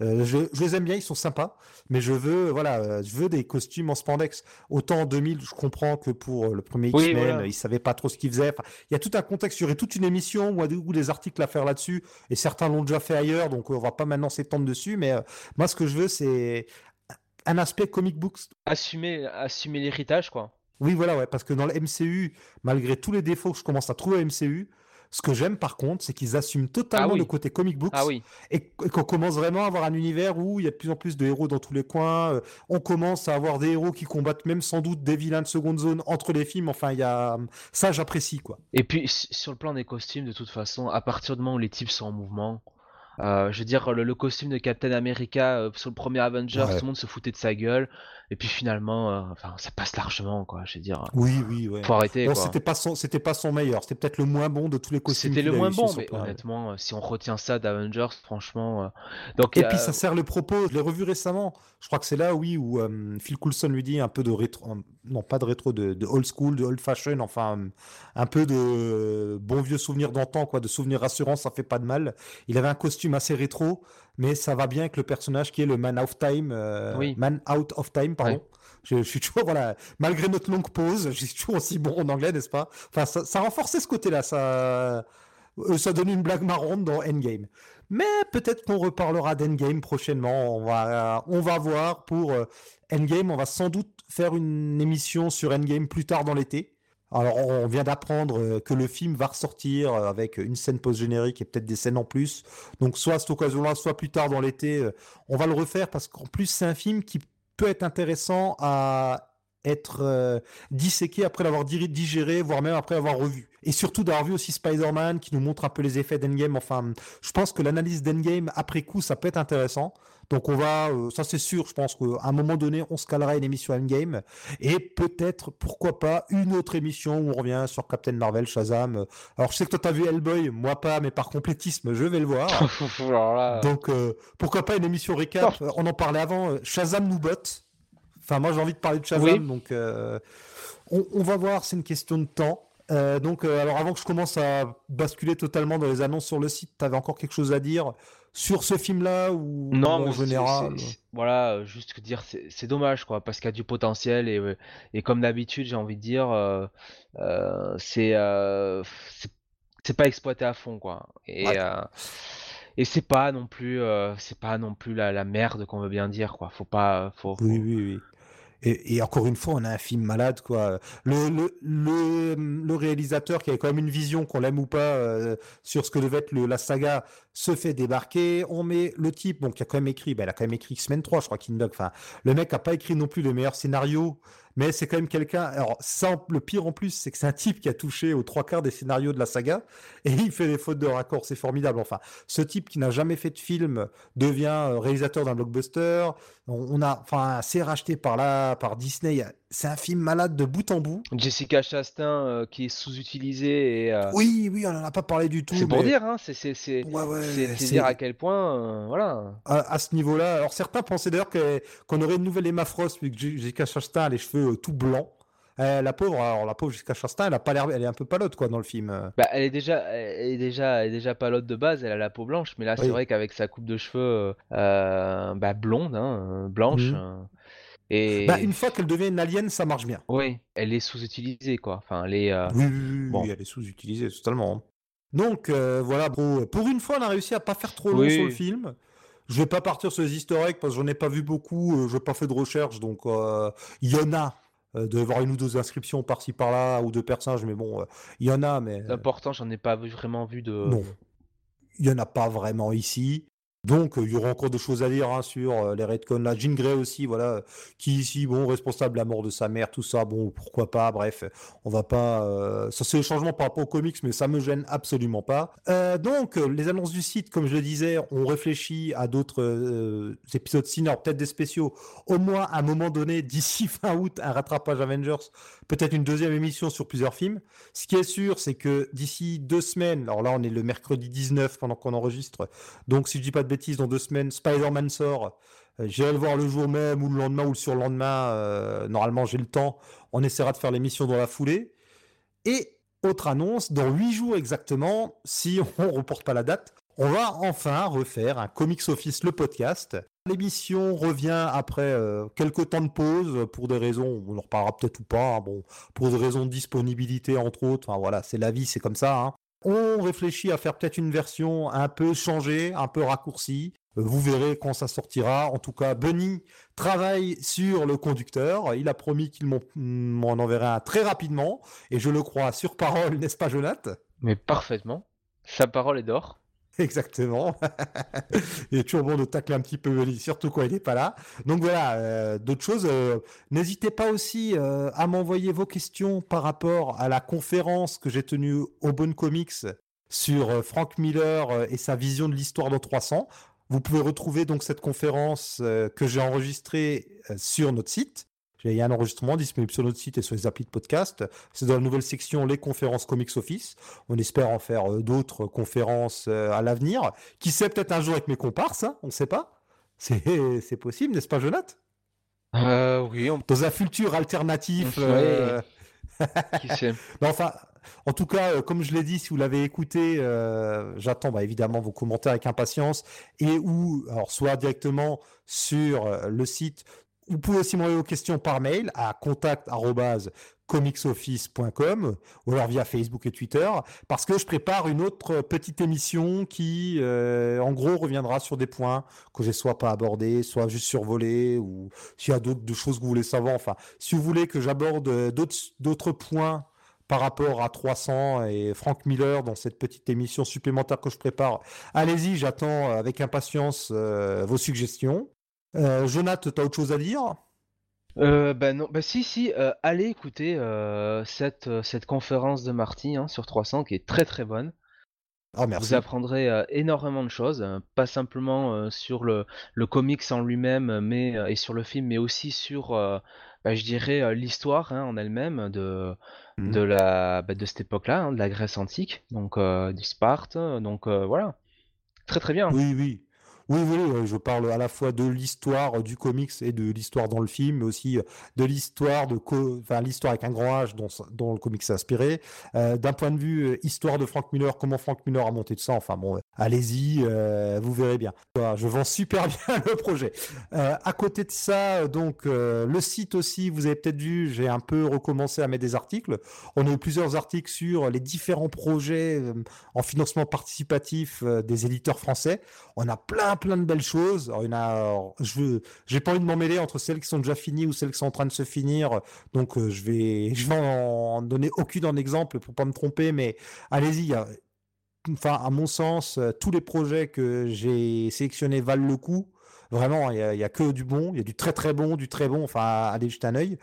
Euh, je, je les aime bien, ils sont sympas, mais je veux, voilà, euh, je veux des costumes en spandex. Autant en 2000, je comprends que pour euh, le premier Oui, X-Men, voilà. ils savaient pas trop ce qu'ils faisaient. Enfin, il y a tout un contexte, il y aurait toute une émission ou, des articles à faire là-dessus, et certains l'ont déjà fait ailleurs, donc on va pas maintenant s'étendre dessus. Mais euh, moi, ce que je veux, c'est un aspect comic books. Assumer, assumer l'héritage, quoi. Oui, voilà, ouais, parce que dans le MCU, malgré tous les défauts que je commence à trouver au MCU, ce que j'aime par contre, c'est qu'ils assument totalement Ah oui. le côté comic books Ah oui. et qu'on commence vraiment à avoir un univers où il y a de plus en plus de héros dans tous les coins. euh, On commence à avoir des héros qui combattent même sans doute des vilains de seconde zone entre les films. Enfin, il y a ça, j'apprécie quoi. Et puis sur le plan des costumes, de toute façon, à partir du moment où les types sont en mouvement, euh, je veux dire, le, le costume de Captain America euh, sur le premier Avengers, Ouais. tout le monde se foutait de sa gueule. Et puis finalement, euh, enfin, ça passe largement, quoi. Je veux dire, Oui, oui, ouais. faut arrêter, Bon, c'était pas son, c'était pas son meilleur. C'était peut-être le moins bon de tous les costumes. C'était le moins bon, mais honnêtement, euh, si on retient ça d'Avengers, franchement. euh, Donc, Et puis ça sert le propos. Je l'ai revu récemment. Je crois que c'est là, oui, où euh, Phil Coulson lui dit un peu de rétro, non pas de rétro, de, de old school, de old fashion, enfin un peu de bon vieux souvenirs d'antan, quoi, de souvenirs rassurants, ça fait pas de mal. Il avait un costume assez rétro, mais ça va bien avec le personnage qui est le Man of Time, euh, Oui. Man Out of Time, pardon. Ouais. Je, je suis toujours, voilà, malgré notre longue pause, je suis toujours aussi bon en anglais, n'est-ce pas? Enfin, ça, ça renforçait ce côté-là, ça, euh, ça donne une blague marrante dans Endgame. Mais peut-être qu'on reparlera d'Endgame prochainement. On va, on va voir pour euh, Endgame. On va sans doute faire une émission sur Endgame plus tard dans l'été. Alors, on vient d'apprendre euh, que le film va ressortir euh, avec une scène post-générique et peut-être des scènes en plus. Donc, soit à cette occasion-là, soit plus tard dans l'été, euh, on va le refaire parce qu'en plus, c'est un film qui peut être intéressant à être disséqué après l'avoir di- digéré, voire même après avoir revu. Et surtout d'avoir vu aussi Spider-Man qui nous montre un peu les effets d'Endgame. Enfin, je pense que l'analyse d'Endgame après coup, ça peut être intéressant. Donc on va, euh, ça c'est sûr, je pense qu'à un moment donné, on se calera une émission Endgame. Et peut-être, pourquoi pas, une autre émission où on revient sur Captain Marvel, Shazam. Alors je sais que toi t'as vu Hellboy, moi pas, mais par complétisme, je vais le voir. là, Donc euh, pourquoi pas une émission récap Euh, On en parlait avant, euh, Shazam nous botte. Enfin moi j'ai envie de parler de Shazam, Oui. donc euh, on, on va voir, c'est une question de temps. Euh, donc euh, alors avant que je commence à basculer totalement dans les annonces sur le site, t'avais encore quelque chose à dire sur ce film-là ou Non, en général c'est- voilà, euh, juste que dire, c'est dommage, quoi, parce qu'il y a du potentiel et, et comme d'habitude, j'ai envie de dire, euh, c'est c'est pas exploité à fond, quoi. Et, Ouais. et c'est pas non plus, c'est pas non plus la, la merde qu'on veut bien dire, quoi. Faut pas, faut, Oui, oui, oui. Et, encore une fois, on a un film malade, quoi. Le, réalisateur qui avait quand même une vision, qu'on l'aime ou pas, euh, sur ce que devait être la saga, se fait débarquer. On met le type, bon, qui a quand même écrit, ben, il a quand même écrit X-Men 3, je crois, King Dog. Enfin, le mec a pas écrit non plus le meilleur scénario, mais c'est quand même quelqu'un. Alors, le pire en plus, c'est que c'est un type qui a touché aux trois quarts des scénarios de la saga, et il fait des fautes de raccord, c'est formidable. Enfin, ce type qui n'a jamais fait de film devient euh, réalisateur d'un blockbuster. On, on a, enfin, c'est racheté par là, par Disney. C'est un film malade de bout en bout. Jessica Chastain euh, qui est sous-utilisée euh, Oui, oui, on en a pas parlé du tout. c'est pour mais dire, hein, c'est c'est c'est Ouais, ouais, dire à quel point, euh, voilà. à, à ce niveau-là. Alors certains pensaient d'ailleurs qu'on aurait une nouvelle Emma Frost, vu que Jessica Chastain a les cheveux euh, tout blancs. Euh, la pauvre, alors la pauvre Jessica Chastain, elle a pas l'air, elle est un peu palote quoi dans le film. Bah, elle est déjà, elle est déjà, elle est déjà pas l'autre de base, elle a la peau blanche, mais là c'est vrai qu'avec sa coupe de cheveux euh, bah, blonde, hein, blanche, Mhm. euh, Et Bah, une fois qu'elle devient une alien, ça marche bien. oui, elle est sous-utilisée quoi. Enfin, elle est. euh, Oui, oui, oui, Bon. oui, elle est sous-utilisée totalement. hein. Donc euh, voilà, bro. Pour une fois, on a réussi à pas faire trop long sur le film. Je vais pas partir sur les easter eggs parce que j'en ai pas vu beaucoup. Euh, j'ai pas fait de recherche, donc il y en a. De voir une ou deux inscriptions par-ci par-là ou deux personnages, mais bon, il y en a, mais L'important, j'en ai pas vraiment vu de. non, il y en a pas vraiment ici. Donc, euh, il y aura encore des choses à dire hein, sur euh, les Redcon. Là, Jean Grey aussi, voilà, qui ici, bon, responsable de la mort de sa mère, tout ça, bon, pourquoi pas, bref, on va pas. euh, Ça, c'est le changement par rapport aux comics, mais ça me gêne absolument pas. Donc, les annonces du site, comme je le disais, on réfléchit à d'autres épisodes ciné, alors peut-être des spéciaux, au moins à un moment donné, d'ici fin août, un rattrapage Avengers, peut-être une deuxième émission sur plusieurs films. Ce qui est sûr, c'est que d'ici deux semaines, alors là, on est le mercredi 19 pendant qu'on enregistre, donc, si je dis pas de dans deux semaines, Spider-Man sort. Euh, J'irai le voir le jour même ou le lendemain ou le surlendemain. euh, normalement, j'ai le temps. On essaiera de faire l'émission dans la foulée. Et autre annonce, dans huit jours exactement, si on reporte pas la date, on va enfin refaire un Comics Office, le podcast. L'émission revient après euh, quelques temps de pause pour des raisons, on en reparlera peut-être ou pas, hein, bon, pour des raisons de disponibilité entre autres. Enfin voilà, c'est la vie, c'est comme ça. hein. On réfléchit à faire peut-être une version un peu changée, un peu raccourcie. Vous verrez quand ça sortira. En tout cas, Bunny travaille sur le conducteur. Il a promis qu'il m'en m'en enverrait un très rapidement. Et je le crois sur parole, n'est-ce pas, Jonathan? Mais parfaitement. Sa parole est d'or. Exactement. il est toujours bon de tacler un petit peu surtout quand il n'est pas là. Donc voilà, euh, d'autres choses. euh, N'hésitez pas aussi euh, à m'envoyer vos questions par rapport à la conférence que j'ai tenue au Bonne Comics sur Frank Miller et sa vision de l'histoire dans 300. Vous pouvez retrouver donc cette conférence que j'ai enregistrée sur notre site. Il y a un enregistrement disponible sur notre site et sur les applis de podcast. C'est dans la nouvelle section Les conférences Comics Office. On espère en faire euh, d'autres conférences euh, à l'avenir. Qui sait, peut-être un jour avec mes comparses, hein, on ne sait pas. C'est possible, n'est-ce pas, Jonathan Euh, oui, on Dans un futur alternatif. Ouais. euh, qui sait? non, enfin, en tout cas, euh, comme je l'ai dit, si vous l'avez écouté, euh, j'attends bah, évidemment vos commentaires avec impatience et ou alors soit directement sur euh, le site. Vous pouvez aussi m'envoyer vos questions par mail à contact@comicsoffice.com ou alors via Facebook et Twitter parce que je prépare une autre petite émission qui, euh, en gros, reviendra sur des points que j'ai soit pas abordés, soit juste survolés ou s'il y a d'autres choses que vous voulez savoir. Enfin, si vous voulez que j'aborde d'autres d'autres points par rapport à 300 et Frank Miller dans cette petite émission supplémentaire que je prépare. Allez-y, j'attends avec impatience euh, vos suggestions. Euh, Jonath, tu as autre chose à dire? Euh, bah non, bah si, si, euh, allez écouter euh, cette, euh, cette conférence de Marty hein, sur 300 qui est très très bonne. Ah, merci. Vous apprendrez énormément de choses, pas simplement sur le, le comics en lui-même mais, et sur le film, mais aussi sur, bah, je dirais, l'histoire hein, en elle-même de, Mhm. de, la, bah, de cette époque-là, hein, de la Grèce antique, donc du Sparte, donc voilà. Très très bien. Oui, oui. Oui, oui, je parle à la fois de l'histoire du comics et de l'histoire dans le film, mais aussi euh, de l'histoire de, enfin l'histoire avec un grand H dont, le comics s'est inspiré. Euh, D'un point de vue euh, histoire de Frank Miller, comment Frank Miller a monté tout ça. Enfin bon, euh, allez-y, euh, vous verrez bien. Je vends super bien le projet. Euh, à côté de ça, euh, donc euh, le site aussi, vous avez peut-être vu, j'ai un peu recommencé à mettre des articles. On a eu plusieurs articles sur les différents projets euh, en financement participatif euh, des éditeurs français. On a plein, plein de belles choses. Alors, il je j'ai pas envie de m'en mêler entre celles qui sont déjà finies ou celles qui sont en train de se finir. Donc, euh, je vais, je vais en donner aucune en exemple pour pas me tromper, mais allez-y. Enfin, à mon sens, euh, tous les projets que j'ai sélectionnés valent le coup. Vraiment, il y, a, il y a que du bon, il y a du très très bon, du très bon. Enfin, allez jeter un œil.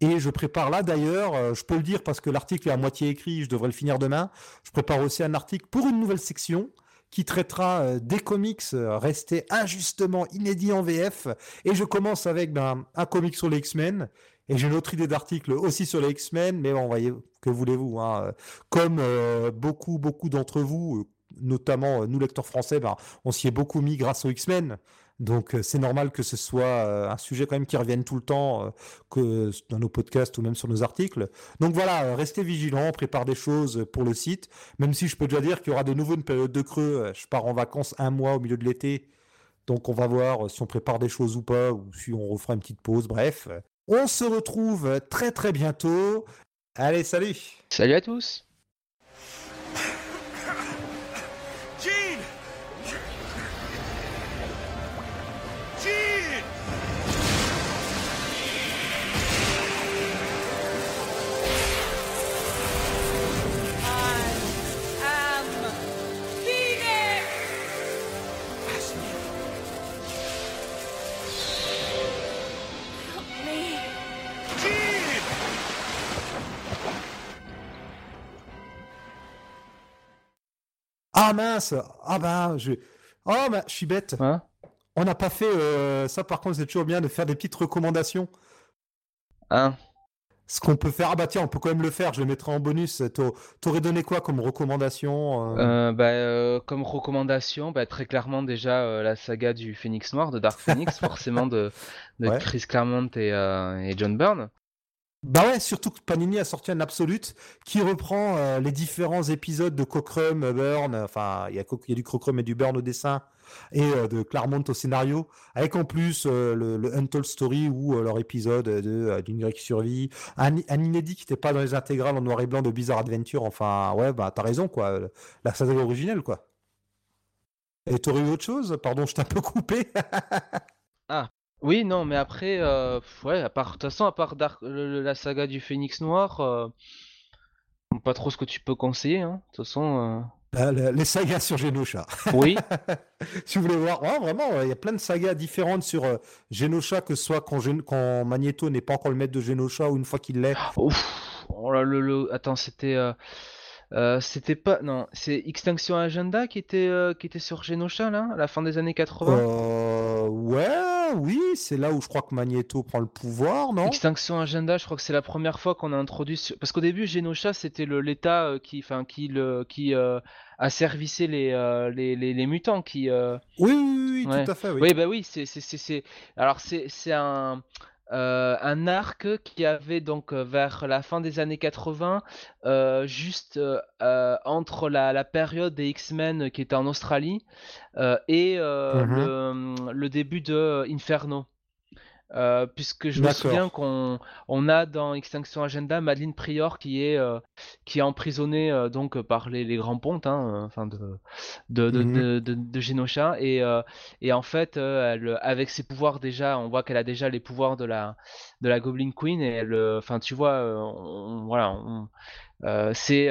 Et je prépare là d'ailleurs, euh, je peux le dire parce que l'article est à moitié écrit, je devrais le finir demain. Je prépare aussi un article pour une nouvelle section qui traitera euh, des comics euh, restés injustement inédits en VF. Et je commence avec ben, un comic sur les X-Men. Et j'ai une autre idée d'article aussi sur les X-Men, mais bon, voyez, que voulez-vous hein, euh, Comme beaucoup, beaucoup d'entre vous, notamment nous lecteurs français, ben, on s'y est beaucoup mis grâce aux X-Men. Donc euh, c'est normal que ce soit euh, un sujet quand même qui revienne tout le temps, euh, que dans nos podcasts ou même sur nos articles. Donc voilà, restez vigilants, on prépare des choses pour le site, même si je peux déjà dire qu'il y aura de nouveau une période de creux. Je pars en vacances un mois au milieu de l'été. Donc on va voir si on prépare des choses ou pas, ou si on refera une petite pause. Bref, on se retrouve très très bientôt. Allez, salut Salut à tous Ah mince Ah ben, je... Oh, bah, je suis bête. Hein On n'a pas fait... euh, ça, par contre, c'est toujours bien de faire des petites recommandations. Hein Ce qu'on peut faire... Ah bah tiens, on peut quand même le faire, je le mettrai en bonus. T'au- T'aurais donné quoi comme recommandation euh? Euh, bah, comme recommandation, bah, très clairement déjà la saga du Phénix Noir, de Dark Phoenix, forcément de, de Ouais. Chris Claremont et, et John Byrne. Bah ouais, surtout que Panini a sorti un Absolute qui reprend euh, les différents épisodes de Cockrum, euh, Burn, enfin il y, a du Cockrum et du Burn au dessin, et euh, de Claremont au scénario, avec en plus le, Untold Story ou leur épisode de d'une grille qui survit, un, inédit qui n'était pas dans les intégrales en noir et blanc de Bizarre Adventure, enfin ouais, bah t'as raison quoi, la saga originelle quoi. Et t'aurais eu autre chose? Pardon, je t'ai un peu coupé. Oui, non, mais après, euh, pff, ouais, à part, de toute façon, à part Dark- le- le- la saga du Phénix Noir, euh, pas trop ce que tu peux conseiller, hein. De toute façon, Euh, le- les sagas sur Genosha. euh, oui. si vous voulez voir, ouais, vraiment, euh, il y a plein de sagas différentes sur euh, Genosha, que ce soit quand, Gen- quand Magneto n'est pas encore le maître de Genosha ou une fois qu'il l'est. Ouf, oh là, le, le- attends, c'était, euh, euh, c'était pas, non, c'est Extinction Agenda qui était, euh, qui était sur Genosha là, à la fin des années 80. Euh, ouais, oui, c'est là où je crois que Magneto prend le pouvoir, non? Extinction Agenda, je crois que c'est la première fois qu'on a introduit, sur- parce qu'au début Genosha c'était l'État euh, qui, enfin, qui le, qui euh, asservissait les, euh, les, les, les mutants, qui, euh, Oui, oui, oui, Ouais. tout à fait, oui. Oui, bah oui, c'est alors c'est un euh, un arc qui avait donc euh, vers la fin des années 80 euh, juste euh, entre la, la période des X-Men qui était en Australie et Mhm. le, le début de Inferno. Euh, puisque je me souviens qu'on on a dans Extinction Agenda Madeleine Prior qui est euh, qui est emprisonnée euh, donc par les, les grands pontes hein, enfin de de, de, Mhm. de, de, et et en fait, elle, avec ses pouvoirs déjà, on voit qu'elle a déjà les pouvoirs de la, de la Goblin Queen et elle, enfin, tu vois, on- voilà, on- c'est,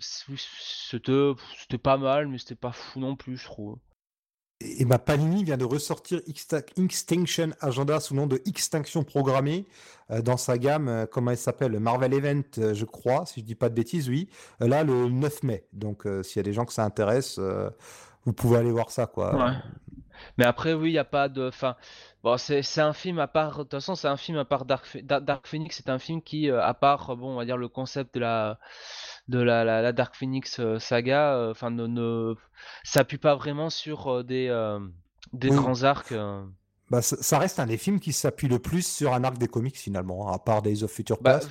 c'était pas mal, mais c'était pas fou non plus, je trouve. Et, bah, Panini vient de ressortir Extinction Agenda sous le nom de Extinction Programmée euh, dans sa gamme, euh, comment elle s'appelle Marvel Event, euh, je crois, si je dis pas de bêtises, oui. Là, le 9 mai. Donc, s'il y a des gens que ça intéresse, vous pouvez aller voir ça, quoi. Mais après, oui, il n'y a pas de. Bon, c'est un film à part. De toute façon, c'est un film à part Dark, Dark Phoenix. C'est un film qui, euh, à part, bon, on va dire le concept de la de la, la, la Dark Phoenix euh, saga, euh, enfin, ne, ne s'appuie pas vraiment sur euh, des euh, des Oui. grands arcs. euh. Bah, ça, ça reste un des films qui s'appuie le plus sur un arc des comics, finalement, hein, à part Days of Future Bah, Past.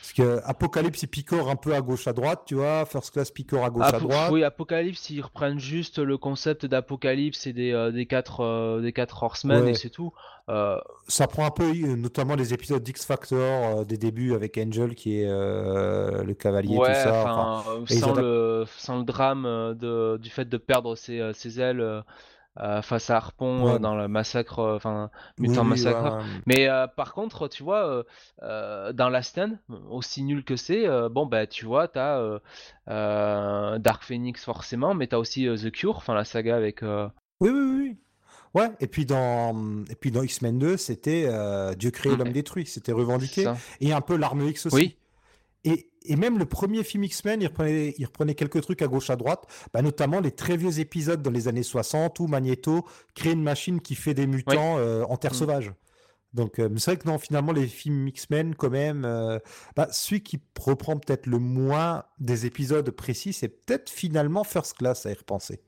Parce que Apocalypse, il picore un peu à gauche à droite, tu vois. First Class picore à gauche à droite. oui, Apocalypse, ils reprennent juste le concept d'Apocalypse et des, euh, des quatre euh, des quatre Horsemen Ouais. et c'est tout. Euh, Ça prend un peu, euh, notamment les épisodes d'X Factor, des débuts avec Angel, qui est le cavalier, ouais, tout ça. enfin, sans adaptent- le sans le drame de du fait de perdre ses, ses ailes euh, face à Harpon Ouais. euh, dans le massacre, euh, enfin Mutant oui, Massacre. ouais, ouais. Mais euh, par contre, tu vois, dans la stand, aussi nul que c'est, bon bah tu vois, t'as Dark Phoenix forcément, mais t'as aussi The Cure, enfin la saga avec. Oui, oui, oui. Ouais, et puis dans, et puis dans X-Men 2, c'était Dieu créé, Mm. l'homme détruit. C'était revendiqué. Et un peu l'arme X aussi. Oui. Et, et même le premier film X-Men, il reprenait, il reprenait quelques trucs à gauche à droite, bah, notamment les très vieux épisodes dans les années 60 où Magneto crée une machine qui fait des mutants euh, en terre Mm. sauvage. Donc euh, c'est vrai que non, finalement les films X-Men quand même, euh, bah, celui qui reprend peut-être le moins des épisodes précis, c'est peut-être finalement First Class à y repenser.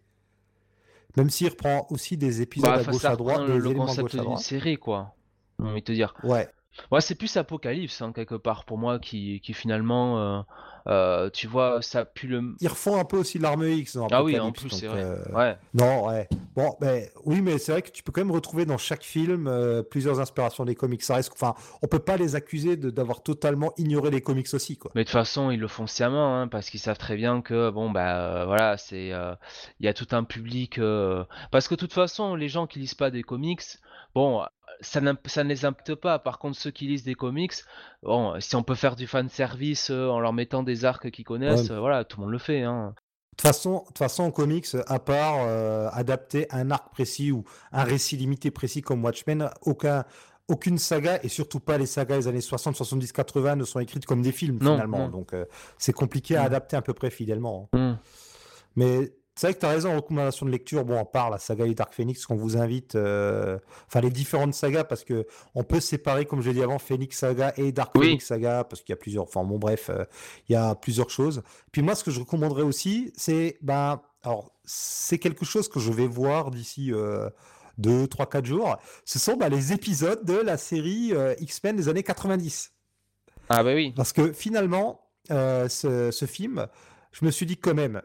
Même s'il reprend aussi des épisodes Bah, à gauche à droite, reprend des le, le concept d'une série, quoi. Envie de te dire. Ouais. Ouais, c'est plus Apocalypse, hein, quelque part, pour moi, qui, qui finalement euh, Euh, tu vois, ça pue le. Ils refont un peu aussi l'arme X dans Ah oui, en plus, c'est vrai. euh, Ouais. Non, ouais. Bon, ben oui, mais c'est vrai que tu peux quand même retrouver dans chaque film plusieurs inspirations des comics. Ça reste, enfin, on peut pas les accuser d'avoir totalement ignoré les comics aussi, quoi. Mais de toute façon, ils le font sciemment, hein, parce qu'ils savent très bien que bon bah voilà, c'est il y a tout un public. Parce que de toute façon, les gens qui lisent pas des comics, bon, ça, n'im- ça ne les impacte pas. Par contre, ceux qui lisent des comics, bon, si on peut faire du fan service en leur mettant des arcs qu'ils connaissent, Ouais. euh, voilà, tout le monde le fait. Hein. De toute façon, de toute façon, en comics, à part euh, adapter un arc précis ou un récit limité précis comme Watchmen, aucun, aucune saga, et surtout pas les sagas des années 60, 70, 80, ne sont écrites comme des films Non, finalement. non. Donc euh, c'est compliqué à Mm. adapter à peu près fidèlement. hein. Hmm. Mais c'est vrai que tu as raison, en recommandation de lecture, bon, à part la saga des Dark Phoenix, qu'on vous invite, euh, enfin les différentes sagas, parce que on peut séparer, comme je l'ai dit avant, Phoenix Saga et Dark Oui. Phoenix Saga, parce qu'il y a plusieurs, enfin bon, bref, euh, il y a plusieurs choses. Puis moi, ce que je recommanderais aussi, c'est, ben, alors, c'est quelque chose que je vais voir d'ici euh, 2, 3, 4 jours. Ce sont ben, les épisodes de la série euh, X-Men des années 90. Ah bah oui. Parce que finalement, euh, ce, ce film, je me suis dit quand même,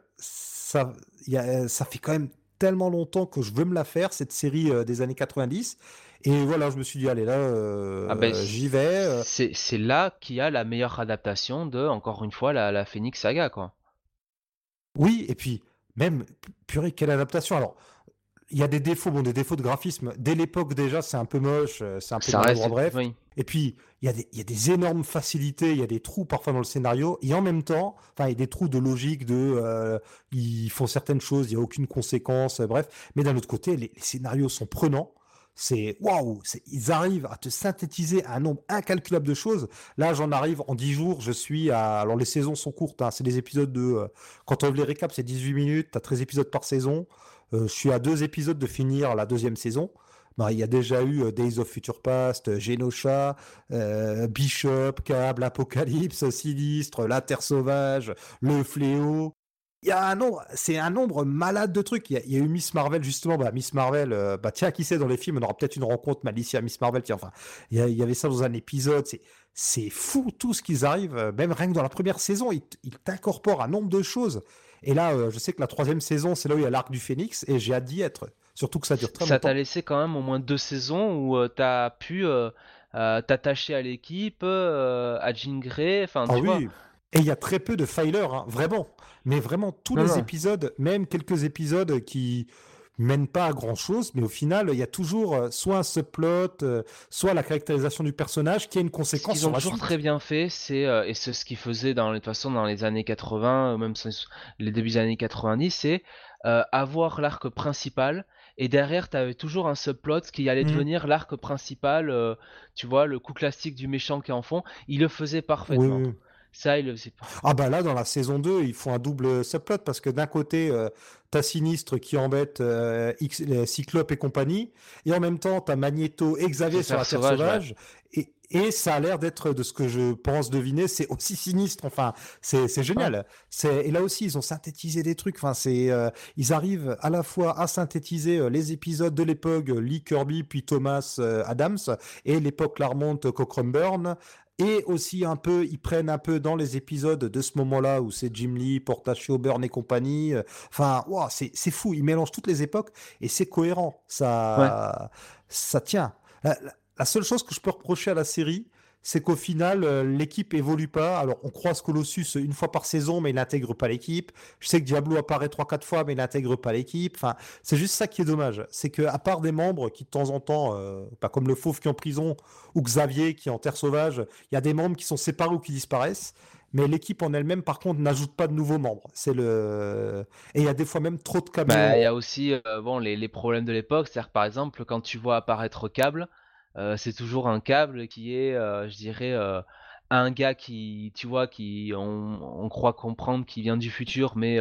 ça, y a- ça fait quand même tellement longtemps que je veux me la faire, cette série euh, des années 90. Et voilà, je me suis dit, allez, là, euh, Ah ben, j'y vais. euh. C'est c'est là qu'il y a la meilleure adaptation de, encore une fois, la, la Phoenix Saga, quoi. Oui, et puis, même, pu- purée, quelle adaptation. Alors, il y a des défauts, bon, des défauts de graphisme. Dès l'époque, déjà, c'est un peu moche, euh, c'est un peu Ça reste, bref. oui. Et puis, il y, a des, il y a des énormes facilités, il y a des trous parfois dans le scénario, et en même temps, enfin, il y a des trous de logique, de, euh, ils font certaines choses, il n'y a aucune conséquence, euh, bref. Mais d'un autre côté, les, les scénarios sont prenants. C'est waouh, ils arrivent à te synthétiser un nombre incalculable de choses. Là, j'en arrive en 10 jours, je suis à. Alors, les saisons sont courtes, hein, c'est des épisodes de. euh, Quand on les récap, c'est 18 minutes, tu as 13 épisodes par saison. Euh, je suis à deux épisodes de finir la deuxième saison. Bah, il y a déjà eu euh, Days of Future Past, euh, Genosha, Bishop, Cable, Apocalypse, Sinistre, La Terre Sauvage, Le Fléau. Il y a un nombre, c'est un nombre malade de trucs. Il y a, eu Miss Marvel, justement. Bah, Miss Marvel, euh, bah, tiens, qui sait, dans les films, on aura peut-être une rencontre Malicia, Miss Marvel. Tiens, enfin, il y, avait ça dans un épisode. C'est, c'est fou tout ce qu'ils arrivent, même rien que dans la première saison, ils, ils t'incorporent un nombre de choses. Et là, euh, je sais que la troisième saison, c'est là où il y a l'arc du Phénix, et j'ai hâte d'y être. Surtout que ça dure très Ça longtemps. t'a laissé quand même au moins deux saisons où tu t'as pu euh, euh, t'attacher à l'équipe, euh, à Jean Grey, enfin Ah tu vois. oui. Et il y a très peu de filers, hein, vraiment. Mais vraiment, tous Non, les non. épisodes, même quelques épisodes qui mènent pas à grand chose, mais au final, il y a toujours euh, soit un subplot, euh, soit la caractérisation du personnage qui a une Ce conséquence qu'ils sur ont toujours très bien fait, c'est euh, et c'est ce qu'ils faisaient dans de toute façon dans les années 80, euh, même les débuts des années 90, c'est euh, avoir l'arc principal et derrière tu avais toujours un subplot qui allait Mhm. devenir l'arc principal. euh, tu vois le coup classique du méchant qui est en fond, il le faisait Oui, parfaitement. oui. Ça il le faisait pas. Ah bah là, dans la saison 2, ils font un double subplot parce que d'un côté, euh, t'as Sinistre qui embête euh, X- Cyclope et compagnie, et en même temps, t'as Magneto et Xavier sur la Terre Sauvage, Sauvage, et, et ça a l'air d'être, de ce que je pense deviner, c'est aussi sinistre, enfin, c'est génial. Et là aussi, ils ont synthétisé des trucs, enfin, c'est, euh, ils arrivent à la fois à synthétiser euh, les épisodes de l'époque Lee Kirby, puis Thomas Adams, et l'époque Claremont Cochrane Burn, et aussi un peu, ils prennent un peu dans les épisodes de ce moment-là où c'est Jim Lee, Portacio, Byrne et compagnie. Enfin, wow, c'est c'est fou. Ils mélangent toutes les époques et c'est cohérent. Ça, ça tient. La, la- la seule chose que je peux reprocher à la série, c'est qu'au final, euh, l'équipe évolue pas. Alors, on croise Colossus une fois par saison, mais il n'intègre pas l'équipe. Je sais que Diablo apparaît 3-4 fois, mais il n'intègre pas l'équipe. Enfin, c'est juste ça qui est dommage. C'est que à part des membres qui, de temps en temps, euh, pas comme le Fauve qui est en prison ou Xavier qui est en Terre Sauvage, il y a des membres qui sont séparés ou qui disparaissent. Mais l'équipe en elle-même, par contre, n'ajoute pas de nouveaux membres. C'est le et il y a des fois même trop de. Bah, il y a aussi euh, bon, les, les problèmes de l'époque, c'est-à-dire par exemple quand tu vois apparaître Câble, c'est toujours un câble qui est, euh, je dirais, euh, un gars qui, tu vois, qui on, on croit comprendre qu'il vient du futur, mais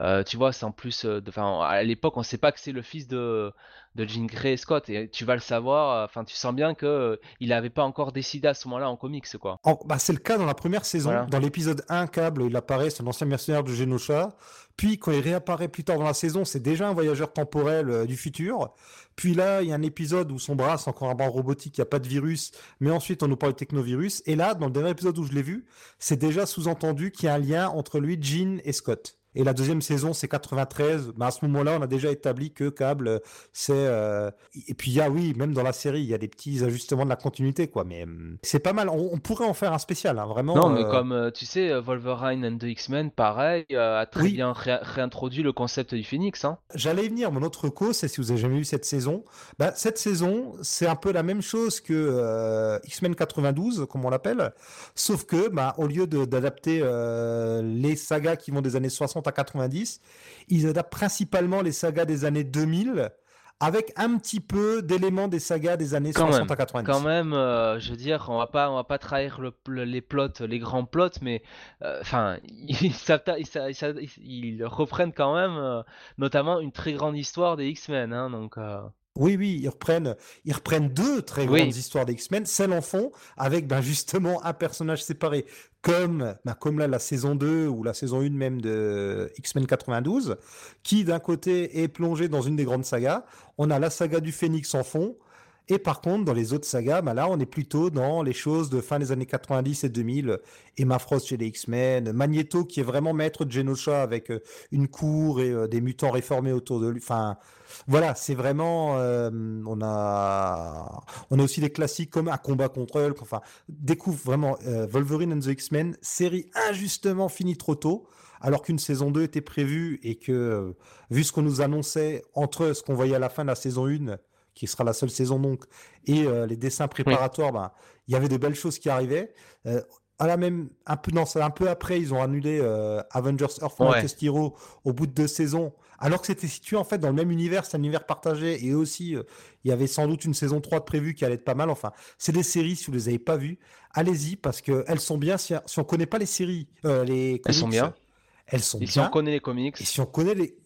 euh, tu vois, c'est en plus, euh, enfin, à l'époque, on sait pas que c'est le fils de, de Jean Grey et Scott, et tu vas le savoir. Enfin, tu sens bien que euh, il n'avait pas encore décidé à ce moment-là en comics, quoi. En- bah, c'est le cas dans la première saison. Voilà. Dans l'épisode 1, Cable, il apparaît, c'est un ancien mercenaire de Genosha. Puis, quand il réapparaît plus tard dans la saison, c'est déjà un voyageur temporel euh, du futur. Puis là, il y a un épisode où son bras, c'est encore un bras robotique, il n'y a pas de virus. Mais ensuite, on nous parle de technovirus. Et là, dans le dernier épisode où je l'ai vu, c'est déjà sous-entendu qu'il y a un lien entre lui, Jean et Scott. Et la deuxième saison, c'est 93. Bah, à ce moment-là, on a déjà établi que Cable, euh, c'est. euh, Et puis, il y a, oui, même dans la série, il y a des petits ajustements de la continuité, quoi. Mais hum, c'est pas mal. On, on pourrait en faire un spécial, hein, vraiment. Non, mais euh, comme tu sais, Wolverine and the X-Men, pareil, a très Oui. bien ré- réintroduit le concept du Phoenix. Hein. J'allais y venir, mon autre cause, c'est si vous avez jamais vu cette saison. Bah, cette saison, c'est un peu la même chose que euh, X-Men 92, comme on l'appelle, sauf que, bah, au lieu d'adapter les sagas qui vont des années 60 à 90, ils adaptent principalement les sagas des années 2000, avec un petit peu d'éléments des sagas des années Quand 60 même, à 90. Quand même, euh, je veux dire, on va pas, on va pas trahir le, le- les plots, les grands plots, mais euh, enfin, ils, s'atta- ils, s'a- ils s'a- ils- ils reprennent quand même, euh, notamment une très grande histoire des X-Men. Hein, donc, Oui, oui, ils reprennent, ils reprennent deux très Oui. grandes histoires des X-Men, celle en fond, avec ben, justement un personnage séparé, comme, ben, comme là la saison 2 ou la saison 1 même de X-Men 92, qui d'un côté est plongé dans une des grandes sagas. On a la saga du Phénix en fond. Et par contre, dans les autres sagas, ben là, on est plutôt dans les choses de fin des années 90 et 2000. Emma Frost chez les X-Men, Magneto qui est vraiment maître de Genosha avec euh, une cour et euh, des mutants réformés autour de lui. Enfin, voilà, c'est vraiment. euh, on a, on a aussi des classiques comme Un combat contre Hulk. Enfin, découvre vraiment Wolverine and the X-Men, série injustement finie trop tôt, alors qu'une saison 2 était prévue et que, vu ce qu'on nous annonçait entre ce qu'on voyait à la fin de la saison 1, qui sera la seule saison donc, et euh, les dessins préparatoires, ben, il y avait de belles choses qui arrivaient. Euh, à la même, un peu, non, un peu après, ils ont annulé euh, Avengers Earth Ouais. Hero au bout de deux saisons, alors que c'était situé en fait dans le même univers, c'est un univers partagé, et aussi, il y avait sans doute une saison 3 de prévue qui allait être pas mal. Enfin, c'est des séries, si vous les avez pas vues, allez-y, parce qu'elles sont bien, si, si on connaît pas les séries, les Elles sont comics, bien. Elles sont et si bien. on connaît les comics, Et si on connaît les.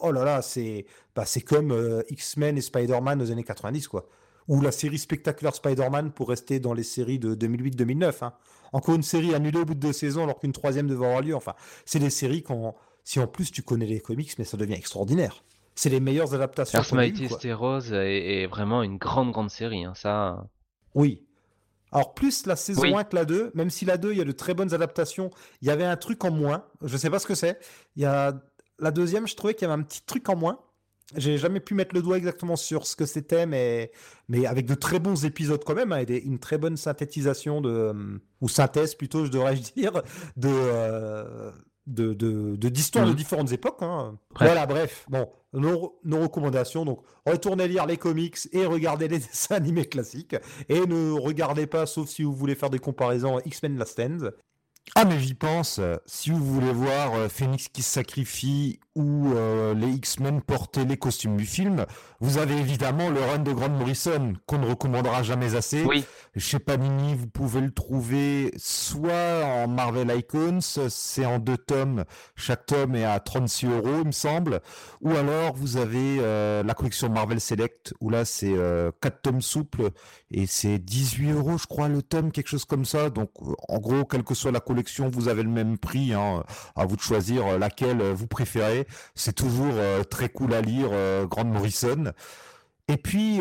Oh là là, c'est bah, comme euh, X-Men et Spider-Man aux années 90, quoi. Ou la série Spectacular Spider-Man pour rester dans les séries de 2008-2009. hein. Encore une série annulée au bout de deux saisons alors qu'une troisième devait avoir lieu. Enfin, c'est des séries quand. Si en plus tu connais les comics, mais ça devient extraordinaire. C'est les meilleures adaptations. Earth quoi. Heroes est, est vraiment une grande, grande série. Hein, ça. Oui. Alors, plus la saison Oui. 1 que la 2, même si la 2, il y a de très bonnes adaptations, il y avait un truc en moins. Je sais pas ce que c'est. Il y a... La deuxième, je trouvais qu'il y avait un petit truc en moins. J'ai jamais pu mettre le doigt exactement sur ce que c'était, mais, mais avec de très bons épisodes quand même, hein, et des- une très bonne synthétisation de, euh, ou synthèse plutôt, je devrais dire, de, euh, de, de, de- d'histoires de Mhm. différentes époques. hein. Bref. Voilà, bref, bon, nos, nos recommandations. Donc, retournez lire les comics et regardez les dessins animés classiques. Et ne regardez pas, sauf si vous voulez faire des comparaisons X-Men Last Stand. Ah mais j'y pense, si vous voulez voir euh, Phoenix qui se sacrifie ou euh, les X-Men porter les costumes du film, vous avez évidemment le run de Grant Morrison qu'on ne recommandera jamais assez. Oui, Chez Panini, vous pouvez le trouver soit en Marvel Icons, c'est en deux tomes, chaque tome est à 36 euros il me semble, ou alors vous avez euh, la collection Marvel Select, où là c'est euh, quatre tomes souples, et c'est 18 euros je crois le tome, quelque chose comme ça, donc en gros, quelle que soit la collection, vous avez le même prix, hein, à vous de choisir euh, laquelle euh, vous préférez, c'est toujours euh, très cool à lire, Grant Morrison. Et puis,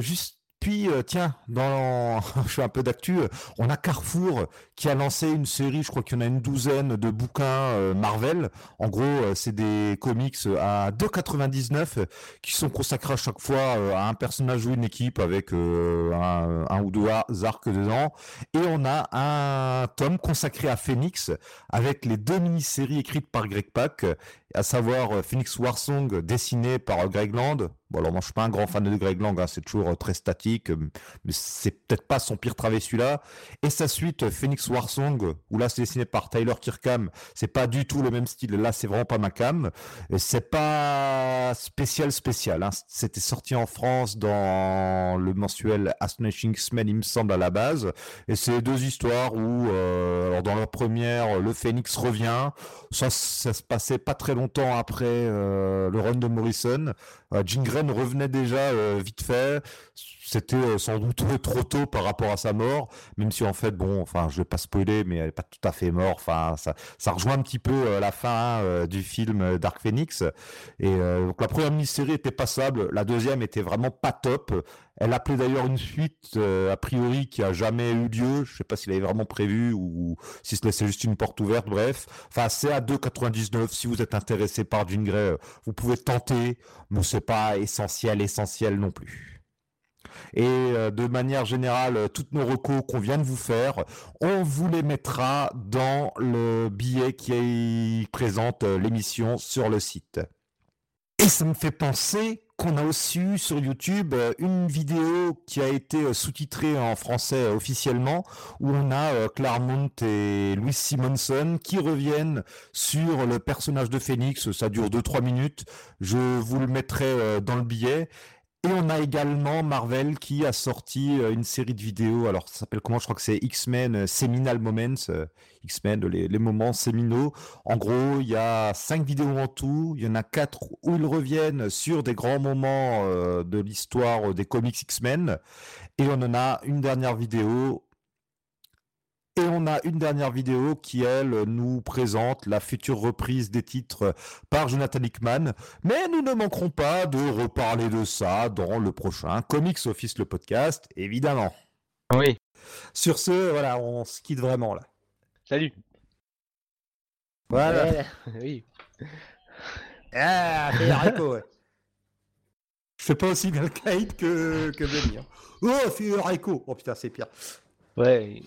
juste, puis, euh, tiens, dans, je fais un peu d'actu, euh, on a Carrefour qui a lancé une série, je crois qu'il y en a une douzaine de bouquins euh, Marvel. En gros, euh, c'est des comics à 2,99 euh, qui sont consacrés à chaque fois euh, à un personnage ou une équipe avec euh, un, un ou deux ar- arcs dedans. Et on a un tome consacré à Phoenix avec les deux mini-séries écrites par Greg Pak, à savoir euh, Phoenix Warsong dessiné par euh, Greg Land. Bon alors moi je suis pas un grand fan de Greg Land, hein, c'est toujours euh, très statique, euh, mais c'est peut-être pas son pire travail celui-là. Et sa suite euh, Phoenix Warsong, où là c'est dessiné par Tyler Kirkham, c'est pas du tout le même style, là c'est vraiment pas ma cam. C'est pas spécial spécial, hein. c'était sorti en France dans le mensuel Astonishing X-Men il me semble à la base. Et c'est deux histoires où, euh, alors dans la première, le Phoenix revient. Ça, ça se passait pas très longtemps après euh, le run de Morrison. Euh, Jean Grey revenait déjà euh, vite fait. C'était euh, sans doute trop tôt par rapport à sa mort, même si en fait, bon, enfin, je vais pas spoiler, mais elle est pas tout à fait morte. Enfin, ça, ça rejoint un petit peu euh, la fin euh, du film Dark Phoenix. Et donc la première mini-série était passable, la deuxième était vraiment pas top. Elle appelait d'ailleurs une suite a priori qui a jamais eu lieu. Je sais pas s'il avait vraiment prévu ou si se laissait juste une porte ouverte. Bref, enfin c'est à 2,99. Si vous êtes intéressé par Jean vous pouvez tenter, mais c'est pas essentiel, essentiel non plus. Et euh, de manière générale, euh, toutes nos recos qu'on vient de vous faire, on vous les mettra dans le billet qui présente euh, l'émission sur le site. Et ça me fait penser qu'on a aussi eu sur YouTube une vidéo qui a été sous-titrée en français officiellement, où on a Claremont et Louis Simonson qui reviennent sur le personnage de Phoenix. Ça dure 2-3 minutes. Je vous le mettrai dans le billet. Et on a également Marvel qui a sorti euh, une série de vidéos. Alors, ça s'appelle comment? Je crois que c'est X-Men euh, Seminal Moments. euh, X-Men, les, moments séminaux. En gros, il y a cinq vidéos en tout. Il y en a quatre où ils reviennent sur des grands moments de l'histoire des comics X-Men. Et on en a une dernière vidéo. Et on a une dernière vidéo qui, elle, nous présente la future reprise des titres par Jonathan Hickman. Mais nous ne manquerons pas de reparler de ça dans le prochain Comics Office, le podcast, évidemment. Oui. Sur ce, voilà, on se quitte vraiment là. Salut. Voilà. Ouais, oui. Ah, c'est haricot, ouais. Je fais pas aussi bien le kite que, que Benny. hein. Oh, c'est haricot. Oh putain, c'est pire. Ouais.